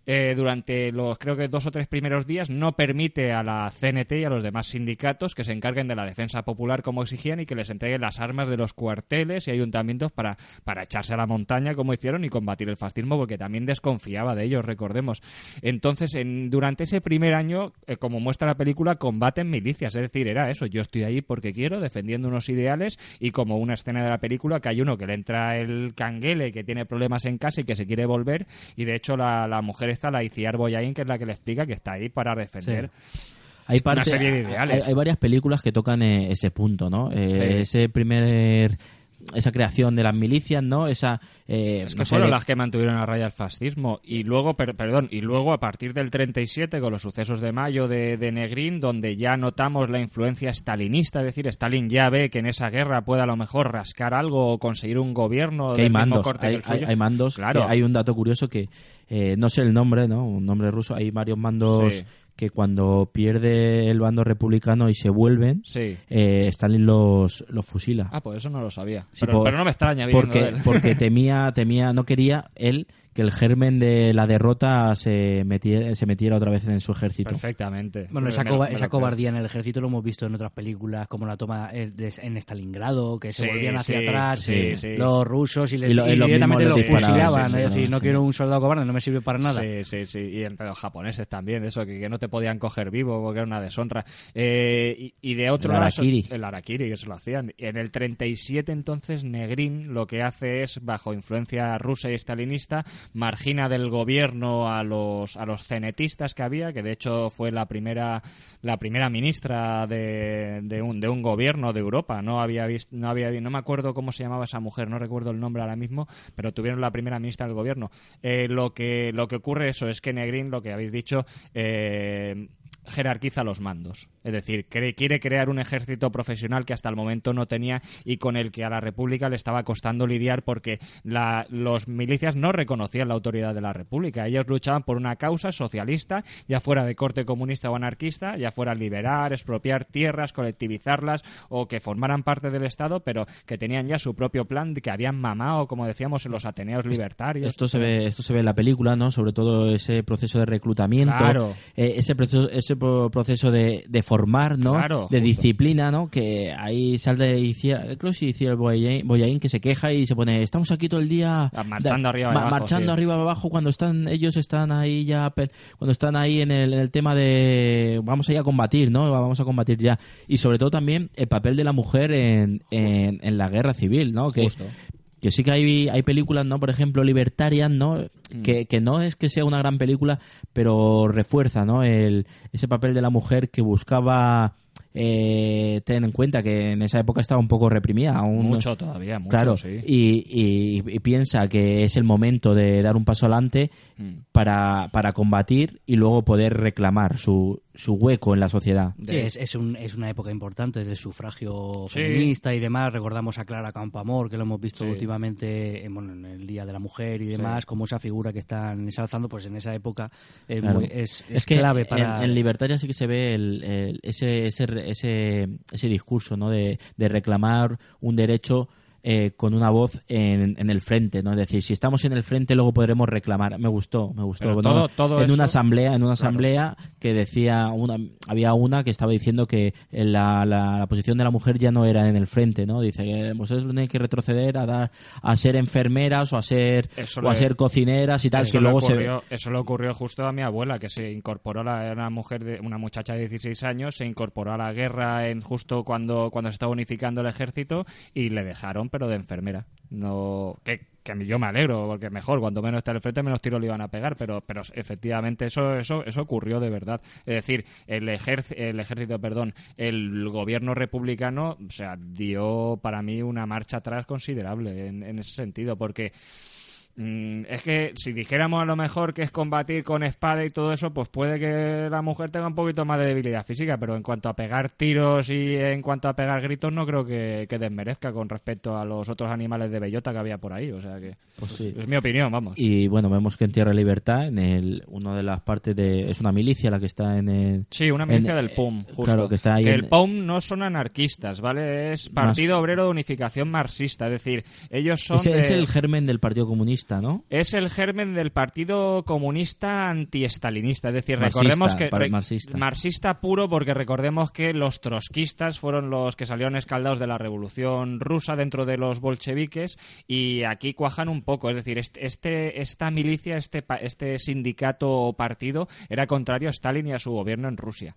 Speaker 3: Eh, durante los creo que dos o tres primeros días no permite a la CNT y a los demás sindicatos que se encarguen de la defensa popular como exigían y que les entreguen las armas de los cuarteles y ayuntamientos para, para echarse a la montaña como hicieron y combatir el fascismo porque también desconfiaba de ellos, recordemos. Entonces, en, durante ese primer año, eh, como muestra la película, combaten milicias, es decir, era eso, yo estoy ahí porque quiero, defendiendo unos ideales y como una escena de la película que hay uno que le entra el canguele, que tiene problemas en casa y que se quiere volver y de hecho la, la mujer está, la Iciar Boyain, que es la que le explica que está ahí para defender.
Speaker 2: Hay
Speaker 3: Una serie de ideales.
Speaker 2: Hay, hay varias películas que tocan eh, ese punto, ¿no? Eh. Ese primer esa creación de las milicias, ¿no? Esa eh,
Speaker 3: Es que
Speaker 2: no
Speaker 3: fueron las que mantuvieron a raya el fascismo. Y luego, per- perdón, y luego a partir del 37, con los sucesos de mayo de, de Negrín, donde ya notamos la influencia stalinista, es decir, Stalin ya ve que en esa guerra puede a lo mejor rascar algo o conseguir un gobierno
Speaker 2: que hay
Speaker 3: del mismo
Speaker 2: mandos,
Speaker 3: corte
Speaker 2: hay,
Speaker 3: que el
Speaker 2: hay-
Speaker 3: suyo.
Speaker 2: hay mandos,
Speaker 3: Claro.
Speaker 2: hay un dato curioso que eh, no sé el nombre, ¿no? Un nombre ruso, hay varios mandos
Speaker 3: Sí.
Speaker 2: Que cuando pierde el bando republicano y se vuelven,
Speaker 3: Sí.
Speaker 2: eh, Stalin los, los fusila.
Speaker 3: Ah, pues eso no lo sabía.
Speaker 2: Sí,
Speaker 3: pero,
Speaker 2: por-
Speaker 3: pero no me extraña
Speaker 2: porque, porque temía, temía, no quería él que el germen de la derrota se metiera, se metiera otra vez en su ejército.
Speaker 3: Perfectamente.
Speaker 1: Bueno, esa,
Speaker 3: Me lo-
Speaker 1: coba-
Speaker 3: me
Speaker 1: esa
Speaker 3: creo.
Speaker 1: cobardía en el ejército lo hemos visto en otras películas, como la toma eh, de- en Stalingrado, que se
Speaker 3: Sí,
Speaker 1: volvían hacia
Speaker 3: sí,
Speaker 1: atrás
Speaker 3: sí, sí.
Speaker 1: los rusos y, le,
Speaker 2: Y lo-
Speaker 1: y
Speaker 2: y los
Speaker 1: directamente los
Speaker 2: les
Speaker 1: fusilaban.
Speaker 2: sí, sí,
Speaker 1: es decir,
Speaker 2: sí.
Speaker 1: no quiero un soldado cobarde, no me sirve para nada.
Speaker 3: Sí, sí, sí. Y entre los japoneses también, eso, que, que no te podían coger vivo porque era una deshonra. Eh, y, y de otro
Speaker 2: El
Speaker 3: lado, el harakiri, que se lo hacían. Y en el 37, entonces, Negrín lo que hace es, bajo influencia rusa y stalinista, margina del gobierno a los, a los cenetistas que había, que de hecho fue la primera, la primera ministra de, de, un, de un gobierno de Europa. No había visto, no había, no me acuerdo cómo se llamaba esa mujer, no recuerdo el nombre ahora mismo, pero tuvieron la primera ministra del gobierno. Eh, lo que, lo que ocurre eso es que Negrín, lo que habéis dicho, eh, jerarquiza los mandos. Es decir, cre- quiere crear un ejército profesional que hasta el momento no tenía y con el que a la República le estaba costando lidiar porque la- los milicias no reconocían la autoridad de la República. Ellos luchaban por una causa socialista, ya fuera de corte comunista o anarquista, ya fuera liberar, expropiar tierras, colectivizarlas o que formaran parte del Estado, pero que tenían ya su propio plan, que habían mamado, como decíamos, en los Ateneos libertarios.
Speaker 2: Esto se ve, esto se ve en la película, ¿no? Sobre todo ese proceso de reclutamiento,
Speaker 3: Claro.
Speaker 2: eh, ese proceso, ese pro- proceso de, de formar, ¿no?
Speaker 3: Claro,
Speaker 2: de
Speaker 3: justo.
Speaker 2: disciplina, ¿no? Que ahí sale Iciar, creo sí, Iciar Boyain, Boyain, que se queja y se pone, estamos aquí todo el día
Speaker 3: Ah, marchando
Speaker 2: da-
Speaker 3: arriba y abajo,
Speaker 2: marchando
Speaker 3: sí.
Speaker 2: arriba y abajo cuando están ellos están ahí ya cuando están ahí en el, en el tema de vamos a ir a combatir, ¿no? Vamos a combatir ya y sobre todo también el papel de la mujer en, en, en la guerra civil, ¿no? Que
Speaker 3: Justo.
Speaker 2: Que sí que hay, hay películas, ¿no? Por ejemplo, Libertarian, ¿no?
Speaker 3: Mm.
Speaker 2: Que, que no es que sea una gran película, pero refuerza, ¿no? El, ese papel de la mujer que buscaba eh, tener en cuenta que en esa época estaba un poco reprimida. Aún,
Speaker 3: Mucho todavía, mucho,
Speaker 2: claro,
Speaker 3: sí.
Speaker 2: y, y- y piensa que es el momento de dar un paso adelante
Speaker 3: Mm.
Speaker 2: para, para combatir y luego poder reclamar su, su hueco en la sociedad.
Speaker 1: Sí, es, es, un- es una época importante del sufragio
Speaker 3: Sí.
Speaker 1: feminista y demás. Recordamos a Clara Campoamor, que lo hemos visto
Speaker 3: Sí.
Speaker 1: últimamente en, bueno, en el Día de la Mujer y
Speaker 3: Sí.
Speaker 1: demás, como esa figura que están ensalzando, pues en esa época es,
Speaker 2: Claro.
Speaker 1: muy- es,
Speaker 2: Es
Speaker 1: es
Speaker 2: que
Speaker 1: clave
Speaker 2: en-
Speaker 1: para...
Speaker 2: en, Libertaria sí que se ve el- el- ese, ese, ese, ese discurso ¿no? de, de reclamar un derecho eh, con una voz en, en el frente, ¿no? Es decir, si estamos en el frente luego podremos reclamar. Me gustó, me gustó.
Speaker 3: Todo- todo
Speaker 2: en una asamblea, en una
Speaker 3: Claro.
Speaker 2: asamblea que decía una, había una que estaba diciendo que la, la, la posición de la mujer ya no era en el frente, ¿no? Dice que vosotros tenéis que retroceder a dar a ser enfermeras o a ser
Speaker 3: Eso
Speaker 2: o a
Speaker 3: le-
Speaker 2: ser cocineras y tal,
Speaker 3: eso
Speaker 2: que se
Speaker 3: ocurrió, Eso le ocurrió justo a mi abuela, que se incorporó, la, era una mujer, de, una muchacha de 16 años, se incorporó a la guerra en justo cuando, cuando se estaba unificando el ejército y le dejaron, pero de enfermera. No, que, que yo me alegro, porque mejor, cuanto menos está al frente, menos tiros le iban a pegar, pero, pero efectivamente eso, eso, eso ocurrió de verdad. Es decir, el, ejerc- el ejército, perdón, el gobierno republicano, o sea, dio para mí una marcha atrás considerable en, en ese sentido, porque Mm, es que si dijéramos a lo mejor que es combatir con espada y todo eso, pues puede que la mujer tenga un poquito más de debilidad física, pero en cuanto a pegar tiros y en cuanto a pegar gritos, no creo que, que desmerezca con respecto a los otros animales de bellota que había por ahí. O sea que
Speaker 2: Pues sí.
Speaker 3: es mi opinión, vamos.
Speaker 2: Y bueno, vemos que en Tierra de Libertad, en el, una de las partes de. Es una milicia la que está en el.
Speaker 3: Sí, una milicia
Speaker 2: en-
Speaker 3: del PUM, justo.
Speaker 2: Claro, que está ahí. en-
Speaker 3: el PUM no son anarquistas, ¿vale? Es Partido Obrero de Unificación Marxista, es decir, ellos son de-
Speaker 2: es el germen del Partido Comunista, ¿no?
Speaker 3: Es el germen del Partido Comunista antiestalinista. Es decir,
Speaker 2: Marxista,
Speaker 3: recordemos que. re-
Speaker 2: marxista.
Speaker 3: marxista puro, porque recordemos que los trotskistas fueron los que salieron escaldados de la revolución rusa dentro de los bolcheviques y aquí cuajan un poco. Es decir, este, este- esta milicia, este, este sindicato o partido era contrario a Stalin y a su gobierno en Rusia.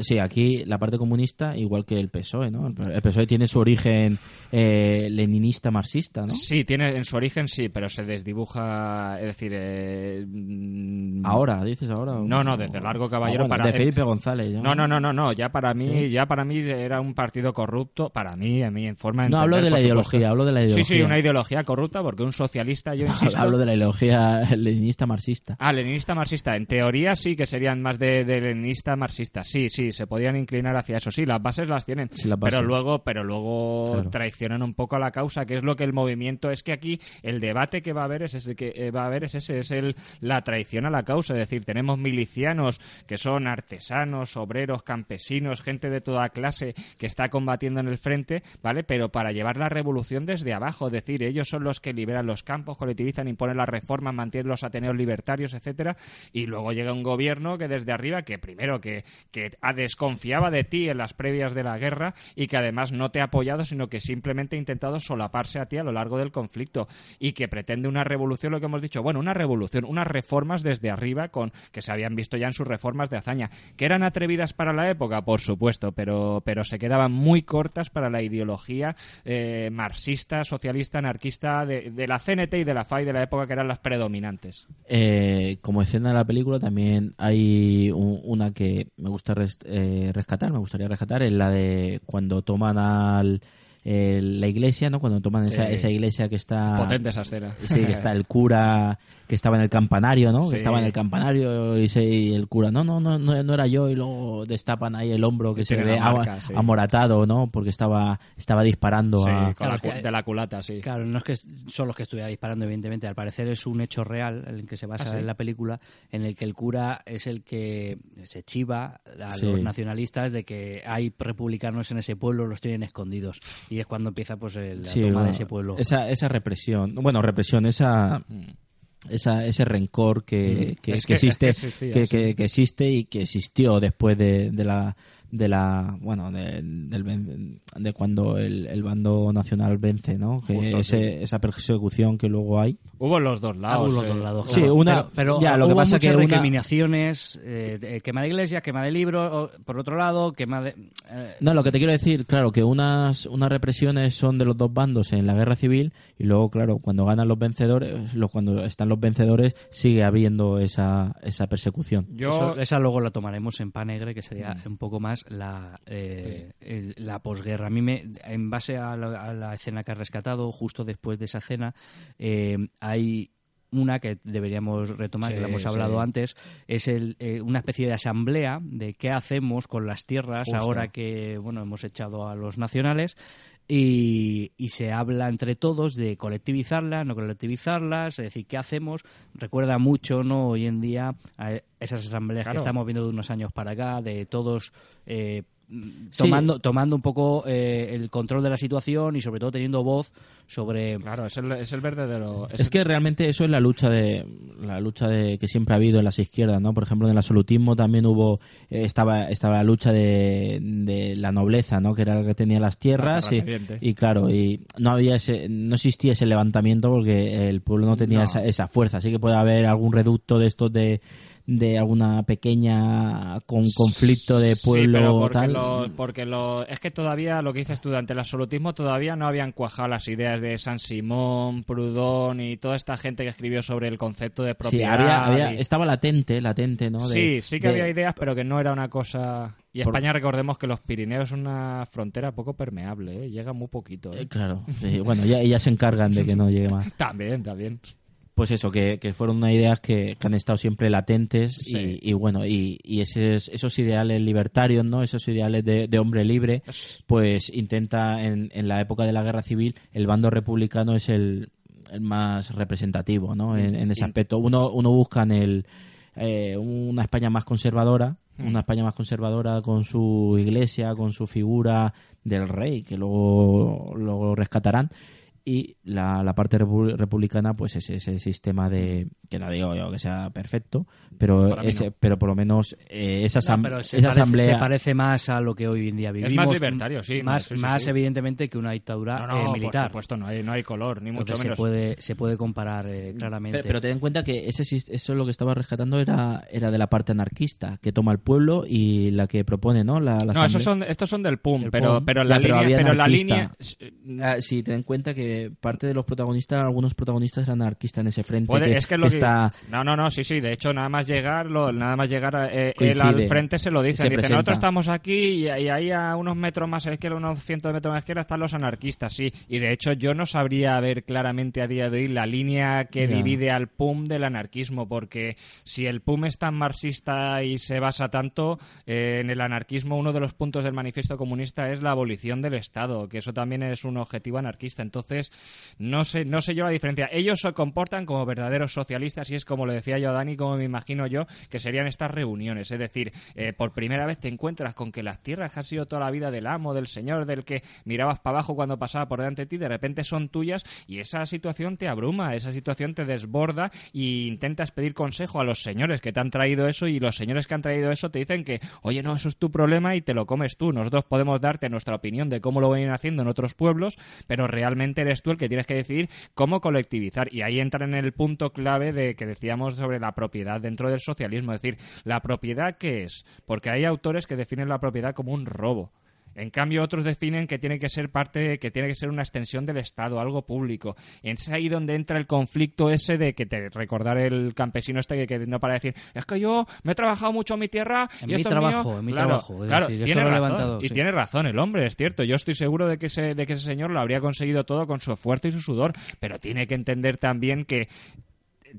Speaker 2: Sí, aquí la parte comunista, igual que el PSOE, ¿no? El PSOE tiene su origen eh, leninista marxista, ¿no?
Speaker 3: Sí, tiene en su origen sí, pero se desdibuja, es decir, eh, mm,
Speaker 2: Ahora, dices ahora.
Speaker 3: No, no, desde Largo Caballero
Speaker 2: Ah, bueno,
Speaker 3: para
Speaker 2: de Felipe González. ¿no?
Speaker 3: No, no, no, no, no, ya para mí,
Speaker 2: Sí.
Speaker 3: ya para mí era un partido corrupto, para mí, a mí en forma de
Speaker 2: No, hablo de la
Speaker 3: supuesto.
Speaker 2: ideología, hablo de la
Speaker 3: Sí, sí,
Speaker 2: ideología.
Speaker 3: una ideología corrupta porque un socialista, yo insisto.
Speaker 2: Hablo de la ideología leninista marxista.
Speaker 3: Ah, leninista marxista. En teoría sí que serían más de, de leninista marxista. Sí, sí, se podían inclinar hacia eso. Sí, las bases las tienen.
Speaker 2: Sí, las
Speaker 3: Pero luego, pero luego
Speaker 2: Claro.
Speaker 3: traicionan un poco a la causa, que es lo que el movimiento. Es que aquí el debate que va a es ese, que eh, va a haber es ese, es el la traición a la causa. Es decir, tenemos milicianos que son artesanos, obreros, campesinos, gente de toda clase que está combatiendo en el frente, ¿vale? Pero para llevar la revolución desde abajo, es decir, ellos son los que liberan los campos, colectivizan, imponen las reformas, mantienen los ateneos libertarios, etcétera, y luego llega un gobierno que desde arriba, que primero que, que desconfiaba de ti en las previas de la guerra y que además no te ha apoyado, sino que simplemente ha intentado solaparse a ti a lo largo del conflicto y que pretende una revolución, lo que hemos dicho, bueno, una revolución, unas reformas desde arriba con que se habían visto ya en sus reformas de hazaña, que eran atrevidas para la época, por supuesto, pero, pero se quedaban muy cortas para la ideología eh, marxista, socialista, anarquista de, la CNT y de la FAI de la época que eran las predominantes.
Speaker 2: Eh, como escena de la película también hay un- una que me gusta eh, rescatar, me gustaría rescatar, es la de cuando toman al el- la iglesia, ¿no? Cuando toman esa, esa iglesia que está...
Speaker 3: Potente esa escena.
Speaker 2: Sí, que está el cura que estaba en el campanario, ¿no?
Speaker 3: Sí.
Speaker 2: Que estaba en el campanario y, se- y el cura, no, no, no, no, no era yo y luego destapan ahí el hombro que
Speaker 3: Y
Speaker 2: se ve
Speaker 3: sí.
Speaker 2: amoratado, ¿no? Porque estaba, estaba disparando
Speaker 3: Sí,
Speaker 2: a...
Speaker 3: la de la culata, sí.
Speaker 1: Claro, no es que son los que estuviera disparando, evidentemente. Al parecer es un hecho real en el que se basa
Speaker 3: ¿Ah, sí?
Speaker 1: en la película, en el que el cura es el que se chiva a
Speaker 2: Sí.
Speaker 1: los nacionalistas de que hay republicanos en ese pueblo, los tienen escondidos. Y es cuando empieza pues el- la
Speaker 2: Sí,
Speaker 1: toma
Speaker 2: bueno,
Speaker 1: de ese pueblo.
Speaker 2: Esa, esa represión, bueno, represión, esa, esa ese rencor que, que,
Speaker 3: Es
Speaker 2: que
Speaker 3: que- es
Speaker 2: existe,
Speaker 3: sí.
Speaker 2: que- que existe y que existió después de, de la de la bueno de, del de cuando el, el bando nacional vence no que
Speaker 3: Justo,
Speaker 2: ese-
Speaker 3: sí.
Speaker 2: esa persecución que luego hay
Speaker 3: Hubo en los dos
Speaker 1: Ah,
Speaker 3: lados.
Speaker 1: hubo los
Speaker 3: eh.
Speaker 1: dos lados,
Speaker 2: Sí,
Speaker 1: claro.
Speaker 2: una-
Speaker 1: pero, pero
Speaker 2: ya, lo que pasa que una-
Speaker 1: recriminaciones, eh, quema de iglesias, quema de libros, por otro lado, quema de... eh,
Speaker 2: No, lo que te quiero decir, claro, que unas, unas represiones son de los dos bandos en la guerra civil y luego, claro, cuando ganan los vencedores, lo- cuando están los vencedores, sigue habiendo esa, esa persecución.
Speaker 3: Yo,
Speaker 1: Eso- esa luego la tomaremos en Panegre, que sería
Speaker 2: Mm.
Speaker 1: un poco más la, eh, el- la posguerra. A mí, me, en base a la, a la escena que has rescatado, justo después de esa escena, eh, hay una que deberíamos retomar, que la hemos
Speaker 3: sí.
Speaker 1: hablado antes, es el, eh, una especie de asamblea de qué hacemos con las tierras
Speaker 3: Justo.
Speaker 1: ahora que bueno hemos echado a los nacionales y, y se habla entre todos de colectivizarlas, no colectivizarlas, es decir, qué hacemos. Recuerda mucho, ¿no? Hoy en día a esas asambleas
Speaker 3: Claro.
Speaker 1: que estamos viendo de unos años para acá, de todos eh,
Speaker 2: Sí.
Speaker 1: tomando tomando un poco eh, el control de la situación y sobre todo teniendo voz sobre
Speaker 3: Claro, es el, es el verdadero...
Speaker 2: Es que realmente eso es la lucha de la lucha de que siempre ha habido en las izquierdas, ¿no? Por ejemplo, en el absolutismo también hubo eh, estaba estaba la lucha de, de la nobleza, ¿no? Que era la que tenía las tierras y, claro, y no había ese no existía ese levantamiento porque el pueblo no tenía
Speaker 3: No.
Speaker 2: Esa, esa fuerza, así que puede haber algún reducto de estos de de alguna pequeña con conflicto de pueblo
Speaker 3: sí, pero porque,
Speaker 2: tal.
Speaker 3: lo- porque lo- es que todavía, lo que dices tú, durante el absolutismo todavía no habían cuajado las ideas de San Simón, Proudhon y toda esta gente que escribió sobre el concepto de
Speaker 2: Sí,
Speaker 3: propiedad.
Speaker 2: había, había-
Speaker 3: y-
Speaker 2: estaba latente, latente, ¿no? De-
Speaker 3: sí, sí que
Speaker 2: de-
Speaker 3: había ideas, pero que no era una cosa... Y
Speaker 2: Por-
Speaker 3: España, recordemos que los Pirineos es una frontera poco permeable, ¿eh? llega muy poquito. ¿eh?
Speaker 2: Eh, Claro, sí, bueno, ya, ya se encargan de que no llegue más.
Speaker 3: También, también.
Speaker 2: Pues eso, que, que fueron unas ideas que, que han estado siempre latentes
Speaker 3: Sí.
Speaker 2: y, y bueno, y, y esos, esos ideales libertarios, ¿no? Esos ideales de, de hombre libre, pues intenta en, en la época de la guerra civil, el bando republicano es el, el más representativo, ¿no? En, en ese
Speaker 3: Y-
Speaker 2: aspecto. Uno, uno busca en el, eh, una España más conservadora,
Speaker 3: Mm.
Speaker 2: una España más conservadora con su iglesia, con su figura del rey, que luego, luego rescatarán. Y la, la parte repu- republicana, pues es ese sistema de, que no digo yo que sea perfecto, pero ese,
Speaker 3: no.
Speaker 2: pero por lo menos eh, esa,
Speaker 1: No,
Speaker 2: asam-
Speaker 1: pero se
Speaker 2: esa
Speaker 1: parece,
Speaker 2: asamblea...
Speaker 1: se parece más a lo que hoy en día
Speaker 3: Es
Speaker 1: vivimos.
Speaker 3: más libertario, sí,
Speaker 1: Más, más
Speaker 3: sí.
Speaker 1: evidentemente que una dictadura
Speaker 3: No, no,
Speaker 1: eh,
Speaker 3: por
Speaker 1: militar.
Speaker 3: supuesto, no hay, no hay color, ni mucho
Speaker 1: Entonces se
Speaker 3: menos.
Speaker 1: puede, se puede comparar eh, claramente.
Speaker 2: Pero, pero ten en cuenta que ese, eso lo que estaba rescatando era, era de la parte anarquista, que toma el pueblo y la que propone, ¿no? La, la
Speaker 3: No, esos son, estos son del PUM,
Speaker 2: El
Speaker 3: pero,
Speaker 2: PUM.
Speaker 3: pero
Speaker 2: Ya,
Speaker 3: la línea...
Speaker 2: había
Speaker 3: Pero la línea
Speaker 2: Ah, sí, ten en cuenta que parte de los protagonistas, algunos protagonistas eran anarquistas en ese frente.
Speaker 3: Puede-
Speaker 2: que,
Speaker 3: es que, lo
Speaker 2: que está...
Speaker 3: No, no, no, sí, sí. De hecho, nada más llegar, lo- nada más llegar eh, él al frente se lo dicen.
Speaker 2: Se
Speaker 3: Dice, nosotros estamos aquí y, y ahí a unos metros más a la izquierda, unos cientos de metros más a la izquierda están los anarquistas, sí. Y de hecho yo no sabría ver claramente a día de hoy la línea que divide al PUM del anarquismo, porque si el PUM es tan marxista y se basa tanto eh, en el anarquismo, uno de los puntos del manifiesto comunista es la abolición del Estado, que eso también es un objetivo anarquista. Entonces, no sé, no sé yo la diferencia. Ellos se comportan como verdaderos socialistas y es como lo decía yo a Dani, como me imagino yo, que serían estas reuniones. Es decir, eh, por primera vez te encuentras con que las tierras que han sido toda la vida del amo, del señor, del que mirabas para abajo cuando pasaba por delante de ti, de repente son tuyas y esa situación te abruma, esa situación te desborda y intentas pedir consejo a los señores que te han traído eso y los señores que han traído eso te dicen que, oye, no, eso es tu problema y te lo comes tú. Nosotros podemos darte nuestra opinión de cómo lo vienen haciendo en otros pueblos, pero realmente eres tú el que tienes que decidir cómo colectivizar. Y ahí entra en el punto clave de que decíamos sobre la propiedad dentro del socialismo. Es decir, ¿la propiedad qué es? Porque hay autores que definen la propiedad como un robo. En cambio, otros definen que tiene que ser parte, que tiene que ser una extensión del Estado, algo público. Y es ahí donde entra el conflicto ese de que te recordar el campesino este que, que no para decir, es que yo me he trabajado mucho en mi tierra
Speaker 1: En
Speaker 3: y
Speaker 1: mi
Speaker 3: esto es
Speaker 1: trabajo,
Speaker 3: mío".
Speaker 1: en mi
Speaker 3: Claro,
Speaker 1: trabajo, es
Speaker 3: Claro,
Speaker 1: decir,
Speaker 3: tiene razón,
Speaker 1: levantado,
Speaker 3: y
Speaker 1: sí.
Speaker 3: tiene razón el hombre, es cierto. Yo estoy seguro de que ese, de que ese señor lo habría conseguido todo con su esfuerzo y su sudor, pero tiene que entender también que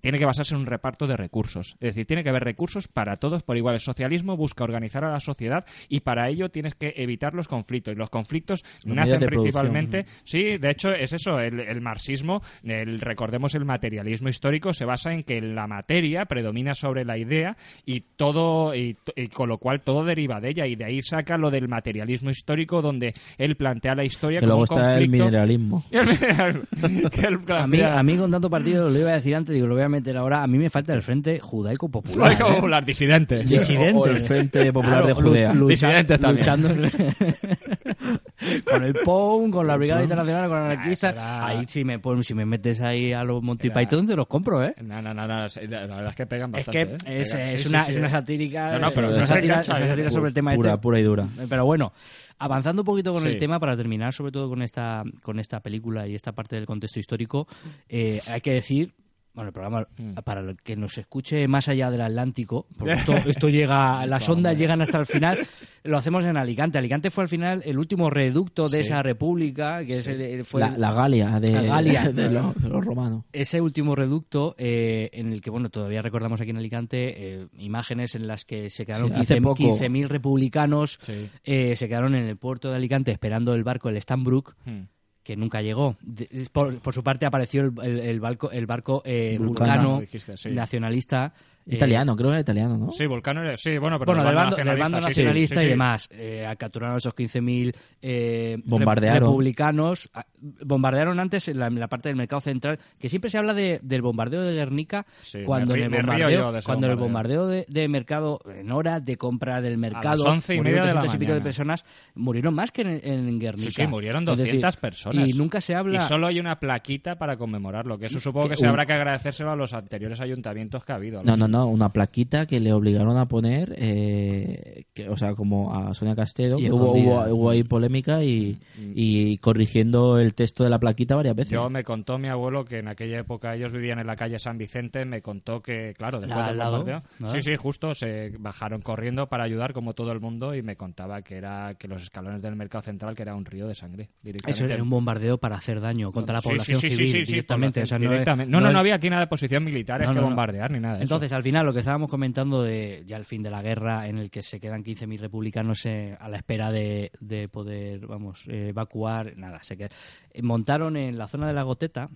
Speaker 3: tiene que basarse en un reparto de recursos. Es decir, tiene que haber recursos para todos por igual. El socialismo busca organizar a la sociedad y para ello tienes que evitar los conflictos. Y los conflictos nacen principalmente...
Speaker 2: producción.
Speaker 3: Sí, de hecho es eso. El, el marxismo, el, recordemos el materialismo histórico, se basa en que la materia predomina sobre la idea y todo, y, y con lo cual todo deriva de ella. Y de ahí saca lo del materialismo histórico donde él plantea la historia
Speaker 2: Que
Speaker 3: como
Speaker 2: luego
Speaker 3: un
Speaker 2: está el
Speaker 3: conflicto...
Speaker 2: mineralismo.
Speaker 3: Y el mineralismo. Que él
Speaker 1: A mí,
Speaker 3: plantea-
Speaker 1: a mí con tanto partido, lo iba a decir antes, digo, lo voy a meter ahora. A mí me falta el Frente Judaico Popular.
Speaker 3: Judaico
Speaker 1: ¿eh?
Speaker 3: Popular, disidente.
Speaker 1: Disidente.
Speaker 2: O el Frente Popular de Judea.
Speaker 1: lu- lucha-
Speaker 3: Disidentes también.
Speaker 1: Luchando con el POUM, con la Brigada Internacional, con anarquistas.
Speaker 3: será-
Speaker 1: Ahí si me, pon- si me metes ahí a los Monty
Speaker 3: Era-
Speaker 1: Python, te los compro, ¿eh?
Speaker 3: No, no, no, no, la verdad es que pegan
Speaker 1: Es
Speaker 3: bastante.
Speaker 1: que
Speaker 3: ¿eh?
Speaker 1: es, es
Speaker 3: sí,
Speaker 1: una,
Speaker 3: sí,
Speaker 1: es una satírica,
Speaker 3: No, no, pero
Speaker 1: es
Speaker 3: es
Speaker 1: una es una
Speaker 3: ¿eh?
Speaker 1: sobre el tema
Speaker 2: Pura,
Speaker 1: este.
Speaker 2: pura y dura.
Speaker 1: Pero bueno, avanzando un poquito con el tema para terminar, sobre todo con esta con esta película y esta parte del contexto histórico, eh, hay que decir bueno, el programa,
Speaker 3: Mm.
Speaker 1: para el que nos escuche más allá del Atlántico, porque esto, esto llega, las ondas llegan hasta el final, lo hacemos en Alicante. Alicante fue al final el último reducto de
Speaker 2: Sí.
Speaker 1: esa república, que es el- el- fue
Speaker 2: La,
Speaker 1: el-
Speaker 2: la Galia de,
Speaker 1: La Galia.
Speaker 2: de los, de los romanos.
Speaker 1: ese último reducto eh, en el que, bueno, todavía recordamos aquí en Alicante eh, imágenes en las que se quedaron
Speaker 2: Sí, hace
Speaker 1: 15
Speaker 2: poco.
Speaker 1: 15.000 republicanos, eh, se quedaron en el puerto de Alicante esperando el barco, el Stanbrook,
Speaker 3: Hmm.
Speaker 1: Que nunca llegó. De- por, por su parte apareció el, el- el barco, el barco eh,
Speaker 2: Vulcano.
Speaker 1: vulcano,
Speaker 3: Dijiste, sí.
Speaker 1: nacionalista. Eh,
Speaker 2: Italiano, creo que era italiano, ¿no?
Speaker 3: Sí, Vulcano era- sí, bueno, pero
Speaker 1: bueno, del bando, del
Speaker 3: nacionalista,
Speaker 1: bando
Speaker 3: sí, sí,
Speaker 1: nacionalista
Speaker 3: sí,
Speaker 1: y
Speaker 3: sí.
Speaker 1: demás. Eh, capturaron a esos 15.000 eh,
Speaker 2: Bombardearon.
Speaker 1: republicanos. Ah, Bombardearon antes en la, en la parte del mercado central, que siempre se habla de- del bombardeo de Guernica,
Speaker 3: Sí,
Speaker 1: cuando
Speaker 3: me
Speaker 1: en el bombardeo,
Speaker 3: yo de
Speaker 1: cuando el
Speaker 3: bombardeo.
Speaker 1: de, de mercado, en horas de compra del mercado,
Speaker 3: once y
Speaker 1: murieron
Speaker 3: media de la
Speaker 1: 300 y pico de
Speaker 3: mañana.
Speaker 1: personas, murieron más que en, en Guernica.
Speaker 3: Sí, sí, murieron
Speaker 1: Es decir,
Speaker 3: 200 personas.
Speaker 1: Y nunca se habla...
Speaker 3: Y solo hay una plaquita para conmemorarlo, que eso supongo que,
Speaker 1: Que
Speaker 3: se
Speaker 1: un-
Speaker 3: habrá que agradecérselo a los anteriores ayuntamientos que ha habido.
Speaker 2: No, no, no, una plaquita que le obligaron a poner, eh, que, o sea, como a Sonia Castelo,
Speaker 1: Y
Speaker 2: que hubo, hubo, hubo ahí polémica y, y corrigiendo el texto de la plaquita varias veces.
Speaker 3: Yo me contó mi abuelo que en aquella época ellos vivían en la calle San Vicente, me contó que, claro, después del
Speaker 1: lado,
Speaker 3: bombardeo,
Speaker 1: ¿no?
Speaker 3: sí, sí, justo se bajaron corriendo para ayudar como todo el mundo y me contaba que era que los escalones del mercado central que era un río de sangre.
Speaker 1: Eso era un bombardeo para hacer daño contra la población
Speaker 3: sí, sí,
Speaker 1: civil
Speaker 3: sí,
Speaker 1: directamente.
Speaker 3: población-
Speaker 1: o sea, no
Speaker 3: directamente. No, no, había aquí nada de posición militar, es que
Speaker 1: no, no.
Speaker 3: bombardear ni nada de eso.
Speaker 1: Al final, lo que estábamos comentando de ya el fin de la guerra, en el que se quedan 15.000 republicanos eh, a la espera de, de poder, vamos, eh, evacuar, nada, se queda- eh, montaron en la zona de la Goteta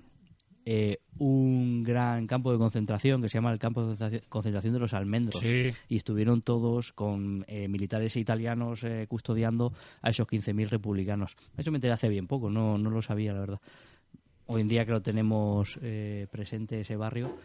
Speaker 1: eh, un gran campo de concentración que se llama el campo de concentración- de los almendros.
Speaker 3: Sí.
Speaker 1: Y estuvieron todos con eh, militares italianos eh, custodiando a esos 15.000 republicanos. Eso me enteré hace bien poco, no, no lo sabía, la verdad. Hoy en día que lo tenemos eh, presente ese barrio.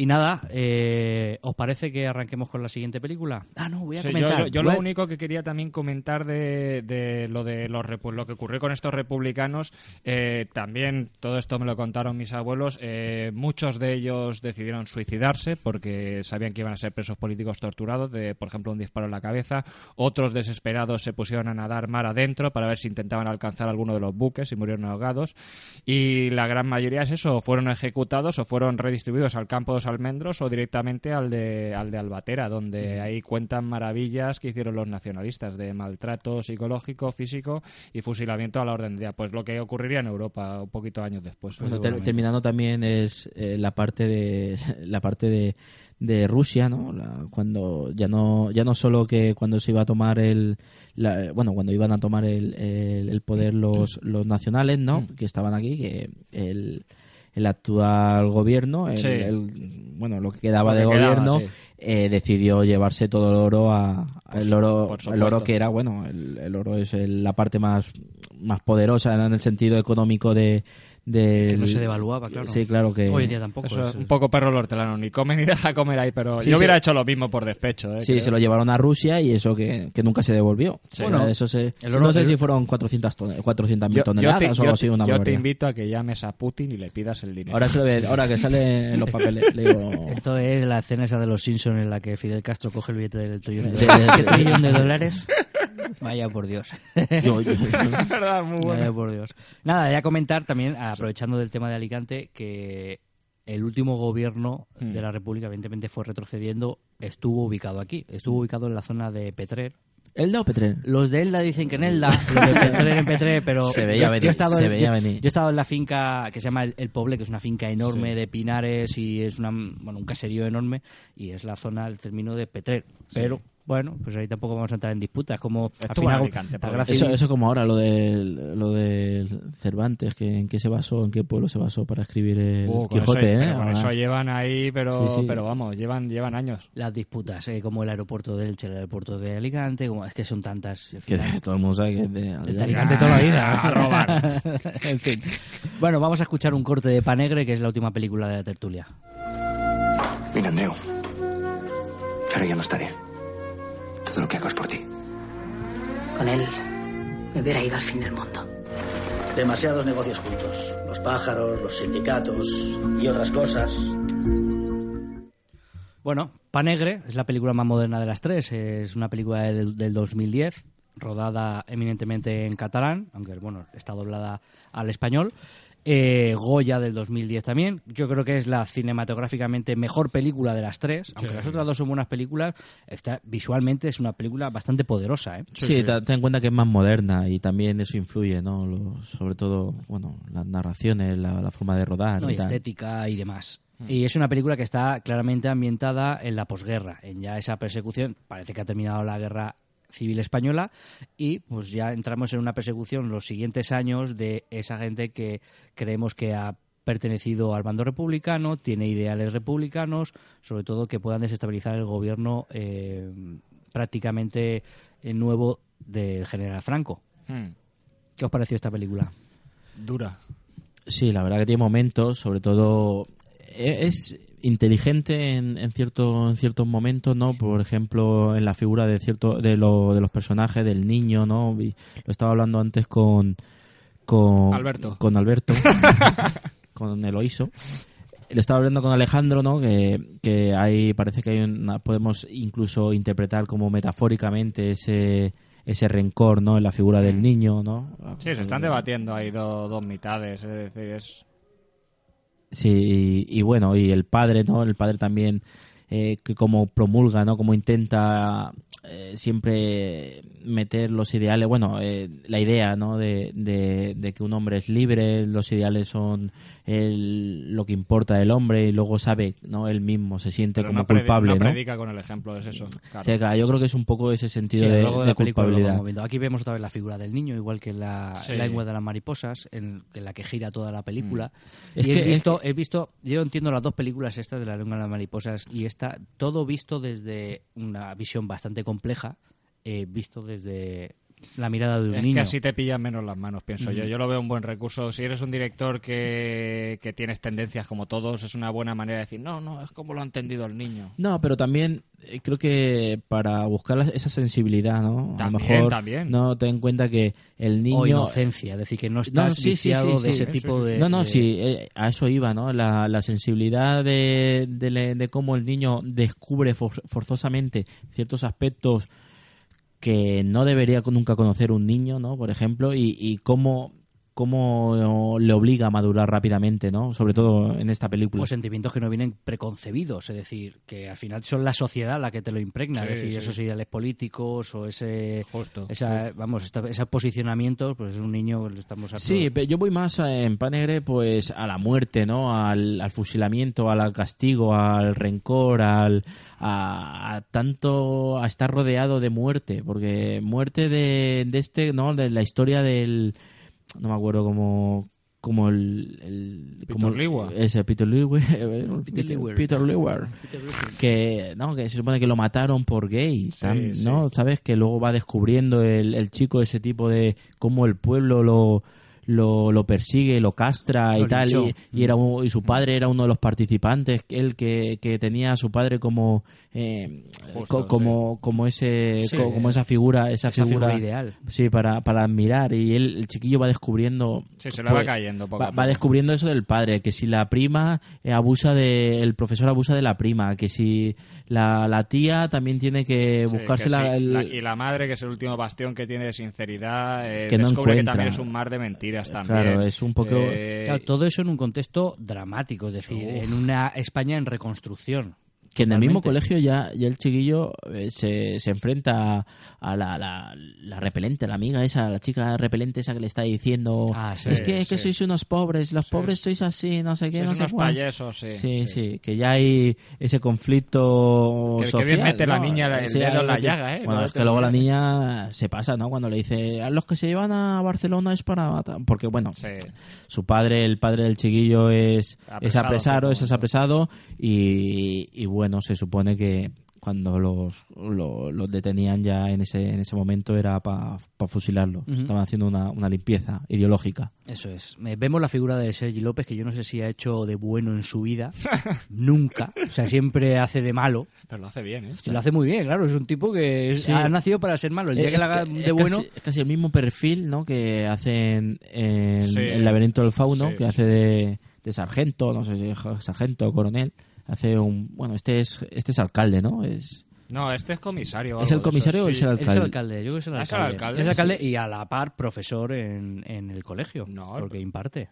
Speaker 1: Y nada, eh, ¿os parece que arranquemos con la siguiente película? Ah, no, voy a
Speaker 3: Sí,
Speaker 1: comentar.
Speaker 3: yo, lo único que quería también comentar de, de lo de los repu- lo que ocurrió con estos republicanos, eh, también todo esto me lo contaron mis abuelos. eh, muchos de ellos decidieron suicidarse porque sabían que iban a ser presos políticos torturados, de por ejemplo un disparo en la cabeza. Otros desesperados se pusieron a nadar mar adentro para ver si intentaban alcanzar alguno de los buques y murieron ahogados. Y la gran mayoría es eso, fueron ejecutados o fueron redistribuidos al campo de los almendros o directamente al de, al de Albatera, donde ahí cuentan maravillas que hicieron los nacionalistas de maltrato psicológico, físico y fusilamiento a la orden del día. Pues lo que ocurriría en Europa un poquito años después.
Speaker 2: Bueno, ter-
Speaker 3: seguramente.
Speaker 2: terminando también es eh, la parte de la parte de, de Rusia, ¿no? La- cuando ya no ya no solo que cuando se iba a tomar el la- bueno cuando iban a tomar el, el, el poder los los nacionales, ¿no? Que estaban aquí, que el el actual gobierno, el,
Speaker 3: Sí.
Speaker 2: el- bueno, lo que quedaba
Speaker 3: Lo que
Speaker 2: de
Speaker 3: quedaba,
Speaker 2: gobierno,
Speaker 3: sí.
Speaker 2: eh, decidió llevarse todo el oro a, el oro, el oro que era, bueno, el, el oro es el- la parte más más poderosa en el sentido económico de del-
Speaker 1: Que no se devaluaba, claro.
Speaker 2: Sí, claro que.
Speaker 1: Hoy en día tampoco.
Speaker 3: Eso
Speaker 1: es-
Speaker 3: un poco perro el hortelano, ni come ni deja comer ahí, pero
Speaker 2: Sí,
Speaker 3: yo hubiera hecho lo mismo por despecho. ¿eh?
Speaker 2: Sí,
Speaker 3: creo.
Speaker 2: se lo llevaron a Rusia y eso que, que nunca se devolvió.
Speaker 3: Sí.
Speaker 2: Bueno, eso se, no sé si fueron 400 ton- 400 mil
Speaker 3: yo
Speaker 2: toneladas
Speaker 3: te,
Speaker 2: o algo así, una
Speaker 3: yo te invito a que llames a Putin y le pidas el dinero.
Speaker 2: Ahora, se ve- ahora que sale en los papeles, le digo...
Speaker 1: Esto es la escena esa de los Simpsons en la que Fidel Castro coge el billete del trillón de,
Speaker 2: Sí,
Speaker 1: dólares. Vaya por Dios.
Speaker 2: Yo- yo-
Speaker 3: Es verdad, muy bueno.
Speaker 1: Vaya por Dios. Nada, ya comentar también, aprovechando del tema de Alicante, que el último gobierno
Speaker 3: Hmm.
Speaker 1: de la República, evidentemente, fue retrocediendo, estuvo ubicado aquí. Estuvo ubicado en la zona de Petrer.
Speaker 2: ¿Elda o Petrer?
Speaker 1: Los de Elda dicen que en Elda, los de Petrer en Petrer, pero
Speaker 2: Se
Speaker 1: yo-
Speaker 2: veía
Speaker 1: yo,
Speaker 2: venir,
Speaker 1: he estado
Speaker 2: se
Speaker 1: en,
Speaker 2: veía
Speaker 1: yo-
Speaker 2: venir.
Speaker 1: yo he estado en la finca que se llama El, El Poble, que es una finca enorme
Speaker 3: Sí.
Speaker 1: de pinares y es una, bueno, un caserío enorme y es la zona, el término de Petrer. Pero, bueno, pues ahí tampoco vamos a entrar en disputas. Como al final,
Speaker 3: Alicante,
Speaker 2: Eso, eso como ahora, lo del, lo del Cervantes, que en qué se basó, en qué pueblo se basó para escribir el
Speaker 3: Uh, con
Speaker 2: Quijote,
Speaker 3: eso,
Speaker 2: ¿eh?
Speaker 3: con
Speaker 2: Ahora-
Speaker 3: eso llevan ahí, pero,
Speaker 2: Sí, sí.
Speaker 3: pero vamos, llevan, llevan años.
Speaker 1: las disputas, eh, como el aeropuerto de Elche, el aeropuerto de Alicante, como es que son tantas.
Speaker 2: que todo el mundo sabe que es de,
Speaker 1: De Alicante toda la vida.
Speaker 3: A robar.
Speaker 1: en fin. Bueno, vamos a escuchar un corte de Panegre, que es la última película de la tertulia.
Speaker 12: Mira, Andreu. Ahora ya no estaré. Todo lo que hago es por ti.
Speaker 13: Con él me hubiera ido al fin del mundo.
Speaker 14: Demasiados negocios juntos. Los pájaros, los sindicatos y otras cosas.
Speaker 1: Bueno, Panegre es la película más moderna de las tres. Es una película del, del 2010, rodada eminentemente en catalán, aunque bueno, está doblada al español. Eh, Goya del 2010 también. Yo creo que es la cinematográficamente mejor película de las tres. Aunque
Speaker 2: Sí.
Speaker 1: las otras dos son buenas películas, está, visualmente es una película bastante poderosa. ¿eh?
Speaker 2: Sí, ten en cuenta que es más moderna y también eso influye, ¿no? Lo- sobre todo, bueno, las narraciones, la, la forma de rodar
Speaker 1: ¿no?
Speaker 2: y
Speaker 1: y
Speaker 2: tal.
Speaker 1: estética y demás.
Speaker 2: Mm.
Speaker 1: Y es una película que está claramente ambientada en la posguerra, en ya esa persecución. Parece que ha terminado la guerra civil española y pues ya entramos en una persecución los siguientes años de esa gente que creemos que ha pertenecido al bando republicano, tiene ideales republicanos, sobre todo que puedan desestabilizar el gobierno eh, prácticamente eh, nuevo del general Franco.
Speaker 3: Hmm.
Speaker 1: ¿Qué os pareció esta película?
Speaker 3: Dura.
Speaker 2: Sí, la verdad que tiene momentos, sobre todo e- es inteligente en, en cierto, en ciertos momentos, ¿no? Por ejemplo, en la figura de cierto de, lo- de los personajes, del niño, ¿no? Y lo estaba hablando antes con con
Speaker 3: Alberto.
Speaker 2: con Alberto, con Eloíso. Le estaba hablando con Alejandro, ¿no? Que, que hay, parece que hay una, podemos incluso interpretar como metafóricamente ese ese rencor, ¿no? En la figura del niño, ¿no?
Speaker 3: Sí, se están debatiendo ahí do- dos mitades, es decir, es...
Speaker 2: Sí, y, y bueno, y el padre, ¿no? El padre también, eh, que como promulga, ¿no? Como intenta eh, siempre meter los ideales, bueno, eh, la idea, ¿no? De, de, de que un hombre es libre, los ideales son el- lo que importa del hombre y luego sabe, ¿no? Él mismo se siente
Speaker 3: Pero
Speaker 2: como
Speaker 3: no
Speaker 2: culpable,
Speaker 3: no
Speaker 2: ¿no?
Speaker 3: predica con el ejemplo, es eso. Claro.
Speaker 2: Sí, claro, yo creo que es un poco ese sentido
Speaker 1: Sí,
Speaker 2: de,
Speaker 1: la
Speaker 2: culpabilidad.
Speaker 1: vamos viendo. Aquí vemos otra vez la figura del niño, igual que en la
Speaker 2: Sí.
Speaker 1: en la lengua de las mariposas, en, en la que gira toda la película.
Speaker 2: Mm. Es
Speaker 1: y he
Speaker 2: que- es
Speaker 1: visto, he visto, yo entiendo las dos películas estas de la lengua de las mariposas y esta, todo visto desde una visión bastante compleja, eh, visto desde la mirada de un
Speaker 3: Es
Speaker 1: niño.
Speaker 3: que así te pillan menos las manos, pienso yo.
Speaker 1: Mm.
Speaker 3: Yo lo veo un buen recurso. Si eres un director que, que tienes tendencias como todos, es una buena manera de decir, no, no, es como lo ha entendido el niño.
Speaker 2: No, pero también eh, creo que para buscar la- esa sensibilidad, ¿no? a lo mejor
Speaker 3: también.
Speaker 2: no ten en cuenta que el niño
Speaker 1: O inocencia, es decir, que no estás
Speaker 2: sí, sí,
Speaker 1: viciado
Speaker 2: sí,
Speaker 1: de
Speaker 2: sí.
Speaker 1: ese tipo de...
Speaker 2: No, no,
Speaker 1: de-
Speaker 2: sí, eh, a eso iba, ¿no? La, la sensibilidad de, de, cómo el niño descubre for- forzosamente ciertos aspectos que no debería nunca conocer un niño, ¿no? Por ejemplo, y, y cómo, cómo le obliga a madurar rápidamente, ¿no? Sobre todo en esta película.
Speaker 1: o sentimientos que no vienen preconcebidos, es decir, que al final son la sociedad la que te lo impregna,
Speaker 2: Sí,
Speaker 1: es decir,
Speaker 2: sí.
Speaker 1: esos ideales políticos o ese, esa, vamos, esta- esos posicionamientos, pues es un niño, le estamos a
Speaker 2: Sí, pero yo voy más eh, en Panegre pues a la muerte, ¿no? Al, al fusilamiento, al castigo, al rencor, al a, a tanto a estar rodeado de muerte, porque muerte de, de este, ¿no? De la historia del no me acuerdo cómo como el, el
Speaker 3: Peter
Speaker 2: como
Speaker 3: Lewa.
Speaker 2: ese Peter Lewa Peter,
Speaker 1: Lewa.
Speaker 2: Peter que no que se supone que lo mataron por gay tan-
Speaker 3: sí.
Speaker 2: no sabes que luego va descubriendo el, el chico ese tipo de cómo el pueblo lo lo, lo persigue, lo castra y tal, y, y era un- y su padre era uno de los participantes, él que, que tenía a su padre como eh,
Speaker 3: Justo,
Speaker 2: co- como como ese
Speaker 1: Sí.
Speaker 2: co- como esa figura esa,
Speaker 1: Esa
Speaker 2: figura,
Speaker 1: figura ideal.
Speaker 2: sí para, para admirar y él el chiquillo va descubriendo
Speaker 3: Sí, se le va
Speaker 2: pues,
Speaker 3: cayendo poco
Speaker 2: va,
Speaker 3: poco.
Speaker 2: va descubriendo eso del padre que si la prima eh, abusa de el profesor abusa de la prima que si la, la tía también tiene que
Speaker 3: Sí,
Speaker 2: buscarse
Speaker 3: que
Speaker 2: la,
Speaker 3: sí.
Speaker 2: el-
Speaker 3: La- y la madre, que es el último bastión que tiene de sinceridad, eh,
Speaker 2: Que no
Speaker 3: descubre que
Speaker 2: encuentra.
Speaker 3: también es un mar de mentiras también.
Speaker 2: Claro, es un poco-
Speaker 3: Eh,
Speaker 1: Claro, todo eso en un contexto dramático, es decir,
Speaker 3: Uf.
Speaker 1: en una España en reconstrucción.
Speaker 2: Que en el mismo colegio ya, ya el chiquillo eh, se, se enfrenta a la, la, la repelente, la amiga esa, la chica repelente esa que le está diciendo
Speaker 1: Ah, sí,
Speaker 2: es que, es que sois unos pobres, los pobres sois así, no sé qué, no sé
Speaker 3: unos
Speaker 2: cuál".
Speaker 3: payesos, sí,
Speaker 2: Sí, que ya hay ese conflicto
Speaker 3: Que- que
Speaker 2: social.
Speaker 3: bien mete la niña el dedo en la llaga, ¿eh?
Speaker 2: Bueno,
Speaker 3: No
Speaker 2: es
Speaker 3: te
Speaker 2: que luego la niña se pasa, ¿no? Cuando le dice, a los que se llevan a Barcelona es para matar. Porque, bueno, su padre, el padre del chiquillo es, es
Speaker 3: Apresado,
Speaker 2: apresado,
Speaker 3: justo,
Speaker 2: es apresado y, y bueno, se supone que cuando los, lo- los detenían ya en ese, en ese momento era para fusilarlo.
Speaker 1: Ujú.
Speaker 2: Estaban haciendo una, una limpieza ideológica.
Speaker 1: Eso es. Vemos la figura de Sergi López, que yo no sé si ha hecho de bueno en su vida. Nunca. O sea, siempre hace de malo.
Speaker 3: Pero lo hace bien, ¿eh?
Speaker 1: Y lo hace muy bien, claro. Es un tipo que es-
Speaker 2: Sí.
Speaker 1: ha nacido para ser malo. El día
Speaker 2: Es
Speaker 1: que lo haga de
Speaker 2: es
Speaker 1: bueno...
Speaker 2: Casi, es casi el mismo perfil ¿no? que hacen en
Speaker 3: Sí.
Speaker 2: El laberinto del fauno,
Speaker 3: Sí,
Speaker 2: que hace de, de sargento, no sé si es sargento o coronel. Hace un. Bueno, este es, este es alcalde, ¿no? Es.
Speaker 3: No, este es comisario. o
Speaker 2: ¿Es
Speaker 3: el
Speaker 2: comisario o es el
Speaker 1: Es el
Speaker 2: alcalde?
Speaker 1: alcalde, yo creo que es el
Speaker 3: Ah, es el
Speaker 1: alcalde.
Speaker 3: alcalde,
Speaker 1: Es el alcalde
Speaker 3: sí.
Speaker 1: y a la par profesor en, en el colegio.
Speaker 3: No,
Speaker 1: porque imparte.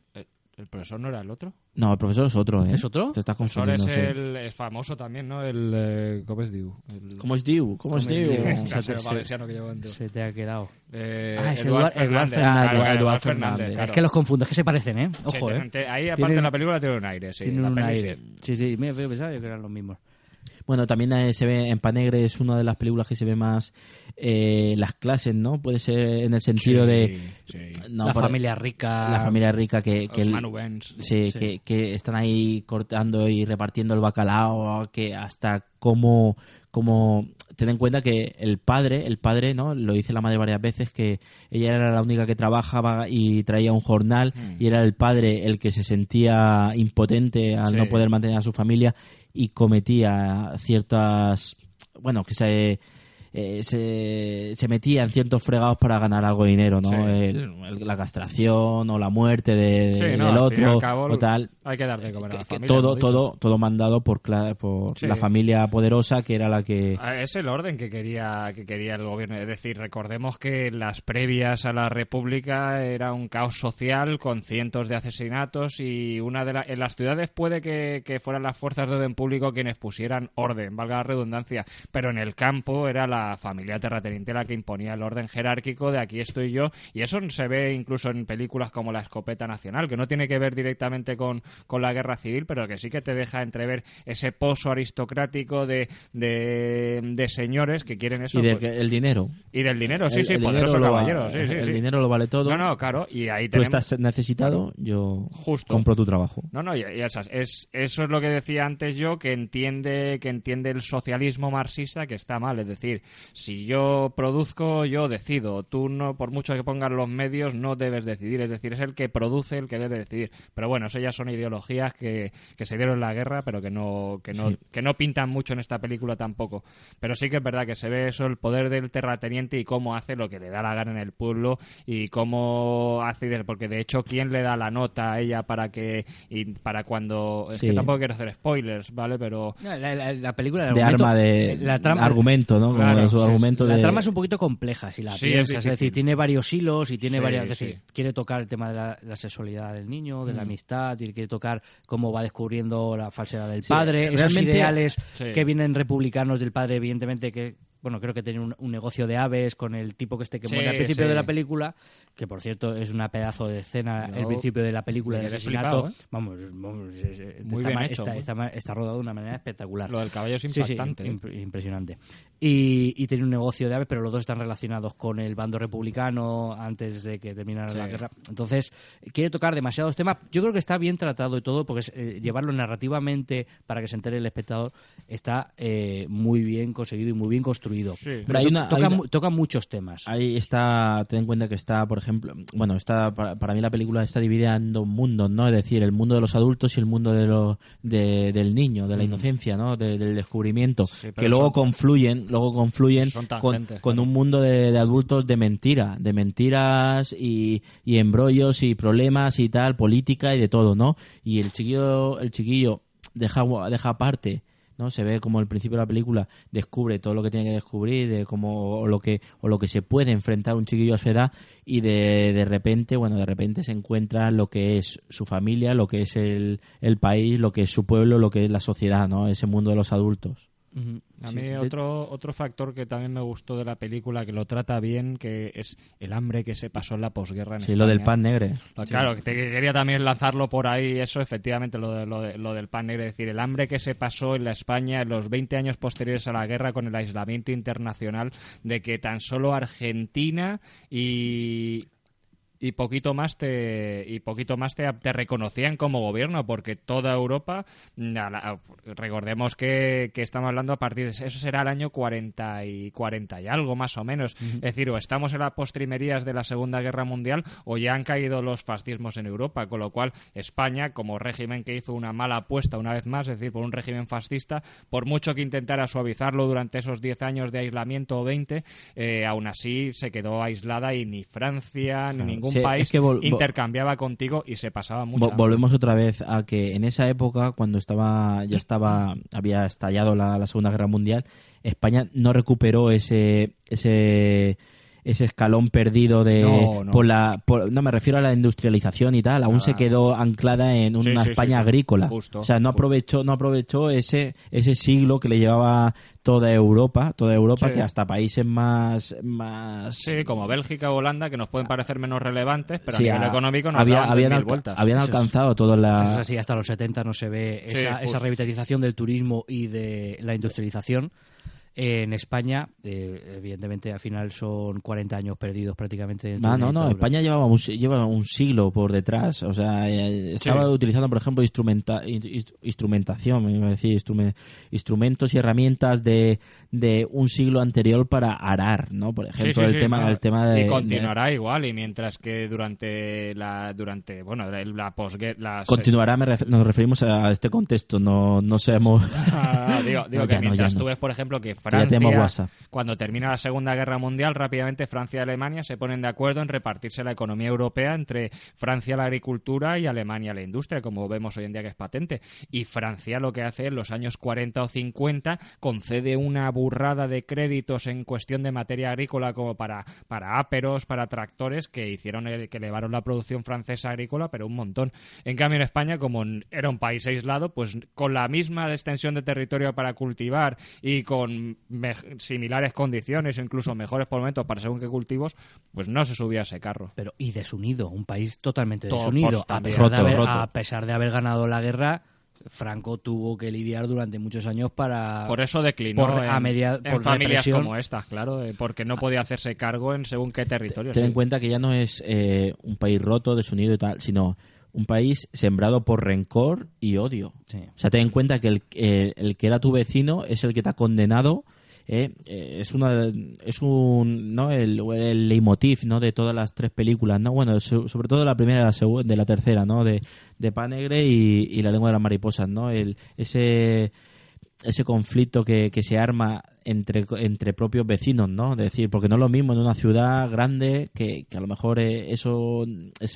Speaker 3: ¿El profesor no era el otro?
Speaker 2: No, el profesor es otro, ¿eh?
Speaker 1: ¿Es otro?
Speaker 2: Te estás
Speaker 3: El profesor es,
Speaker 2: confundiendo.
Speaker 3: el, es famoso también, ¿no? El... Eh, ¿Cómo es diu? El...
Speaker 2: ¿Cómo es diu? ¿Cómo es diu?
Speaker 3: Valenciano que llevo dentro.
Speaker 1: Se te ha quedado.
Speaker 3: Eh,
Speaker 1: ah, es
Speaker 3: Eduard
Speaker 1: Eduard,
Speaker 3: Fernández.
Speaker 1: Fernández.
Speaker 2: Ah,
Speaker 3: Claro,
Speaker 2: Eduard
Speaker 3: Eduard
Speaker 2: Fernández.
Speaker 3: claro.
Speaker 1: Es que los confundo, es que se parecen, ¿eh?
Speaker 3: Sí,
Speaker 1: Ojo, ¿eh?
Speaker 3: Ahí, aparte
Speaker 1: Tienen-
Speaker 3: de la película, tiene un aire, sí. La
Speaker 1: un aire.
Speaker 3: sí.
Speaker 1: Sí, me pensaba yo que eran los mismos.
Speaker 2: Bueno, también eh, se ve en Panegre, es una de las películas que se ve más eh, las clases, ¿no? Puede ser en el sentido
Speaker 3: Sí,
Speaker 2: de...
Speaker 3: sí.
Speaker 2: no,
Speaker 1: la
Speaker 2: por-
Speaker 1: familia rica.
Speaker 2: La familia rica que... que
Speaker 3: Los
Speaker 2: el-
Speaker 3: manubens.
Speaker 2: Sí,
Speaker 1: Sí.
Speaker 2: Que, que están ahí cortando y repartiendo el bacalao, que hasta como, como ten en cuenta que el padre, el padre, ¿no? Lo dice la madre varias veces que ella era la única que trabajaba y traía un jornal
Speaker 3: Mm.
Speaker 2: y era el padre el que se sentía impotente al
Speaker 3: Sí.
Speaker 2: no poder mantener a su familia y cometía ciertas, bueno, que se eh, se, se metía en ciertos fregados para ganar algo de dinero, ¿no?
Speaker 3: Sí.
Speaker 2: El- el- la castración o la muerte de,
Speaker 3: Sí,
Speaker 2: del
Speaker 3: no,
Speaker 2: otro
Speaker 3: cabo,
Speaker 2: o tal
Speaker 3: Hay que dar de comer a la
Speaker 2: que
Speaker 3: familia.
Speaker 2: todo todo todo mandado por por
Speaker 3: Sí.
Speaker 2: la familia poderosa que era la que
Speaker 3: Ah, Es el orden que quería que quería el gobierno. Es decir, recordemos que las previas a la República era un caos social con cientos de asesinatos y una de la- en las ciudades puede que, que fueran las fuerzas de orden público quienes pusieran orden, valga la redundancia, pero en el campo era la familia terrateniente la que imponía el orden jerárquico de aquí estoy yo y eso se ve incluso en películas como La escopeta nacional, que no tiene que ver directamente con, con la guerra civil, pero que sí que te deja entrever ese pozo aristocrático de, de, de señores que quieren eso.
Speaker 2: y de
Speaker 3: pues,
Speaker 2: dinero
Speaker 3: y del dinero, sí,
Speaker 2: El-
Speaker 3: sí,
Speaker 2: el
Speaker 3: poderoso
Speaker 2: va-
Speaker 3: caballero, sí, sí,
Speaker 2: el
Speaker 3: sí.
Speaker 2: dinero lo vale todo
Speaker 3: No, no, claro, y ahí
Speaker 2: tú
Speaker 3: tenemos...
Speaker 2: estás necesitado yo
Speaker 3: Justo.
Speaker 2: compro tu trabajo
Speaker 3: No, no, y, y esas- es, eso es lo que decía antes yo, que entiende, que entiende el socialismo marxista que está mal. Es decir, si yo produzco, yo decido. Tú no, por mucho que pongas los medios, no debes decidir. Es decir, es el que produce el que debe decidir. Pero bueno, eso ya son ideologías que, que se dieron en la guerra, pero que no, que no,
Speaker 2: Sí.
Speaker 3: que no pintan mucho en esta película tampoco. Pero sí que es verdad que se ve eso, el poder del terrateniente y cómo hace lo que le da la gana en el pueblo y cómo hace, porque de hecho, ¿quién le da la nota a ella para que, y para cuando, es
Speaker 2: Sí.
Speaker 3: que tampoco quiero hacer spoilers, ¿vale? Pero...
Speaker 1: No, La, la- la película, el
Speaker 2: de
Speaker 1: argumento-
Speaker 2: arma de
Speaker 1: la trama,
Speaker 2: argumento no como
Speaker 3: Claro,
Speaker 2: su
Speaker 3: sí,
Speaker 2: argumento
Speaker 1: La
Speaker 2: de
Speaker 1: trama es un poquito compleja si la
Speaker 3: Sí, es
Speaker 1: piensas, es, decir, tiene varios hilos y tiene
Speaker 3: Sí,
Speaker 1: varias, es
Speaker 3: sí.
Speaker 1: decir, quiere tocar el tema de la, la sexualidad del niño, de la
Speaker 3: Mm.
Speaker 1: amistad, y quiere tocar cómo va descubriendo la falsedad del
Speaker 2: Sí,
Speaker 1: padre, esos
Speaker 2: realmente-
Speaker 1: ideales
Speaker 3: Sí.
Speaker 1: que vienen republicanos del padre, evidentemente que bueno, creo que tiene un, un negocio de aves con el tipo que este que
Speaker 3: Sí,
Speaker 1: muere al principio
Speaker 3: sí.
Speaker 1: de la película, que por cierto es una pedazo de escena el principio de la película
Speaker 3: me
Speaker 1: de
Speaker 3: quedé
Speaker 1: asesinato.
Speaker 3: flipado, ¿eh?
Speaker 1: Vamos, vamos, es- es-
Speaker 3: Muy
Speaker 1: está,
Speaker 3: bien hecho,
Speaker 1: está,
Speaker 3: muy-
Speaker 1: está ma- está rodado de una manera espectacular.
Speaker 3: Lo del caballo es
Speaker 1: Sí, sí,
Speaker 3: impactante. ¿eh?
Speaker 1: imp- impresionante. Y, y tiene un negocio de aves, pero los dos están relacionados con el bando republicano antes de que terminara
Speaker 3: Sí.
Speaker 1: la guerra. Entonces, quiere tocar demasiados temas. Yo creo que está bien tratado y todo, porque es, eh, llevarlo narrativamente para que se entere el espectador está eh, muy bien conseguido y muy bien construido.
Speaker 3: Sí.
Speaker 1: Pero
Speaker 2: Pero hay
Speaker 1: to-
Speaker 2: una-
Speaker 1: toca,
Speaker 2: hay una-
Speaker 1: toca muchos temas.
Speaker 2: Ahí está, ten en cuenta que está, por ejemplo, bueno, está para, para mí la película está dividida en dos mundos, ¿no? Es decir, el mundo de los adultos y el mundo de lo, de- del niño, de la
Speaker 1: Mm.
Speaker 2: inocencia, ¿no? De- del descubrimiento,
Speaker 3: Sí,
Speaker 2: que luego
Speaker 3: son-
Speaker 2: confluyen, luego confluyen con, un mundo de, de adultos de mentira, de mentiras y, y embrollos y problemas y tal, política y de todo, ¿no? Y el chiquillo, el chiquillo deja, deja aparte ¿no? Se ve como al principio de la película descubre todo lo que tiene que descubrir, de cómo o lo que o lo que se puede enfrentar un chiquillo a su edad y de, de repente, bueno, de repente se encuentra lo que es su familia, lo que es el, el país, lo que es su pueblo, lo que es la sociedad, ¿no? Ese mundo de los adultos.
Speaker 3: A
Speaker 1: Sí.
Speaker 3: mí
Speaker 1: De-
Speaker 3: otro, otro factor que también me gustó de la película, que lo trata bien, que es el hambre que se pasó en la posguerra en
Speaker 2: Sí, lo del pan negre.
Speaker 3: Claro, que te- que quería también lanzarlo por ahí, eso efectivamente, lo, de- lo, de- lo del pan negro, es decir, el hambre que se pasó en la España en los 20 años posteriores a la guerra con el aislamiento internacional, de que tan solo Argentina y y poquito más te y poquito más te, te reconocían como gobierno porque toda Europa mm, recordemos que, que estamos hablando a partir de eso será el año 40 y 40 y algo más o menos es decir o estamos en las postrimerías de la Segunda Guerra Mundial o ya han caído los fascismos en Europa con lo cual España como régimen que hizo una mala apuesta una vez más es decir por un régimen fascista por mucho que intentara suavizarlo durante esos 10 años de aislamiento o 20 eh, aún así se quedó aislada y ni Francia ni
Speaker 2: Claro.
Speaker 3: Ningún
Speaker 2: Sí,
Speaker 3: país
Speaker 2: es que
Speaker 3: intercambiaba contigo y se pasaba mucho.
Speaker 2: Vo- volvemos otra vez a que en esa época, cuando estaba ya estaba había estallado la, la Segunda Guerra Mundial, España no recuperó ese ese ese escalón perdido de
Speaker 3: No, no.
Speaker 2: por la por- no me refiero a la industrialización y tal aún se quedó anclada en una
Speaker 3: sí,
Speaker 2: España
Speaker 3: sí.
Speaker 2: agrícola
Speaker 3: Justo,
Speaker 2: o sea no aprovechó no aprovechó ese ese siglo que le llevaba toda Europa toda Europa
Speaker 3: Sí.
Speaker 2: que hasta países más más
Speaker 3: Sí, como Bélgica o Holanda, que nos pueden parecer menos relevantes, pero
Speaker 2: Sí,
Speaker 3: a nivel
Speaker 2: a-
Speaker 3: económico nos
Speaker 2: había- habían,
Speaker 3: mil vueltas.
Speaker 2: habían alcanzado toda la
Speaker 1: Eso es así, hasta los 70 no se ve
Speaker 3: Sí,
Speaker 1: esa, esa revitalización del turismo y de la industrialización. En España, eh, evidentemente, al final son 40 años perdidos prácticamente. en
Speaker 2: Ah, no, no,
Speaker 1: todo-
Speaker 2: España llevaba un, lleva un siglo por detrás. O sea, eh, estaba
Speaker 1: Sí.
Speaker 2: utilizando, por ejemplo, instrumenta, in- inst- instrumentación, me iba a decir, instrume- instrumentos y herramientas de, de un siglo anterior para arar, ¿no? Por ejemplo,
Speaker 3: Sí, sí,
Speaker 2: el,
Speaker 3: sí,
Speaker 2: tema,
Speaker 3: no,
Speaker 2: el tema de...
Speaker 3: y continuará igual y mientras que durante la durante bueno la, la posguerra
Speaker 2: continuará, me ref- nos referimos a este contexto, no, no seamos...
Speaker 3: Ah, digo, digo
Speaker 2: No,
Speaker 3: que
Speaker 2: ya no,
Speaker 3: mientras
Speaker 2: no.
Speaker 3: tú ves, por ejemplo, que Francia,
Speaker 2: WhatsApp.
Speaker 3: cuando termina la Segunda Guerra Mundial, rápidamente Francia y Alemania se ponen de acuerdo en repartirse la economía europea entre Francia la agricultura y Alemania la industria, como vemos hoy en día que es patente. Y Francia lo que hace en los años 40 o 50 concede una burrada de créditos en cuestión de materia agrícola como para, para áperos, para tractores, que hicieron el- que elevaron la producción francesa agrícola, pero un montón. En cambio, en España, como era un país aislado, pues con la misma extensión de territorio para cultivar y con similares condiciones, incluso mejores por el momento para según qué cultivos, pues no se subía a ese carro.
Speaker 1: Pero y desunido, un país totalmente
Speaker 3: Todo,
Speaker 1: desunido. A pesar, de haber,
Speaker 3: roto.
Speaker 1: a pesar de haber ganado la guerra, Franco tuvo que lidiar durante muchos años para...
Speaker 3: Por eso declinó
Speaker 1: por-
Speaker 3: en,
Speaker 1: a media-
Speaker 3: en
Speaker 1: por
Speaker 3: familias
Speaker 1: represión.
Speaker 3: como estas, claro, porque no podía hacerse cargo en según qué territorio.
Speaker 2: Ten
Speaker 3: sí.
Speaker 2: en cuenta que ya no es eh, un país roto, desunido y tal, sino un país sembrado por rencor y odio. O sea, ten en cuenta que el, eh, el que era tu vecino es el que te ha condenado. eh, eh, es una es un no el, el leitmotiv no de todas las tres películas no bueno so- sobre todo la primera y la de la tercera no de, de Pan Negre y, y la lengua de las mariposas no el ese ese conflicto que, que se arma entre, entre propios vecinos, ¿no? Es decir, porque no es lo mismo en una ciudad grande que, que a lo mejor eh, eso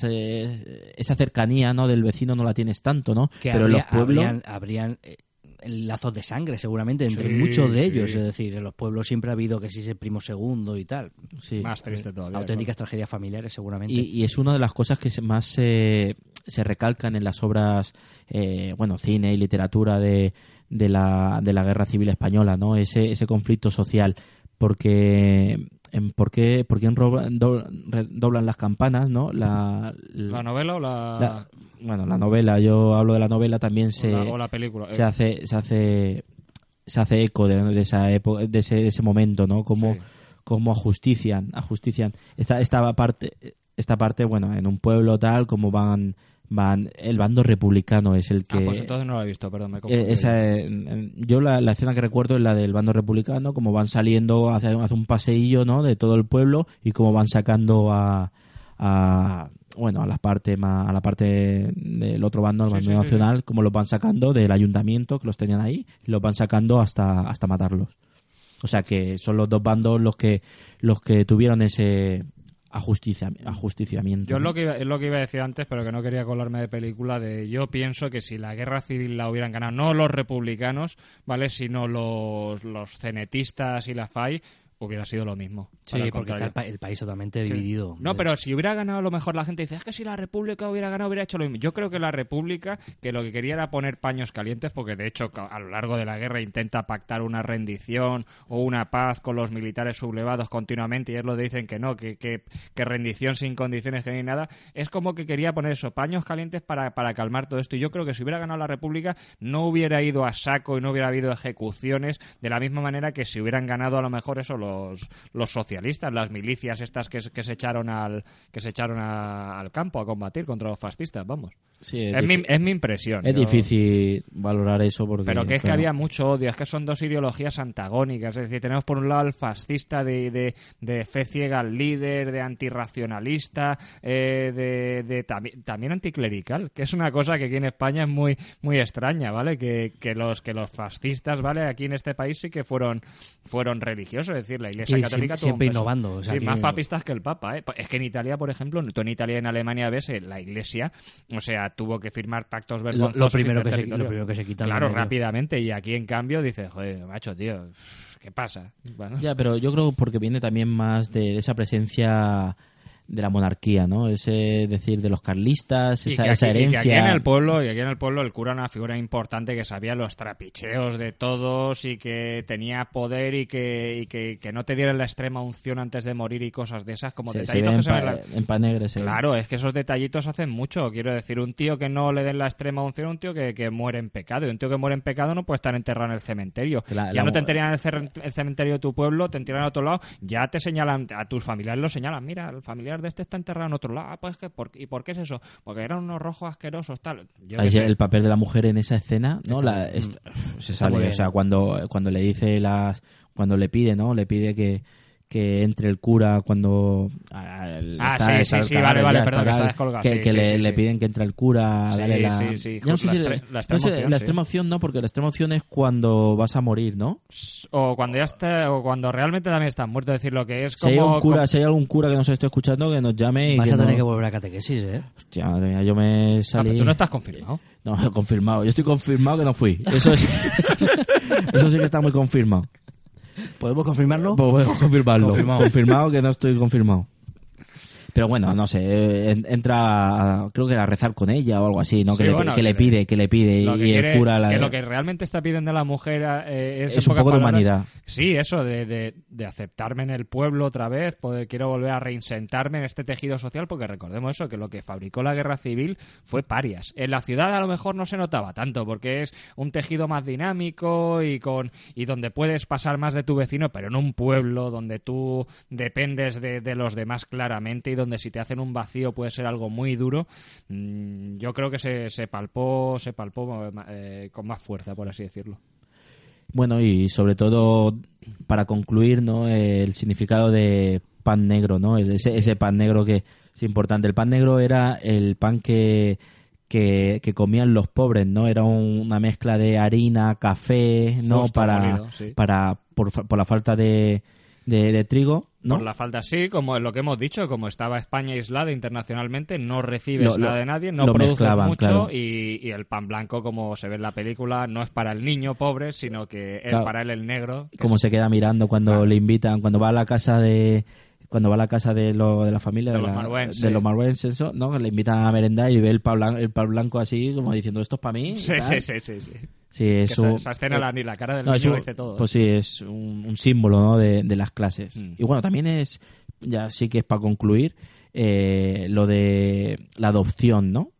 Speaker 2: ese- esa cercanía ¿no? del vecino no la tienes tanto, ¿no?
Speaker 1: que
Speaker 2: Pero en los pueblos...
Speaker 1: habrían, habrían, eh, lazos de sangre seguramente entre
Speaker 3: Sí,
Speaker 1: muchos de
Speaker 3: sí.
Speaker 1: ellos. Es decir, en los pueblos siempre ha habido que si es el primo segundo y tal.
Speaker 2: Sí.
Speaker 3: Más triste todavía.
Speaker 1: Auténticas tragedias familiares seguramente.
Speaker 2: Y, y es una de las cosas que se- más se, se recalcan en las obras, eh, bueno, cine y literatura de, de, la, de la Guerra Civil Española, ¿no? Ese, ese conflicto social. Porque, en, ¿por qué, por qué doblan las campanas, no? La,
Speaker 3: ¿La novela o la...?
Speaker 2: la- bueno, la novela, yo hablo de la novela, también se,
Speaker 3: la- o la película,
Speaker 2: se
Speaker 3: eh.
Speaker 2: hace, se hace, se hace eco de, de esa época, de ese, de ese momento, ¿no? Como,
Speaker 3: Sí.
Speaker 2: como ajustician, ajustician esta, esta parte, esta parte, bueno, en un pueblo tal, como van, van, el bando republicano es el que,
Speaker 3: Ah, pues entonces no lo he visto, perdón, me he
Speaker 2: eh, esa, eh, yo la, la escena que recuerdo es la del bando republicano, como van saliendo, hace, hace un paseillo, ¿no? De todo el pueblo y cómo van sacando a, a bueno, a la parte más, a la parte del otro bando,
Speaker 3: Sí,
Speaker 2: bando
Speaker 3: sí, sí,
Speaker 2: nacional, como los van sacando del ayuntamiento que los tenían ahí y los van sacando hasta hasta matarlos. O sea que son los dos bandos los que los que tuvieron ese ajusticia, ajusticiamiento.
Speaker 3: Yo es lo, que iba, es lo que iba a decir antes, pero que no quería colarme de película, de yo pienso que si la guerra civil la hubieran ganado, no los republicanos, ¿vale? Sino los, los cenetistas y la FAI, hubiera sido lo mismo.
Speaker 1: Sí, porque está el, pa- el país totalmente
Speaker 3: Sí.
Speaker 1: dividido.
Speaker 3: No, pero si hubiera ganado a lo mejor la gente dice, es que si la República hubiera ganado hubiera hecho lo mismo. Yo creo que la República, que lo que quería era poner paños calientes, porque de hecho a lo largo de la guerra intenta pactar una rendición o una paz con los militares sublevados continuamente y ellos lo dicen que no, que, que, que rendición sin condiciones, que ni nada. Es como que quería poner eso, paños calientes para, para calmar todo esto. Y yo creo que si hubiera ganado la República no hubiera ido a saco y no hubiera habido ejecuciones de la misma manera que si hubieran ganado a lo mejor eso los, los socialistas, las milicias estas que, se- que se echaron al que se echaron a- al campo a combatir contra los fascistas, vamos.
Speaker 2: Sí,
Speaker 3: es,
Speaker 2: es
Speaker 3: mi,
Speaker 2: difí-
Speaker 3: es mi impresión.
Speaker 2: Es
Speaker 3: yo-
Speaker 2: difícil valorar eso porque...
Speaker 3: pero que es que había mucho odio, es que son dos ideologías antagónicas. Es decir, tenemos por un lado al fascista de, de, de fe ciega al líder, de antirracionalista, eh, de, de tambi- también anticlerical, que es una cosa que aquí en España es muy, muy extraña, ¿vale? Que, que los, que los fascistas, ¿vale? Aquí en este país sí que fueron, fueron religiosos, es decir, decir, la Iglesia
Speaker 1: Y
Speaker 3: Católica
Speaker 1: siempre- innovando, o sea
Speaker 3: Sí,
Speaker 1: que-
Speaker 3: más papistas que el Papa, ¿eh? Es que en Italia, por ejemplo, tú en Italia y en Alemania ves eh, la Iglesia, o sea, tuvo que firmar pactos vergonzosos.
Speaker 1: lo primero
Speaker 3: y
Speaker 1: que se- lo primero que se quitan
Speaker 3: Claro, rápidamente. Y aquí, en cambio, dices, joder, macho, tío, ¿qué pasa? Bueno.
Speaker 2: Ya, pero yo creo porque viene también más de esa presencia de la monarquía, ¿no? Ese decir de los carlistas,
Speaker 3: Y
Speaker 2: esa,
Speaker 3: que
Speaker 2: esa
Speaker 3: aquí, y que
Speaker 2: herencia.
Speaker 3: aquí en el pueblo y aquí en el pueblo el cura era una figura importante que sabía los trapicheos de todos y que tenía poder y que, y que, que no te dieran la extrema unción antes de morir y cosas de esas como
Speaker 2: se,
Speaker 3: detallitos que
Speaker 2: en, pa-
Speaker 3: en la-
Speaker 2: en pan negro, se ve.
Speaker 3: Claro, es que esos detallitos hacen mucho. Quiero decir, un tío que no le den la extrema unción, un tío que, que muere en pecado. Y un tío que muere en pecado no puede estar enterrado en el cementerio.
Speaker 2: La-
Speaker 3: ya
Speaker 2: la-
Speaker 3: no te enterran en el, cementerio de tu pueblo, te enterran en otro lado. Ya te señalan, a tus familiares lo señalan. Mira, el familiar de este está enterrado en otro lado. Ah, pues que, ¿por, ¿y por qué es eso? Porque eran unos rojos asquerosos, tal. Yo qué
Speaker 2: Ahí
Speaker 3: sé.
Speaker 2: el papel de la mujer en esa escena, ¿no? La- se sale, o sea, cuando, cuando le dice las, cuando le pide, ¿no? Le pide que, que entre el cura cuando al-
Speaker 3: Ah,
Speaker 2: está-
Speaker 3: sí,
Speaker 2: está
Speaker 3: sí,
Speaker 2: el
Speaker 3: sí, vale, vale,
Speaker 2: ya,
Speaker 3: perdón, que está descolgado,
Speaker 2: que,
Speaker 3: sí,
Speaker 2: que
Speaker 3: sí,
Speaker 2: le,
Speaker 3: sí,
Speaker 2: le piden que entre el cura a
Speaker 3: Sí,
Speaker 2: darle la
Speaker 3: sí, sí,
Speaker 2: no sé
Speaker 3: la
Speaker 2: si-
Speaker 3: estre- la
Speaker 2: no
Speaker 3: extrema
Speaker 2: sé,
Speaker 3: opción,
Speaker 2: la extrema opción no, porque la extrema opción es cuando vas a morir, ¿no?
Speaker 3: O cuando ya está, o cuando realmente también estás muerto, decir lo que es
Speaker 2: Si hay,
Speaker 3: como...
Speaker 2: un cura,
Speaker 3: como-
Speaker 2: si hay algún cura que nos esté escuchando, que nos llame y
Speaker 1: Vas
Speaker 2: que
Speaker 1: a tener
Speaker 2: no-
Speaker 1: que volver a catequesis, ¿eh?
Speaker 2: Hostia, madre mía, yo me
Speaker 3: Ah,
Speaker 2: salí...
Speaker 3: pero tú no estás confirmado.
Speaker 2: No, confirmado. Yo estoy confirmado que no fui. Eso, es... Eso sí que está muy confirmado.
Speaker 1: ¿Podemos confirmarlo?
Speaker 2: Pues podemos confirmarlo.
Speaker 1: Confirmado.
Speaker 2: Confirmado que no estoy confirmado. Pero bueno, no sé, eh, en- entra, a- creo que a rezar con ella o algo así, ¿no?
Speaker 3: Sí,
Speaker 2: que, le,
Speaker 3: bueno,
Speaker 2: que
Speaker 3: que
Speaker 2: le
Speaker 3: le-
Speaker 2: pide, que le pide
Speaker 3: Lo que
Speaker 2: y
Speaker 3: quiere-
Speaker 2: cura la...
Speaker 3: que lo que realmente está pidiendo la mujer eh, es,
Speaker 2: Es un poco de humanidad.
Speaker 3: Sí, eso, de, de- de aceptarme en el pueblo otra vez, poder, quiero volver a reinsentarme en este tejido social, porque recordemos eso, que lo que fabricó la guerra civil fue parias. En la ciudad a lo mejor no se notaba tanto, porque es un tejido más dinámico y, con, y donde puedes pasar más de tu vecino, pero en un pueblo donde tú dependes de, de los demás claramente y donde si te hacen un vacío puede ser algo muy duro, mm, yo creo que se, se palpó, se palpó eh, con más fuerza, por así decirlo.
Speaker 2: Bueno, y sobre todo, para concluir, ¿no? El significado de pan negro, ¿no? Ese, ese pan negro que es importante. El pan negro era el pan que, que, que comían los pobres, ¿no? Era un- una mezcla de harina, café, ¿no?
Speaker 3: Justo,
Speaker 2: para,
Speaker 3: sí.
Speaker 2: para por, por la falta de, de, de trigo, ¿no?
Speaker 3: Por la falta, sí, como es lo que hemos dicho, como estaba España aislada internacionalmente, no recibes
Speaker 2: Lo-
Speaker 3: nada de nadie, no produces
Speaker 2: mezclaban,
Speaker 3: mucho
Speaker 2: claro.
Speaker 3: y, y el pan blanco, como se ve en la película, no es para el niño pobre, sino que es para él el negro.
Speaker 2: como
Speaker 3: es-
Speaker 2: se queda mirando cuando le invitan, cuando va a la casa de cuando va a la casa de, lo, de la familia
Speaker 3: De
Speaker 2: de,
Speaker 3: los
Speaker 2: de
Speaker 3: sí.
Speaker 2: los ¿no? Le invitan a merendar y ve el pan, blan- el pan blanco así como diciendo esto es para mí
Speaker 3: Sí, sí, sí, sí, sí.
Speaker 2: Sí, es
Speaker 3: esa,
Speaker 2: un-
Speaker 3: esa escena, la, ni la cara del
Speaker 2: No,
Speaker 3: niño dice todo. ¿eh?
Speaker 2: Pues sí, es un, un símbolo ¿no? de, de las clases.
Speaker 3: Mm.
Speaker 2: Y bueno, también es, ya sí que es para concluir, eh, lo de la adopción, ¿no?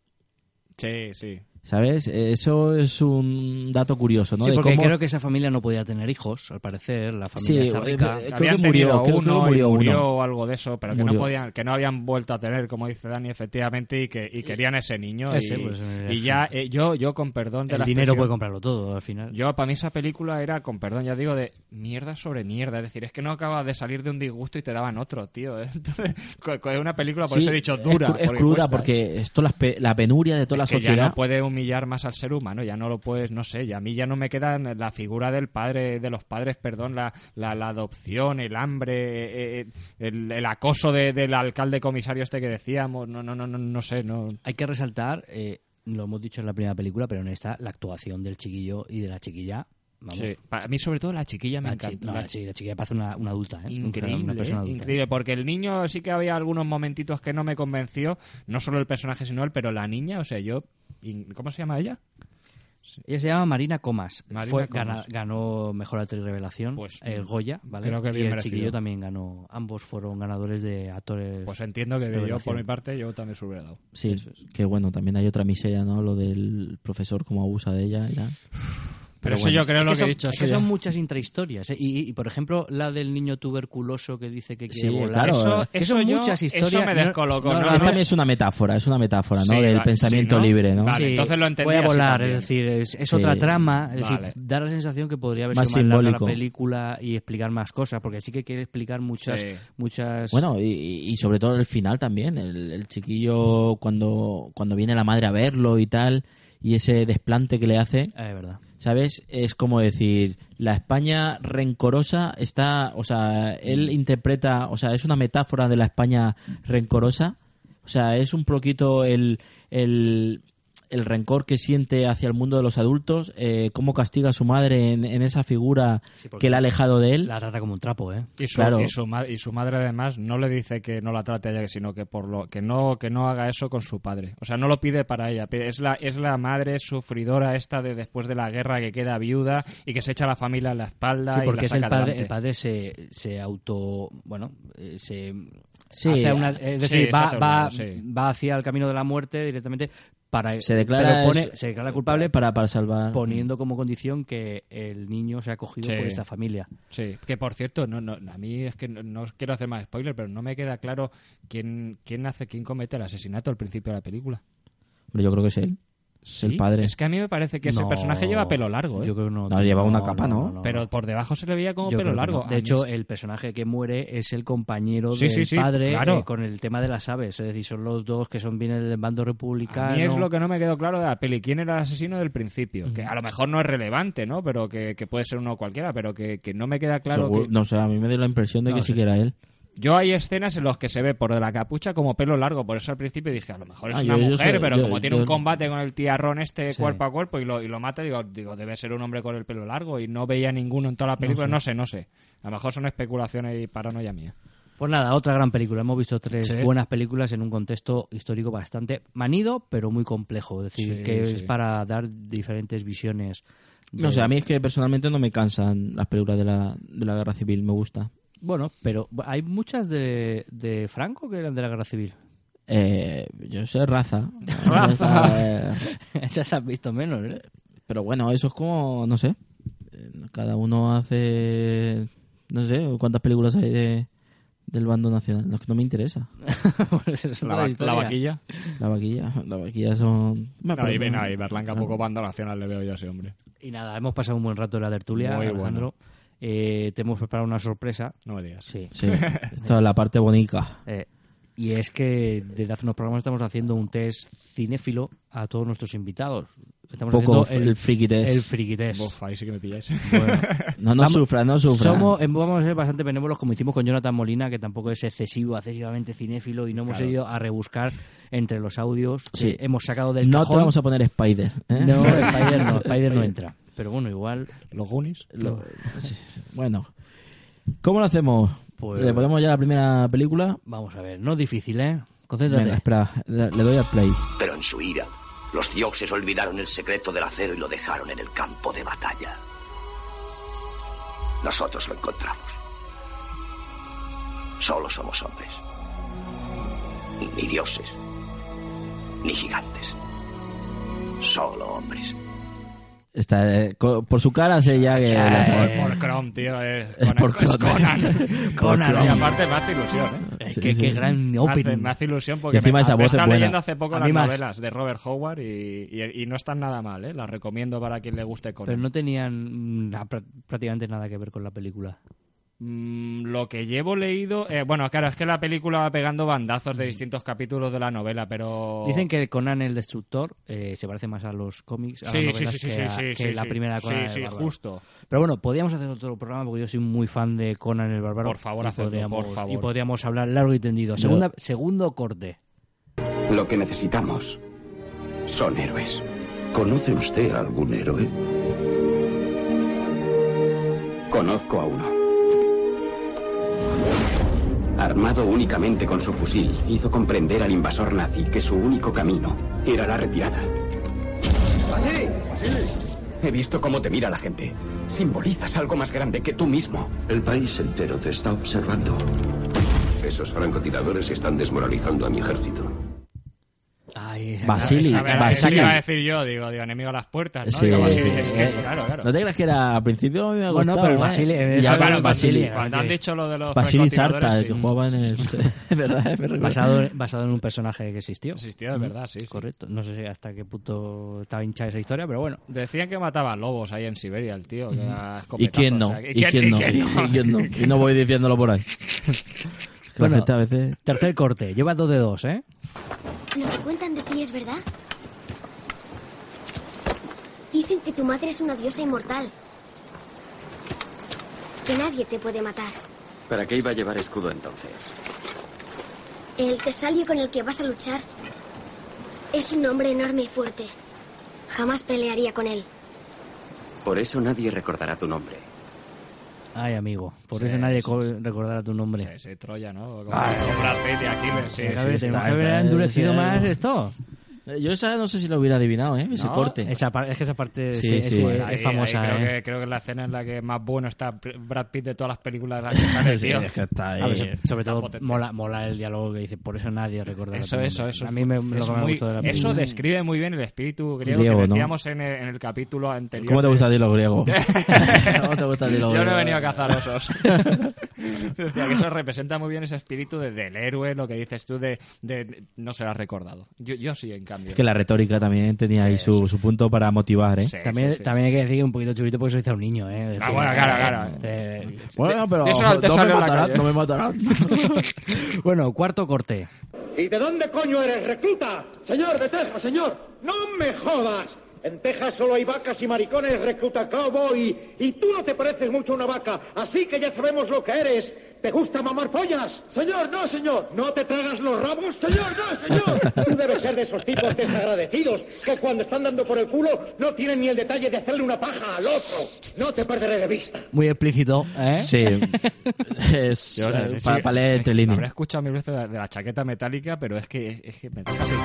Speaker 3: Sí, sí.
Speaker 2: ¿Sabes? Eso es un dato curioso, ¿no?
Speaker 1: Sí,
Speaker 2: De
Speaker 1: porque
Speaker 2: cómo-
Speaker 1: creo que esa familia no podía tener hijos, al parecer, la familia
Speaker 2: Sí,
Speaker 1: esa
Speaker 2: eh,
Speaker 1: rica.
Speaker 2: eh, creo
Speaker 3: Habían
Speaker 2: que murió, creo que
Speaker 3: uno
Speaker 2: murió
Speaker 3: y murió
Speaker 2: uno.
Speaker 3: o algo de eso, pero que no
Speaker 2: Murió.
Speaker 3: podían, que no habían vuelto a tener, como dice Dani, efectivamente, y que y querían ese niño.
Speaker 1: Ese,
Speaker 3: y,
Speaker 1: pues, eh,
Speaker 3: y ya, eh, yo, yo con perdón de
Speaker 1: El
Speaker 3: la
Speaker 1: dinero puede comprarlo todo, al final.
Speaker 3: Yo, para mí, esa película era, con perdón, ya digo, de mierda sobre mierda. Es decir, es que no acabas de salir de un disgusto y te daban otro, tío. Entonces, es una película, por
Speaker 2: Sí,
Speaker 3: eso he dicho
Speaker 2: es
Speaker 3: dura.
Speaker 2: Es,
Speaker 3: porque
Speaker 2: cruda
Speaker 3: cuesta.
Speaker 2: porque esto las pe- la penuria de toda
Speaker 3: Es
Speaker 2: la
Speaker 3: que ya
Speaker 2: sociedad.
Speaker 3: no puede humillar más al ser humano, ya no lo puedes, no sé, ya a mí ya no me queda la figura del padre, de los padres, perdón, la, la, la adopción, el hambre, eh, eh, el, el acoso de- del alcalde comisario este que decíamos, no, no, no, no, no sé, no.
Speaker 1: Hay que resaltar, eh, lo hemos dicho en la primera película, pero en esta, la actuación del chiquillo y de la chiquilla. Vamos.
Speaker 3: Sí, para mí sobre todo la chiquilla me
Speaker 1: La chi-
Speaker 3: encanta.
Speaker 1: no,
Speaker 3: la
Speaker 1: la, chi- la chiquilla parece una, una adulta, ¿eh?
Speaker 3: Increíble,
Speaker 1: una persona adulta.
Speaker 3: increíble, porque el niño sí que había algunos momentitos que no me convenció, no solo el personaje sino él, pero la niña, o sea, yo, ¿cómo se llama ella?
Speaker 1: Ella se llama Marina Comas.
Speaker 3: Marina
Speaker 1: Fue-
Speaker 3: Comas.
Speaker 1: gana- ganó Mejor Actriz Revelación,
Speaker 3: Pues,
Speaker 1: el Goya, ¿vale?
Speaker 3: creo que
Speaker 1: y
Speaker 3: bien
Speaker 1: el
Speaker 3: merecido.
Speaker 1: chiquillo también ganó. Ambos fueron ganadores de actores.
Speaker 3: Pues entiendo que yo, por mi parte, yo también se hubiera dado.
Speaker 2: Sí, que bueno, también hay otra miseria, ¿no? Lo del profesor, cómo abusa de ella.
Speaker 3: Pero eso yo creo
Speaker 1: Es
Speaker 3: lo que,
Speaker 1: son,
Speaker 3: he dicho.
Speaker 1: es
Speaker 3: eso
Speaker 1: que son muchas intrahistorias. ¿eh? Y, y, por ejemplo, la del niño tuberculoso que dice que quiere
Speaker 2: Sí,
Speaker 1: volar.
Speaker 2: claro.
Speaker 1: Eso, que
Speaker 3: Eso
Speaker 1: son
Speaker 3: yo-
Speaker 1: muchas
Speaker 3: eso
Speaker 1: historias.
Speaker 3: me
Speaker 1: No-
Speaker 3: descolocó,
Speaker 1: no,
Speaker 3: ¿no?
Speaker 1: no,
Speaker 2: Es
Speaker 1: no,
Speaker 2: también es una metáfora, es una metáfora, ¿no?
Speaker 3: Sí,
Speaker 2: Del
Speaker 3: va-
Speaker 2: pensamiento
Speaker 3: sí, ¿no?
Speaker 2: libre, ¿no?
Speaker 3: Vale,
Speaker 1: Sí,
Speaker 3: entonces lo entendí
Speaker 1: Voy a volar, es decir, es, es
Speaker 2: Sí.
Speaker 1: otra trama. Es
Speaker 3: Vale.
Speaker 1: decir, da la sensación que podría haber
Speaker 2: Más
Speaker 1: sido más larga
Speaker 2: simbólico.
Speaker 1: la película y explicar más cosas, porque sí que quiere explicar muchas.
Speaker 3: Sí.
Speaker 1: muchas
Speaker 2: Bueno, y, y sobre todo el final también, el, el chiquillo cuando, cuando viene la madre a verlo y tal, y ese desplante que le hace,
Speaker 1: Es verdad.
Speaker 2: ¿sabes? Es como decir, la España rencorosa está, o sea, él interpreta, o sea, es una metáfora de la España rencorosa, o sea, es un poquito el, el, el rencor que siente hacia el mundo de los adultos, eh, cómo castiga a su madre en, en esa figura que le ha alejado de él.
Speaker 1: La trata como un trapo, ¿eh?
Speaker 3: Y su,
Speaker 2: Claro.
Speaker 3: y, su, ma- y su madre además no le dice que no la trate a ella, sino que por lo que no que no haga eso con su padre. O sea, no lo pide para ella. Es la es la madre sufridora esta de después de la guerra que queda viuda y que se echa a la familia en la espalda
Speaker 1: Sí,
Speaker 3: y
Speaker 1: porque
Speaker 3: la
Speaker 1: es el padre,
Speaker 3: adelante.
Speaker 1: el padre se, se auto, bueno, eh, se
Speaker 2: Sí,
Speaker 1: una- es decir,
Speaker 3: sí,
Speaker 1: va,
Speaker 3: sí.
Speaker 1: va hacia el camino de la muerte directamente para
Speaker 2: Se declara,
Speaker 1: pero pone-
Speaker 2: es-
Speaker 1: se declara culpable
Speaker 2: para, para salvar.
Speaker 1: poniendo como condición que el niño sea acogido
Speaker 3: Sí.
Speaker 1: por esta familia.
Speaker 3: Sí, que por cierto, no, no, a mí es que no, no quiero hacer más spoiler, pero no me queda claro quién, quién hace, quién comete el asesinato al principio de la película.
Speaker 2: Hombre, yo creo que es él. Es el
Speaker 3: Sí,
Speaker 2: padre.
Speaker 3: Es que a mí me parece que ese
Speaker 1: No,
Speaker 3: personaje lleva pelo largo, ¿eh?
Speaker 1: Yo creo que no.
Speaker 2: No, lleva una capa, ¿no?
Speaker 3: Pero por debajo se le veía como
Speaker 1: Yo
Speaker 3: pelo largo.
Speaker 1: De hecho,
Speaker 3: es-
Speaker 1: el personaje que muere es el compañero
Speaker 3: Sí,
Speaker 1: del
Speaker 3: sí, sí,
Speaker 1: padre
Speaker 3: claro.
Speaker 1: eh, con el tema de las aves. Es decir, son los dos que son vienen del bando republicano.
Speaker 3: A mí es lo que no me quedó claro de la peli. ¿Quién era el asesino del principio? Que a lo mejor no es relevante, ¿no? Pero que, que puede ser uno cualquiera, pero que, que no me queda claro que...
Speaker 2: No sé, a mí me dio la impresión de
Speaker 3: No
Speaker 2: que sí que era él.
Speaker 3: Yo hay escenas en las que se ve por de la capucha como pelo largo, por eso al principio dije, a lo mejor es
Speaker 2: Ah,
Speaker 3: una
Speaker 2: yo- yo
Speaker 3: mujer, pero
Speaker 2: yo-
Speaker 3: como tiene
Speaker 2: yo-
Speaker 3: un combate con el tiarrón este
Speaker 1: Sí.
Speaker 3: cuerpo a cuerpo y lo, y lo mata, digo, digo, debe ser un hombre con el pelo largo y no veía ninguno en toda la película, no sé, no sé. A lo mejor son especulaciones y paranoia mía.
Speaker 1: Pues nada, otra gran película. Hemos visto tres
Speaker 3: Sí.
Speaker 1: buenas películas en un contexto histórico bastante manido, pero muy complejo. Es decir,
Speaker 3: Sí,
Speaker 1: que
Speaker 3: sí.
Speaker 1: es para dar diferentes visiones.
Speaker 2: No sé, a mí es que personalmente no me cansan las películas de la, de la guerra civil, me gusta.
Speaker 1: Bueno, pero hay muchas de, de Franco que eran de la Guerra Civil.
Speaker 2: Eh, yo sé raza.
Speaker 1: Raza.
Speaker 2: Eh,
Speaker 1: Esas has visto menos, ¿eh?
Speaker 2: Pero bueno, eso es como, no sé. eh, Cada uno hace. No sé, ¿cuántas películas hay de, del bando nacional? No, es que no me interesa.
Speaker 1: Esa es
Speaker 3: La, va-
Speaker 1: historia.
Speaker 3: la vaquilla.
Speaker 2: La vaquilla, la vaquilla son.
Speaker 3: No, y, no, y Berlanga poco banda nacional le veo yo a ese hombre.
Speaker 1: Y nada, hemos pasado un buen rato en la tertulia,
Speaker 3: Muy
Speaker 1: Alejandro. Eh, te hemos preparado una sorpresa.
Speaker 3: No me digas.
Speaker 1: Sí.
Speaker 2: Sí, esta es la parte bonita.
Speaker 1: Eh, y es que desde hace unos programas estamos haciendo un test cinéfilo a todos nuestros invitados. Estamos
Speaker 2: Un poco
Speaker 1: haciendo
Speaker 2: el friki test.
Speaker 1: El friki test.
Speaker 3: Bof, ahí sí que me pilláis.
Speaker 1: Bueno,
Speaker 2: No, no
Speaker 1: Vamos-
Speaker 2: sufra, no sufra.
Speaker 1: Somos, em, vamos a ser bastante benévolos como hicimos con Jonathan Molina, que tampoco es excesivo, excesivamente cinéfilo, y no hemos
Speaker 3: Claro.
Speaker 1: ido a rebuscar entre los audios que
Speaker 2: Sí.
Speaker 1: hemos sacado del
Speaker 2: no te vamos a poner Spider. ¿eh?
Speaker 1: No, Spider no, Spider no entra. Pero bueno, igual...
Speaker 3: Los Goonies.
Speaker 2: Lo- sí. Bueno, ¿cómo lo hacemos?
Speaker 1: Pues-
Speaker 2: ¿Le ponemos ya la primera película?
Speaker 1: Vamos a ver, no es difícil, ¿eh? Concéntrate.
Speaker 2: Venga, espera, le le doy al play.
Speaker 15: Pero en su ira, los dioses olvidaron el secreto del acero y lo dejaron en el campo de batalla. Nosotros lo encontramos. Solo somos hombres. Ni dioses, ni gigantes. Solo hombres.
Speaker 2: Está, eh, por su cara sé ya que...
Speaker 1: Ya, eh.
Speaker 3: Por, por Chrome, tío. Es,
Speaker 2: Es
Speaker 3: Conan,
Speaker 2: por
Speaker 3: es
Speaker 2: Conan.
Speaker 3: Conan.
Speaker 1: Conan.
Speaker 3: Y aparte me hace ilusión, ¿eh?
Speaker 1: Es
Speaker 2: Sí,
Speaker 1: que
Speaker 2: sí.
Speaker 1: qué gran
Speaker 3: Me hace,
Speaker 1: opening.
Speaker 3: me hace ilusión porque
Speaker 2: Y encima
Speaker 3: me,
Speaker 2: esa
Speaker 3: me
Speaker 2: voz es
Speaker 3: estaba
Speaker 2: buena.
Speaker 3: leyendo hace poco
Speaker 1: A
Speaker 3: las
Speaker 1: más.
Speaker 3: novelas de Robert Howard y, y- y no están nada mal, ¿eh? Las recomiendo para quien le guste Conan.
Speaker 1: Pero no tenían pr- prácticamente nada que ver con la película.
Speaker 3: Mm, lo que llevo leído... eh, bueno, claro, es que la película va pegando bandazos de distintos capítulos de la novela, pero...
Speaker 1: Dicen que Conan el Destructor eh, se parece más a los cómics, a
Speaker 3: Sí,
Speaker 1: las
Speaker 3: sí,
Speaker 1: novelas
Speaker 3: sí,
Speaker 1: que,
Speaker 3: sí,
Speaker 1: a-
Speaker 3: sí,
Speaker 1: que
Speaker 3: sí,
Speaker 1: la
Speaker 3: sí.
Speaker 1: primera
Speaker 3: Sí,
Speaker 1: Conan el Bárbaro.
Speaker 3: justo.
Speaker 1: Pero bueno, podríamos hacer otro programa porque yo soy muy fan de Conan el Bárbaro.
Speaker 3: Por favor,
Speaker 1: y
Speaker 3: hacedlo,
Speaker 1: podríamos,
Speaker 3: por favor.
Speaker 1: Y podríamos hablar largo y tendido. Segundo corte.
Speaker 15: Lo que necesitamos son héroes.
Speaker 8: ¿Conoce usted a algún héroe?
Speaker 15: Conozco a uno. Armado únicamente con su fusil, hizo comprender al invasor nazi que su único camino era la retirada. He visto cómo te mira la gente. Simbolizas algo más grande que tú mismo.
Speaker 8: El país entero te está observando. Esos francotiradores están desmoralizando a mi ejército.
Speaker 1: Ay,
Speaker 2: Basili,
Speaker 1: esa-
Speaker 3: A ver,
Speaker 2: Basili.
Speaker 3: eso iba a decir yo, digo, digo, enemigo a las puertas, ¿no?
Speaker 2: Sí,
Speaker 3: Digo, Basili,
Speaker 2: sí,
Speaker 3: es que
Speaker 2: sí.
Speaker 3: claro, claro.
Speaker 2: No te creas que era al principio a mí me ha
Speaker 1: Bueno,
Speaker 2: gustado,
Speaker 1: pero
Speaker 2: ¿eh?
Speaker 1: Basili-
Speaker 2: Y
Speaker 1: eh,
Speaker 2: ya
Speaker 1: claro, Basili.
Speaker 3: Cuando han dicho lo de los
Speaker 2: Basili Sarta, el que jugaba en el... Es verdad, es verdad.
Speaker 1: basado, basado en un personaje que existió.
Speaker 3: Existía, de verdad, sí, sí.
Speaker 1: Correcto. No sé si hasta qué punto estaba hinchada esa historia, pero bueno.
Speaker 3: Decían que mataba lobos ahí en Siberia, el tío. que
Speaker 2: ¿Y quién
Speaker 3: o
Speaker 2: no?
Speaker 3: sea,
Speaker 2: ¿Y quién no?
Speaker 3: quién
Speaker 2: ¿Y quién no? Y no voy diciéndolo por ahí. Que
Speaker 1: Bueno.
Speaker 2: veces...
Speaker 1: Tercer corte. Lleva dos de dos, ¿eh?
Speaker 16: Es verdad. Dicen que tu madre es una diosa inmortal. Que nadie te puede matar.
Speaker 17: ¿Para qué iba a llevar escudo entonces?
Speaker 16: El tesalio con el que vas a luchar es un hombre enorme y fuerte. Jamás pelearía con él.
Speaker 17: Por eso nadie recordará tu nombre.
Speaker 1: Ay, amigo. Por
Speaker 3: Sí,
Speaker 1: eso nadie
Speaker 3: sí,
Speaker 1: co- recordará tu nombre.
Speaker 3: Ese Troya, ¿no? Como,
Speaker 1: Ah,
Speaker 3: como Brad Pitt y Aquiles. Sí,
Speaker 1: Sí,
Speaker 3: sí,
Speaker 1: endurecido
Speaker 2: sí.
Speaker 1: más esto.
Speaker 2: Eh, Yo esa no sé si lo hubiera adivinado, ¿eh? Ese
Speaker 1: ¿No?
Speaker 2: corte.
Speaker 1: Esa es que esa parte
Speaker 2: Sí,
Speaker 1: sí,
Speaker 2: sí.
Speaker 1: sí,
Speaker 2: Bueno,
Speaker 1: es
Speaker 3: Ahí-
Speaker 1: famosa,
Speaker 3: creo,
Speaker 1: ¿eh?
Speaker 3: que, creo que es la escena en la que más bueno está Brad Pitt de todas las películas de las que sale,
Speaker 2: Sí,
Speaker 3: tío.
Speaker 2: es que está ahí.
Speaker 1: Ver, sobre
Speaker 3: Está
Speaker 1: todo
Speaker 3: potente.
Speaker 1: mola, mola el diálogo que dice, por eso nadie recordará
Speaker 3: Eso, eso,
Speaker 1: nombre".
Speaker 3: eso.
Speaker 1: A mí me,
Speaker 3: es
Speaker 1: lo que me
Speaker 3: muy-
Speaker 1: gustó de la
Speaker 3: Eso
Speaker 1: película.
Speaker 3: describe muy bien el espíritu griego,
Speaker 2: Griego,
Speaker 3: que
Speaker 2: ¿no?
Speaker 3: decíamos en, el, en el capítulo anterior.
Speaker 2: ¿Cómo te
Speaker 3: de-
Speaker 2: gusta a ti los griegos? ¿Cómo te gusta a ti los
Speaker 3: Yo no he
Speaker 2: griegos?
Speaker 3: venido a cazar osos. Que eso representa muy bien ese espíritu de- del héroe, lo que dices tú de, de- no serás recordado. Yo, yo sí, en cambio.
Speaker 2: Es que la retórica también tenía ahí su, su punto para motivar, ¿eh?
Speaker 1: también, también hay que decir que un poquito churito porque soy a un niño, ¿eh?
Speaker 3: Ah, bueno, claro, claro.
Speaker 1: Eh,
Speaker 2: Bueno, pero
Speaker 3: al
Speaker 2: no
Speaker 3: Tesalio
Speaker 2: me matarán, no me matarán.
Speaker 1: bueno, cuarto corte.
Speaker 18: ¿Y de dónde coño eres, recluta? Señor, de Texas, señor. No me jodas. En Texas solo hay vacas y maricones, recluta cowboy. Y tú no te pareces mucho a una vaca, así que ya sabemos lo que eres. ¿Te gusta mamar pollas? Señor, no, señor. ¿No te tragas los rabos? Señor, no, señor. Tú debes ser de esos tipos desagradecidos que cuando están dando por el culo no tienen ni el detalle de hacerle una paja al otro. No te perderé de vista.
Speaker 1: Muy explícito, ¿eh?
Speaker 2: Sí. Es
Speaker 3: Yo,
Speaker 2: eh,
Speaker 3: sí,
Speaker 2: para, para leer entre líneas.
Speaker 3: Habré escuchado mil veces de la, de la chaqueta metálica, pero es que, es que me deja así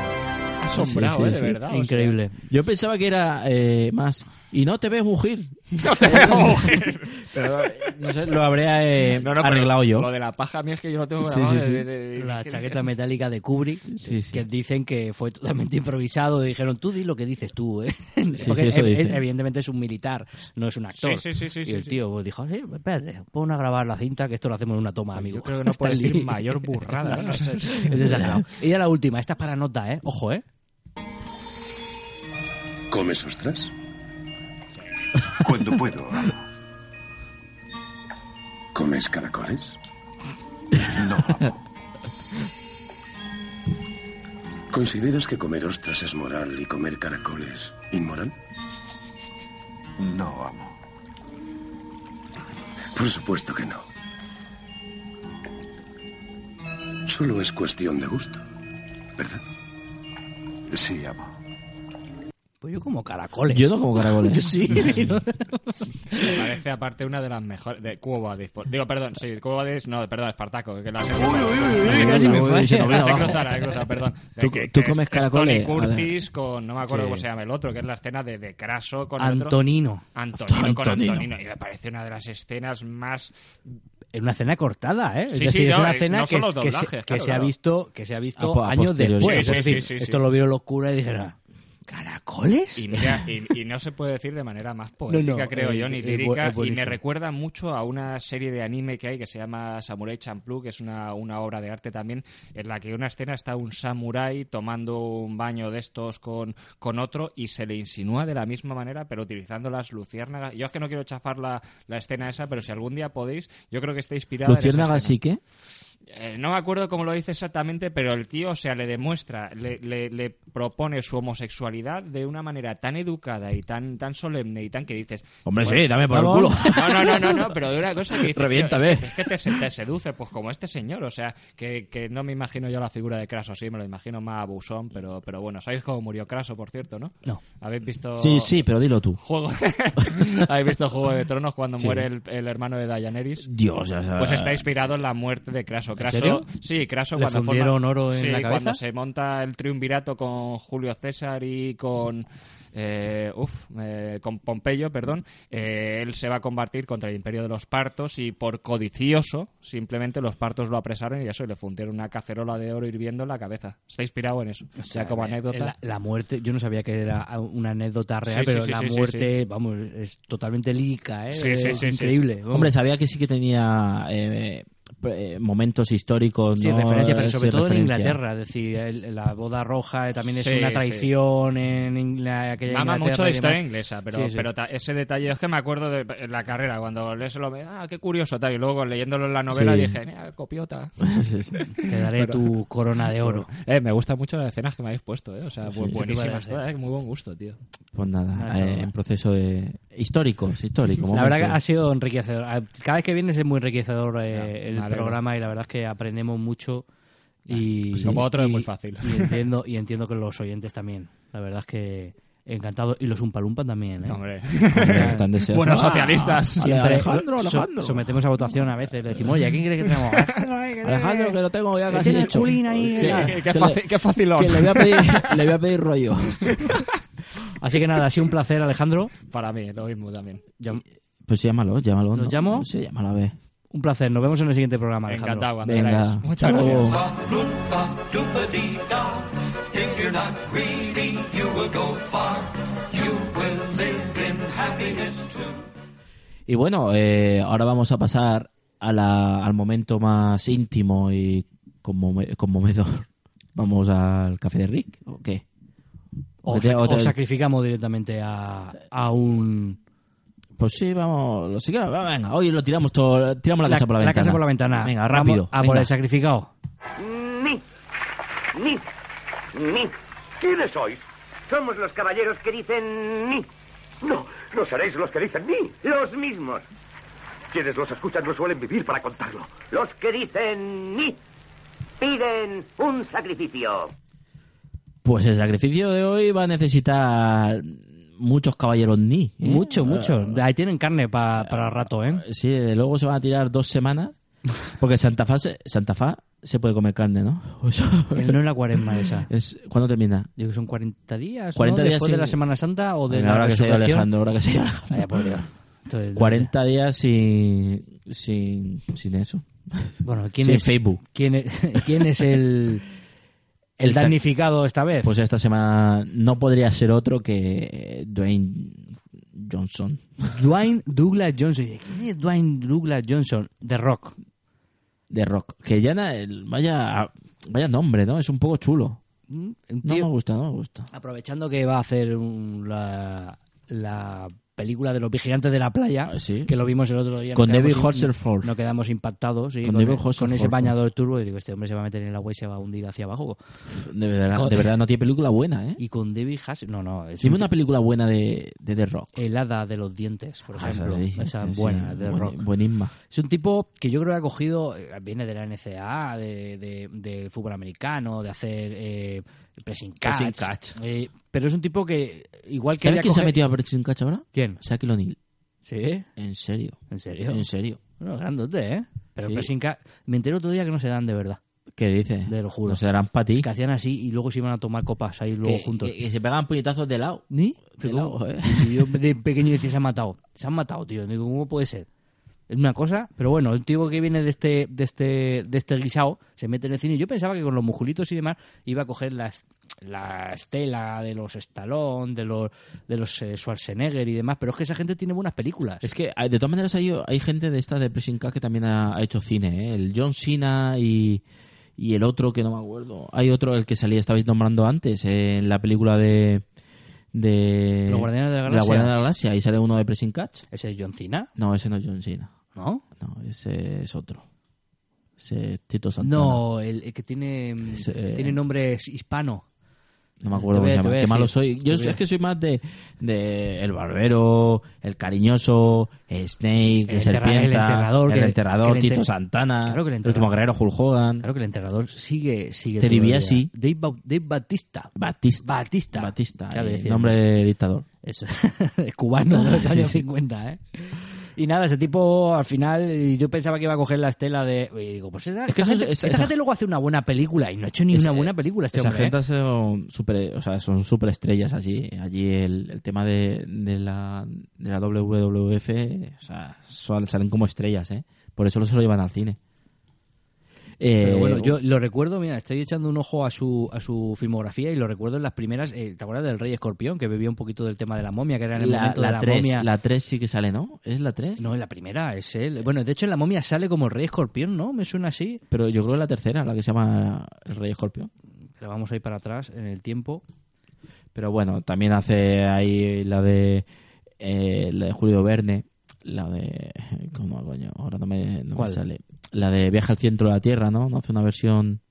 Speaker 3: asombrado,
Speaker 2: Sí, sí,
Speaker 3: ¿eh? De verdad. o sea.
Speaker 2: Increíble. Yo pensaba que era eh, más. Y no te ves mugir.
Speaker 3: No te veo mujer.
Speaker 2: Pero, no sé, lo habré eh,
Speaker 3: No, no,
Speaker 2: arreglado yo.
Speaker 3: Lo de la paja a mí es que yo lo tengo
Speaker 2: Sí,
Speaker 3: grabado
Speaker 2: sí, sí.
Speaker 3: de- de- de-
Speaker 1: La
Speaker 3: de-
Speaker 1: chaqueta metálica de Kubrick,
Speaker 2: Sí, sí.
Speaker 1: que dicen que fue totalmente improvisado. Dijeron, tú di lo que dices tú, ¿eh? Porque
Speaker 2: sí, eso dicen.
Speaker 1: evidentemente es un militar, no es un actor.
Speaker 3: Sí, sí, sí, sí,
Speaker 1: y el
Speaker 3: sí.
Speaker 1: tío dijo, sí, espérate, pon a grabar la cinta, que esto lo hacemos en una toma, amigo.
Speaker 3: Yo creo que no
Speaker 1: Stanley.
Speaker 3: decir mayor burrada, ¿eh?
Speaker 1: No, no, es, es exagerado. Y ya la última, esta es para nota, ¿eh? Ojo, ¿eh?
Speaker 19: ¿Comes ostras? Cuando puedo. ¿Comes caracoles? No, amo. ¿Consideras que comer ostras es moral y comer caracoles inmoral? No, amo. Por supuesto que no. Solo es cuestión de gusto, ¿verdad? Sí, amo.
Speaker 1: Pues yo como caracoles.
Speaker 2: Yo no como caracoles.
Speaker 1: Yo sí.
Speaker 3: Me parece aparte una de las mejores de Cubo Badis. Por- Digo, perdón, sí, Cubo Badis, no, perdón, Espartaco, que cruzar.
Speaker 1: uy,
Speaker 3: la sé cruzar, perdón.
Speaker 2: ¿Tú-
Speaker 3: Que-
Speaker 2: tú
Speaker 3: que
Speaker 2: comes
Speaker 3: es- es
Speaker 2: caracoles?
Speaker 3: Tony Curtis con, no me acuerdo
Speaker 2: Sí.
Speaker 3: cómo se llama el otro, que es la escena de, de Craso con el otro.
Speaker 1: Antonino.
Speaker 3: Antonino con
Speaker 2: Antonino.
Speaker 3: Antonino. Y me parece una de las escenas más
Speaker 1: En una escena cortada, ¿eh? Es
Speaker 3: Sí,
Speaker 1: decir,
Speaker 3: sí,
Speaker 1: es
Speaker 3: no,
Speaker 1: una
Speaker 3: eh,
Speaker 1: escena
Speaker 3: no
Speaker 1: que, es- se,
Speaker 3: doblajes,
Speaker 1: que
Speaker 3: claro,
Speaker 1: se ha visto que se ha visto
Speaker 2: A po- a
Speaker 1: años después.
Speaker 3: Sí,
Speaker 1: es
Speaker 3: sí,
Speaker 1: decir,
Speaker 3: sí, sí,
Speaker 1: esto
Speaker 3: sí.
Speaker 1: lo vieron los curas y dijeron, ¿caracoles?
Speaker 3: Y, mira, y, y no se puede decir de manera más poética,
Speaker 1: no,
Speaker 3: creo
Speaker 1: eh,
Speaker 3: yo, ni lírica. y me recuerda mucho a una serie de anime que hay que se llama Samurai Champloo, que es una, una obra de arte también, en la que una escena está un samurái tomando un baño de estos con, con otro y se le insinúa de la misma manera, pero utilizando las luciérnagas. Yo es que no quiero chafar la, la escena esa, pero si algún día podéis, yo creo que está inspirada en esa
Speaker 2: Luciérnaga
Speaker 3: escena.
Speaker 2: sí que.
Speaker 3: Eh, no me acuerdo cómo lo dice exactamente, pero el tío, o sea, le demuestra, le, le, le propone su homosexualidad de una manera tan educada y tan, tan solemne y tan que dices...
Speaker 2: Hombre,
Speaker 3: "Bueno,
Speaker 2: sí, dame por el
Speaker 3: vamos".
Speaker 2: culo.
Speaker 3: No, no, no, no, no, pero de una cosa que dices...
Speaker 2: Reviéntame.
Speaker 3: "Tío, Es que te, te seduce, pues como este señor, o sea, que, que no me imagino yo la figura de Craso así, me lo imagino más abusón, pero, pero bueno, ¿sabéis cómo murió Craso, por cierto, no?
Speaker 1: No.
Speaker 3: ¿Habéis visto...?
Speaker 2: Sí, sí, pero dilo tú.
Speaker 3: Juego... ¿Habéis visto Juego de Tronos cuando
Speaker 2: Sí.
Speaker 3: muere el, el hermano de Daenerys?
Speaker 2: Dios, o sea,
Speaker 3: Pues está inspirado en la muerte de Craso.
Speaker 1: ¿En
Speaker 3: Craso
Speaker 1: serio?
Speaker 3: Sí, Craso
Speaker 1: ¿Le
Speaker 3: cuando
Speaker 1: fundieron
Speaker 3: forma-
Speaker 1: oro en
Speaker 3: sí,
Speaker 1: la cabeza?
Speaker 3: cuando se monta el triunvirato con Julio César y con... eh, uf, eh, con Pompeyo, perdón, eh, él se va a combatir contra el imperio de los partos y por codicioso, simplemente los partos lo apresaron y eso, y le fundieron una cacerola de oro hirviendo en la cabeza. Está inspirado en eso. O sea, como
Speaker 1: eh,
Speaker 3: anécdota.
Speaker 1: La, la muerte, yo no sabía que era una anécdota real,
Speaker 3: Sí,
Speaker 1: pero
Speaker 3: sí,
Speaker 1: la
Speaker 3: sí,
Speaker 1: muerte, vamos, es totalmente lírica, ¿eh? Es increíble.
Speaker 2: Hombre, sabía que sí que tenía eh, eh, momentos históricos,
Speaker 1: Sí,
Speaker 2: ¿no?
Speaker 1: referencia, pero
Speaker 2: Eh,
Speaker 1: sobre
Speaker 2: sí,
Speaker 1: todo en. Inglaterra. Es decir, el- la boda roja también es
Speaker 3: Sí,
Speaker 1: una
Speaker 3: sí.
Speaker 1: traición en aquella
Speaker 3: Mama
Speaker 1: Inglaterra
Speaker 3: mucho de historia inglesa, pero,
Speaker 1: Sí, sí.
Speaker 3: pero ta- ese detalle es que me acuerdo de en la carrera, cuando lees lo ve, ah, qué curioso, tal, y luego leyéndolo en la novela
Speaker 2: Sí.
Speaker 3: dije, "Mira, copiota.
Speaker 1: Te daré
Speaker 3: Pero-
Speaker 1: tu corona de oro.
Speaker 3: Eh, me gustan mucho las escenas que me habéis puesto, eh, o sea, buenísimas todas, eh, muy buen gusto, tío.
Speaker 2: Pues nada, eh,
Speaker 1: chaval.
Speaker 2: en proceso de históricos, históricos.
Speaker 1: La verdad que ha sido enriquecedor. Cada vez que vienes es muy enriquecedor eh,
Speaker 3: Ya,
Speaker 1: el programa y la verdad es que aprendemos mucho. Y,
Speaker 3: pues como otro es
Speaker 1: y-
Speaker 3: muy fácil.
Speaker 1: Y entiendo, y entiendo que los oyentes también. La verdad es que encantado. Y los Umpalumpa también, ¿eh?
Speaker 3: Hombre.
Speaker 2: Están deseosos.
Speaker 3: Buenos
Speaker 2: Ah,
Speaker 3: socialistas.
Speaker 1: Siempre
Speaker 2: Alejandro,
Speaker 1: so-
Speaker 2: Alejandro.
Speaker 1: sometemos a votación a veces. Le decimos, oye, ¿a quién crees que tenemos?
Speaker 2: Alejandro, que lo tengo ya casi
Speaker 1: tiene
Speaker 2: hecho.
Speaker 1: culín ahí.
Speaker 3: Qué, qué fácil, qué facilón.
Speaker 2: que le voy a pedir, le voy a pedir rollo.
Speaker 1: Así que nada, ha sido un placer, Alejandro.
Speaker 3: Para mí, lo mismo también.
Speaker 1: Ya-
Speaker 2: Pues llámalo, llámalo.
Speaker 1: ¿Nos
Speaker 2: ¿no?
Speaker 1: llamo?
Speaker 2: Sí, llámalo a ver.
Speaker 1: Un placer. Nos vemos en el siguiente programa, Alejandro.
Speaker 3: Encantado,
Speaker 2: Venga.
Speaker 3: Muchas gracias.
Speaker 7: If you're not greedy, you will go far. You will live in happiness too.
Speaker 2: Y bueno, eh, ahora vamos a pasar a la- al momento más íntimo y conmovedor. Vamos al café de Rick, ¿o qué?
Speaker 1: O,
Speaker 2: ¿O te- o te-
Speaker 1: o sacrificamos directamente a, a un...
Speaker 2: Pues sí, vamos. Lo, sí que- venga, hoy lo tiramos todo, tiramos la, casa por la, ventana.
Speaker 1: casa por la ventana.
Speaker 2: Venga, rápido.
Speaker 1: Vamos a por el sacrificado.
Speaker 20: Ni. Ni. Ni. ¿Quiénes sois? Somos los caballeros que dicen ni. No, no seréis los que dicen ni. Los mismos. Quienes los escuchan no suelen vivir para contarlo. Los que dicen ni. Piden un sacrificio.
Speaker 2: Pues el sacrificio de hoy va a necesitar muchos caballeros ni. ¿eh?
Speaker 1: Mucho, mucho.
Speaker 2: Eh,
Speaker 1: Ahí tienen carne pa- para rato, ¿eh?
Speaker 2: Sí, de luego se van a tirar dos semanas. Porque Santa Fa se, Santa Fa se puede comer carne, ¿no?
Speaker 1: El no es la cuaresma esa.
Speaker 2: es, ¿Cuándo termina?
Speaker 1: Que son 40 días,
Speaker 2: 40
Speaker 1: ¿no?
Speaker 2: días
Speaker 1: Después de la Semana Santa o de
Speaker 2: Venga,
Speaker 1: la
Speaker 2: ahora que se. Alejandro, ahora que se.
Speaker 1: Vaya, por Dios. Entonces,
Speaker 2: 40 días sin, sin, sin eso.
Speaker 1: Bueno, ¿quién
Speaker 2: Sin
Speaker 1: es,
Speaker 2: Facebook.
Speaker 1: ¿quién es, quién es el, el damnificado esta vez?
Speaker 2: Pues esta semana no podría ser otro que Dwayne Johnson.
Speaker 1: Dwayne Douglas Johnson. ¿Quién es Dwayne Douglas Johnson? The Rock.
Speaker 2: de rock. Que ya vaya, vaya nombre, ¿no? Es un poco chulo.
Speaker 1: Un
Speaker 2: No me gusta, no me gusta.
Speaker 1: Aprovechando que va a hacer un- la, la película de los vigilantes de la playa, que lo vimos el otro día.
Speaker 2: Con David Hasselhoff.
Speaker 1: Nos quedamos impactados sí,
Speaker 2: Con
Speaker 1: con,
Speaker 2: David
Speaker 1: con ese bañador turbo. Y digo, este hombre se va a meter en el agua y se va a hundir hacia abajo.
Speaker 2: De verdad,
Speaker 1: Con-
Speaker 2: de verdad no tiene película buena, ¿eh?
Speaker 1: Y con David Hasselhoff... No, no. Es
Speaker 2: Dime
Speaker 1: un-
Speaker 2: una película buena de, de The Rock.
Speaker 1: El hada de los dientes, por
Speaker 2: Ah,
Speaker 1: ejemplo.
Speaker 2: sí,
Speaker 1: esa
Speaker 2: sí,
Speaker 1: buena, de
Speaker 2: buen-
Speaker 1: rock.
Speaker 2: buenísima.
Speaker 1: Es un tipo que yo creo que ha cogido, eh, viene de la NCAA, de, de- del fútbol americano, de hacer eh, pressing catch.
Speaker 2: Pressing catch.
Speaker 1: eh, pero es un tipo que, igual que...
Speaker 2: ¿Sabes quién se ha metido a Breaking Catch ahora?
Speaker 1: ¿Quién?
Speaker 2: Shaquille O'Neal.
Speaker 1: ¿Sí?
Speaker 2: En serio.
Speaker 1: ¿En serio?
Speaker 2: En serio.
Speaker 1: Bueno, grandote, ¿eh? Pero
Speaker 2: Sí.
Speaker 1: pressing catch... Me enteré otro día que no se dan de verdad.
Speaker 2: ¿Qué dices?
Speaker 1: Te lo juro.
Speaker 2: No se darán para ti.
Speaker 1: Que hacían así y luego se iban a tomar copas ahí luego
Speaker 2: Que,
Speaker 1: juntos.
Speaker 2: que- que se pegan puñetazos de lado.
Speaker 1: ¿Ni?
Speaker 2: De lado, ¿eh?
Speaker 1: Y yo de pequeño decía, se han matado. Se han matado, tío. Digo, ¿cómo puede ser? Es una cosa, pero bueno, el tío que viene de este, de este, de este guisado se mete en el cine. Yo pensaba que con los musculitos y demás iba a coger la, la estela de los Stallone, de los, de los eh, Schwarzenegger y demás, pero es que esa gente tiene buenas películas.
Speaker 2: Es que de todas maneras hay, hay gente de esta de Pressing Catch que también ha, ha hecho cine, ¿eh? El John Cena y, y el otro que no me acuerdo. Hay otro, el que salía, estabais nombrando antes, eh, en la película de... de
Speaker 1: Los Guardianes de la
Speaker 2: La
Speaker 1: Galaxia.
Speaker 2: Guardiana de la Galaxia. Ahí sale uno de Pressing Catch.
Speaker 1: ¿Ese es John Cena?
Speaker 2: No, ese no es John Cena.
Speaker 1: ¿No?
Speaker 2: No, ese es otro. Ese es Tito Santana.
Speaker 1: No, el, el que tiene,
Speaker 2: Ese-
Speaker 1: tiene nombre hispano.
Speaker 2: No me acuerdo cómo se llama. Qué malo soy. Yo es que soy más de, de El Barbero, El Cariñoso, el Snake,
Speaker 1: El
Speaker 2: El, Serpienta,
Speaker 1: el enterrador,
Speaker 2: El
Speaker 1: que-
Speaker 2: Enterrador,
Speaker 1: que
Speaker 2: Tito
Speaker 1: enter-
Speaker 2: Santana,
Speaker 1: Claro que el
Speaker 2: El Último
Speaker 1: enterrador-
Speaker 2: Guerrero, Hulk Hogan,
Speaker 1: Claro que el entrenador sigue, sigue
Speaker 2: Terry
Speaker 1: todavía.
Speaker 2: Biasi.
Speaker 1: Dave, Bau- Dave Batista.
Speaker 2: Batista.
Speaker 1: Batista.
Speaker 2: Batista,
Speaker 1: Claro,
Speaker 2: eh, nombre de dictador.
Speaker 1: Eso. es cubano de los
Speaker 2: Sí,
Speaker 1: años
Speaker 2: sí.
Speaker 1: 50, ¿eh? Y nada, ese tipo al final eh, yo pensaba que iba a coger la estela de... Y digo, pues esta,
Speaker 2: Es que
Speaker 1: gente,
Speaker 2: esa- esa-
Speaker 1: gente luego hace una buena película y no ha hecho ni
Speaker 2: Es-
Speaker 1: una buena película este
Speaker 2: Esa
Speaker 1: hombre.
Speaker 2: gente
Speaker 1: ¿eh?
Speaker 2: son super, o sea, son super estrellas allí. Allí el, el tema de, de la, de la WWF, o sea, salen como estrellas, ¿eh? Por eso se lo llevan al cine. Eh,
Speaker 1: Pero bueno, yo lo recuerdo, mira, estoy echando un ojo a su, a su filmografía y lo recuerdo en las primeras, eh, ¿te acuerdas del Rey Escorpión? Que bebía un poquito del tema de la momia, que era en el
Speaker 2: la,
Speaker 1: momento de
Speaker 2: la
Speaker 1: la
Speaker 2: 3,
Speaker 1: momia.
Speaker 2: la 3 sí que sale, ¿no? ¿Es la 3?
Speaker 1: No, en la primera es él. Bueno, de hecho en la momia sale como el Rey Escorpión, ¿no? Me suena así.
Speaker 2: Pero yo creo que la tercera, la que se llama El Rey Escorpión.
Speaker 1: Pero vamos a ir para atrás en el tiempo.
Speaker 2: Pero bueno, también hace ahí la de, eh, la de Julio Verne, la de... ¿Cómo coño? Ahora no me, no me
Speaker 1: ¿Cuál?
Speaker 2: sale. La de Viaje al centro de la Tierra, ¿no? No hace una versión...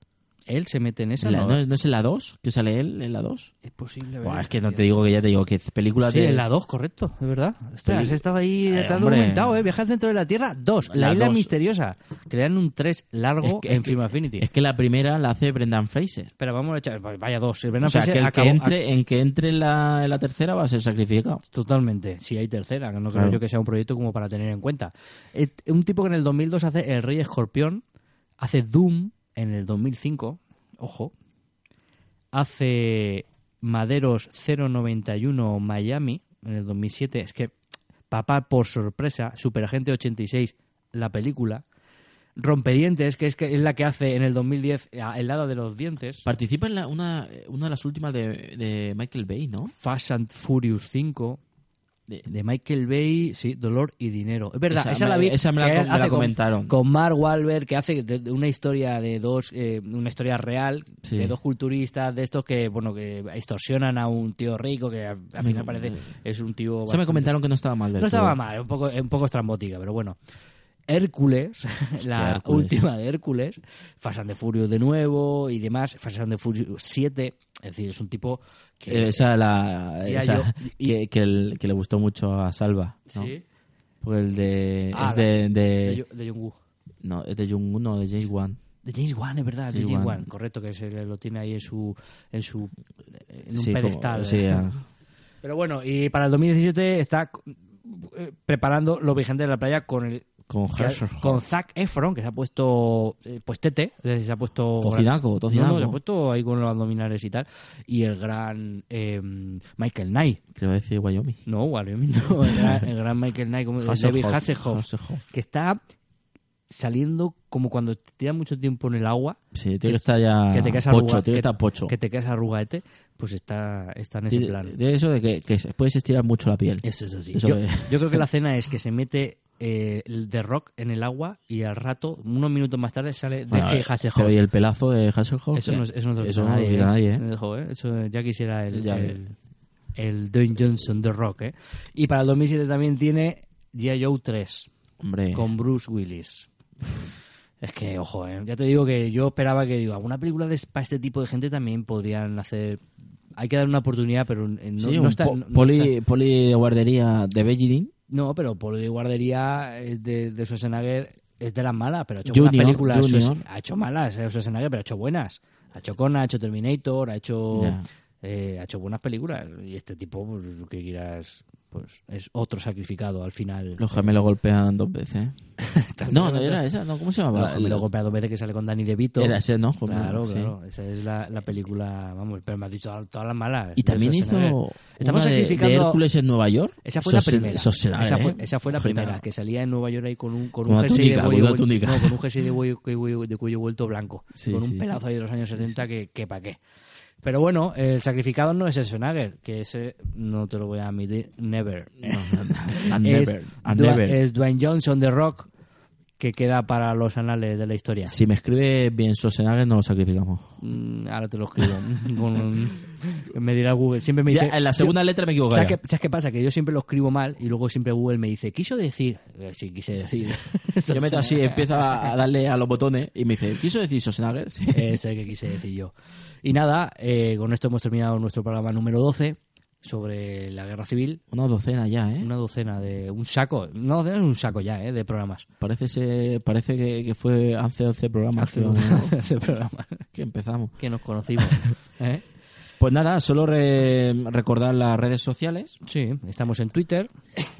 Speaker 1: Él se mete en esa.
Speaker 2: La-
Speaker 1: ¿no?
Speaker 2: ¿no, es- es en la 2? ¿Que sale él en la 2?
Speaker 1: Es posible.
Speaker 2: Buah,
Speaker 1: ver.
Speaker 2: es que no te digo que ya te digo que películas
Speaker 1: Sí,
Speaker 2: de...
Speaker 1: en la 2, correcto, es verdad. Ostras, estado ahí,
Speaker 2: Eh, hombre.
Speaker 1: documentado, ¿eh? Viaje al centro de la Tierra, 2. La,
Speaker 2: La
Speaker 1: isla
Speaker 2: dos.
Speaker 1: misteriosa. Crean un 3 largo
Speaker 2: Es que-
Speaker 1: en
Speaker 2: es que-
Speaker 1: Film Affinity.
Speaker 2: Es que la primera la hace Brendan Fraser.
Speaker 1: Pero vamos a echar, vaya dos. El Brendan
Speaker 2: o sea,
Speaker 1: Fraser
Speaker 2: que el
Speaker 1: acabó-
Speaker 2: que entre, en que entre en la, en la tercera va a ser sacrificado.
Speaker 1: Totalmente, si hay tercera, que no creo
Speaker 2: Claro.
Speaker 1: yo que sea un proyecto como para tener en cuenta. Eh, Un tipo que en el 2002 hace El Rey Escorpión, hace Doom en el 2005, ojo, hace Maderos 091 Miami en el 2007, es que Papá por sorpresa, Superagente 86, la película, Rompedientes, que es, que es la que hace en el 2010 a- El lado de los dientes,
Speaker 2: Participa en la- una, una de las últimas de, de Michael Bay, ¿no?
Speaker 1: Fast and Furious 5, de, de Michael Bay, sí, Dolor y Dinero. Es verdad,
Speaker 2: Esa
Speaker 1: la vi.
Speaker 2: esa me la me
Speaker 1: con-
Speaker 2: comentaron.
Speaker 1: Con, Mark Wahlberg, que hace de- de una historia de dos, eh, una historia real,
Speaker 2: Sí.
Speaker 1: de dos culturistas de estos que, bueno, que extorsionan a un tío rico, que al, final parece es un tío.
Speaker 2: Se me
Speaker 1: bastante-
Speaker 2: comentaron que no estaba mal
Speaker 1: No estaba mal, un poco, un poco estrambótica, pero bueno. Hércules, la
Speaker 2: Hércules.
Speaker 1: última de Hércules, Fast and the Furious de nuevo y demás, Fast and the Furious 7, es decir, es un tipo que...
Speaker 2: Esa la
Speaker 1: Sí,
Speaker 2: esa
Speaker 1: yo- y-
Speaker 2: que, que, el- que le gustó mucho a Salva, ¿no?
Speaker 1: Sí.
Speaker 2: Pues el de
Speaker 1: Ah,
Speaker 2: es de,
Speaker 1: las-
Speaker 2: de,
Speaker 1: de de Jung-woo.
Speaker 2: no, es de Jung no, de James Wan.
Speaker 1: De James Wan, es verdad, de
Speaker 2: James
Speaker 1: James
Speaker 2: Wan.
Speaker 1: Correcto, que se lo tiene ahí en su en su en un
Speaker 2: Sí, como-
Speaker 1: pedestal.
Speaker 2: sí,
Speaker 1: ¿eh?
Speaker 2: ah.
Speaker 1: Pero bueno, y para el 2017 está eh, preparando Los Vigentes de la Playa con el
Speaker 2: Con
Speaker 1: que ha- con Zac Efron, que se ha puesto eh, pues tete, se ha puesto
Speaker 2: Tocinaco,
Speaker 1: no, se ha puesto ahí con los abdominales y tal, y el gran eh, Michael Knight.
Speaker 2: Creo decir Wyoming.
Speaker 1: No, Wyoming no, el gran, el gran Michael Knight, como David Hasselhoff,
Speaker 2: Hasselhoff.
Speaker 1: que está saliendo como cuando te tiras mucho tiempo en el agua.
Speaker 2: Sí, tiene que estar ya
Speaker 1: que te quedas
Speaker 2: pocho,
Speaker 1: arruga-
Speaker 2: tiene que estar pocho.
Speaker 1: Que te quedas arrugaete, pues está, está en ese
Speaker 2: Tiene-
Speaker 1: plan.
Speaker 2: de eso de que, que puedes estirar mucho la piel.
Speaker 1: Eso es así.
Speaker 2: Eso
Speaker 1: yo,
Speaker 2: que-
Speaker 1: yo creo que la cena es que se mete eh, de rock en el agua y al rato, unos minutos más tarde, sale
Speaker 2: Bueno,
Speaker 1: de Hasselhoff.
Speaker 2: Pero y el pelazo de Hasselhoff.
Speaker 1: Eso no, es- eso no
Speaker 2: Eso no
Speaker 1: nadie, ¿eh?
Speaker 2: nadie, ¿eh?
Speaker 1: Dejó, ¿eh? Eso ya quisiera el,
Speaker 2: Ya,
Speaker 1: el, el Dwayne Johnson de Rock. ¿eh? Y para el 2007 también tiene G.I. Joe 3
Speaker 2: Hombre.
Speaker 1: con Bruce Willis. Es que, ojo, ¿eh? ya te digo que yo esperaba que, digo, alguna película de, para este tipo de gente también podrían hacer... Hay que dar una oportunidad, pero no,
Speaker 2: Sí,
Speaker 1: no
Speaker 2: un
Speaker 1: está...
Speaker 2: po-
Speaker 1: no- no
Speaker 2: poli,
Speaker 1: está-
Speaker 2: poli de guardería de Beijing.
Speaker 1: No, pero Polo de Guardería eh, de, de Schwarzenegger es de las malas, pero ha hecho
Speaker 2: Junior,
Speaker 1: buenas películas.
Speaker 2: Junior.
Speaker 1: Ha hecho malas, eh, Schwarzenegger, pero ha hecho buenas. Ha hecho Conan, ha hecho Terminator, ha hecho eh, ha hecho buenas películas. Y este tipo, pues que quieras, pues es otro sacrificado al final.
Speaker 2: Los gemelos golpean dos veces. no, no era esa, no, ¿cómo se llamaba?
Speaker 1: Los gemelos golpeados dos veces que sale con Danny DeVito.
Speaker 2: Era ese, ¿no?
Speaker 1: Claro,
Speaker 2: Sí.
Speaker 1: claro. Esa es la, la película, vamos, pero me has dicho todas, las malas.
Speaker 2: Y también hizo
Speaker 1: Estamos
Speaker 2: de-
Speaker 1: sacrificando...
Speaker 2: de Hércules en Nueva York.
Speaker 1: Esa fue la primera.
Speaker 2: Schwarzenegger,
Speaker 1: esa, fue,
Speaker 2: ¿eh?
Speaker 1: esa fue la primera, que salía en Nueva York ahí con un, con un jersey de cuello, no, con un jersey de, cuello, cuello- de cuello vuelto blanco,
Speaker 2: Sí,
Speaker 1: con un
Speaker 2: sí,
Speaker 1: pelazo ahí de los años 70 que, que pa' qué. Pero bueno, el sacrificado no es Schwarzenegger, que ese no te lo voy a admitir, never.
Speaker 2: and
Speaker 1: es,
Speaker 2: never, never.
Speaker 1: es Dwayne Johnson de Rock, que queda para los anales de la historia.
Speaker 2: Si me escribe bien Schwarzenegger, no lo sacrificamos.
Speaker 1: Mm, ahora te lo escribo. Con me dirá Google. Siempre me
Speaker 2: Ya,
Speaker 1: dice.
Speaker 2: en la segunda letra me equivoco
Speaker 1: ¿Sabes qué, ¿Sabes qué pasa? Que yo siempre lo escribo mal y luego siempre Google me dice, ¿quiso decir? Eh, Sí, quise decir.
Speaker 2: Yo meto así, empiezo a darle a los botones y me dice, ¿quiso decir Schwarzenegger? Sí.
Speaker 1: Ese que quise decir yo. Y nada, eh, con esto hemos terminado nuestro programa número 12 sobre la guerra civil.
Speaker 2: Una docena ya, ¿eh?
Speaker 1: Una docena de. Un saco. Una docena es un saco ya, ¿eh? De programas.
Speaker 2: Parece, ser- parece que, que fue hace 11 programas
Speaker 1: Hace
Speaker 2: que,
Speaker 1: 11 programas.
Speaker 2: que empezamos.
Speaker 1: Que nos conocimos. ¿eh?
Speaker 2: Pues nada, solo re- recordar las redes sociales.
Speaker 1: Sí, estamos en Twitter.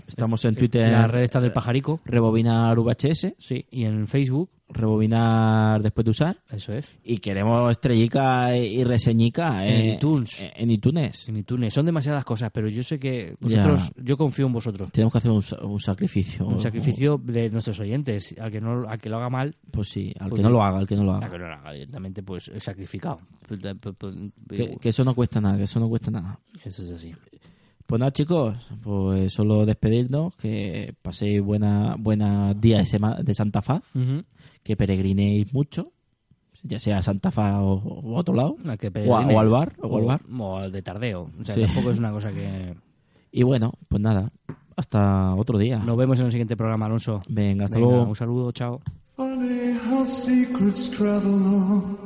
Speaker 2: Estamos en Twitter.
Speaker 1: La red está del pajarico.
Speaker 2: Rebobinar VHS.
Speaker 1: Sí, y en Facebook.
Speaker 2: Rebobinar después de usar.
Speaker 1: Eso es.
Speaker 2: Y queremos estrellica y reseñica
Speaker 1: En
Speaker 2: eh,
Speaker 1: iTunes.
Speaker 2: En iTunes.
Speaker 1: En iTunes. Son demasiadas cosas, pero yo sé que vosotros, yo confío en vosotros.
Speaker 2: Tenemos que hacer un, un sacrificio.
Speaker 1: Un sacrificio de nuestros oyentes. Al que, no, al que lo haga mal.
Speaker 2: Pues sí, al
Speaker 1: pues
Speaker 2: que no lo haga, al que no lo haga.
Speaker 1: Al que no lo haga directamente, pues es sacrificado.
Speaker 2: Que, que eso no cuesta nada, que eso no cuesta nada.
Speaker 1: Eso es así.
Speaker 2: Pues nada, chicos, pues solo despedirnos, que paséis buena, buenas días de, Santa Faz, que peregrinéis mucho, ya sea a Santa Faz o, o a otro lado,
Speaker 1: que
Speaker 2: o, a-
Speaker 1: peregrine.
Speaker 2: o al bar, o, al bar.
Speaker 1: o al de tardeo. O sea,
Speaker 2: Sí.
Speaker 1: tampoco es una cosa que...
Speaker 2: Y bueno, pues nada, hasta otro día.
Speaker 1: Nos vemos en el siguiente programa, Alonso.
Speaker 2: Venga, hasta
Speaker 1: Venga,
Speaker 2: luego.
Speaker 1: Un saludo, chao.
Speaker 7: Funny how secrets travel on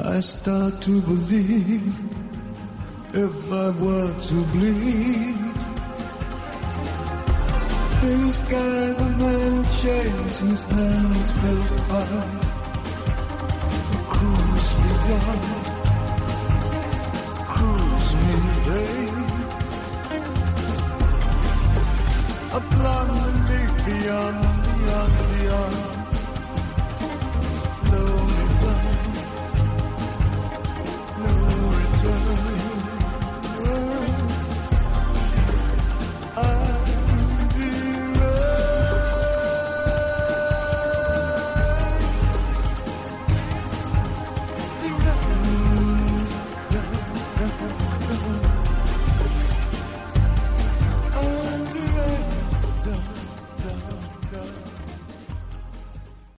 Speaker 7: I start to believe if I were to bleed. In sky the man shaves his hands built high. Cruise me, love. Cruise me, babe. A blonde beyond, beyond, beyond.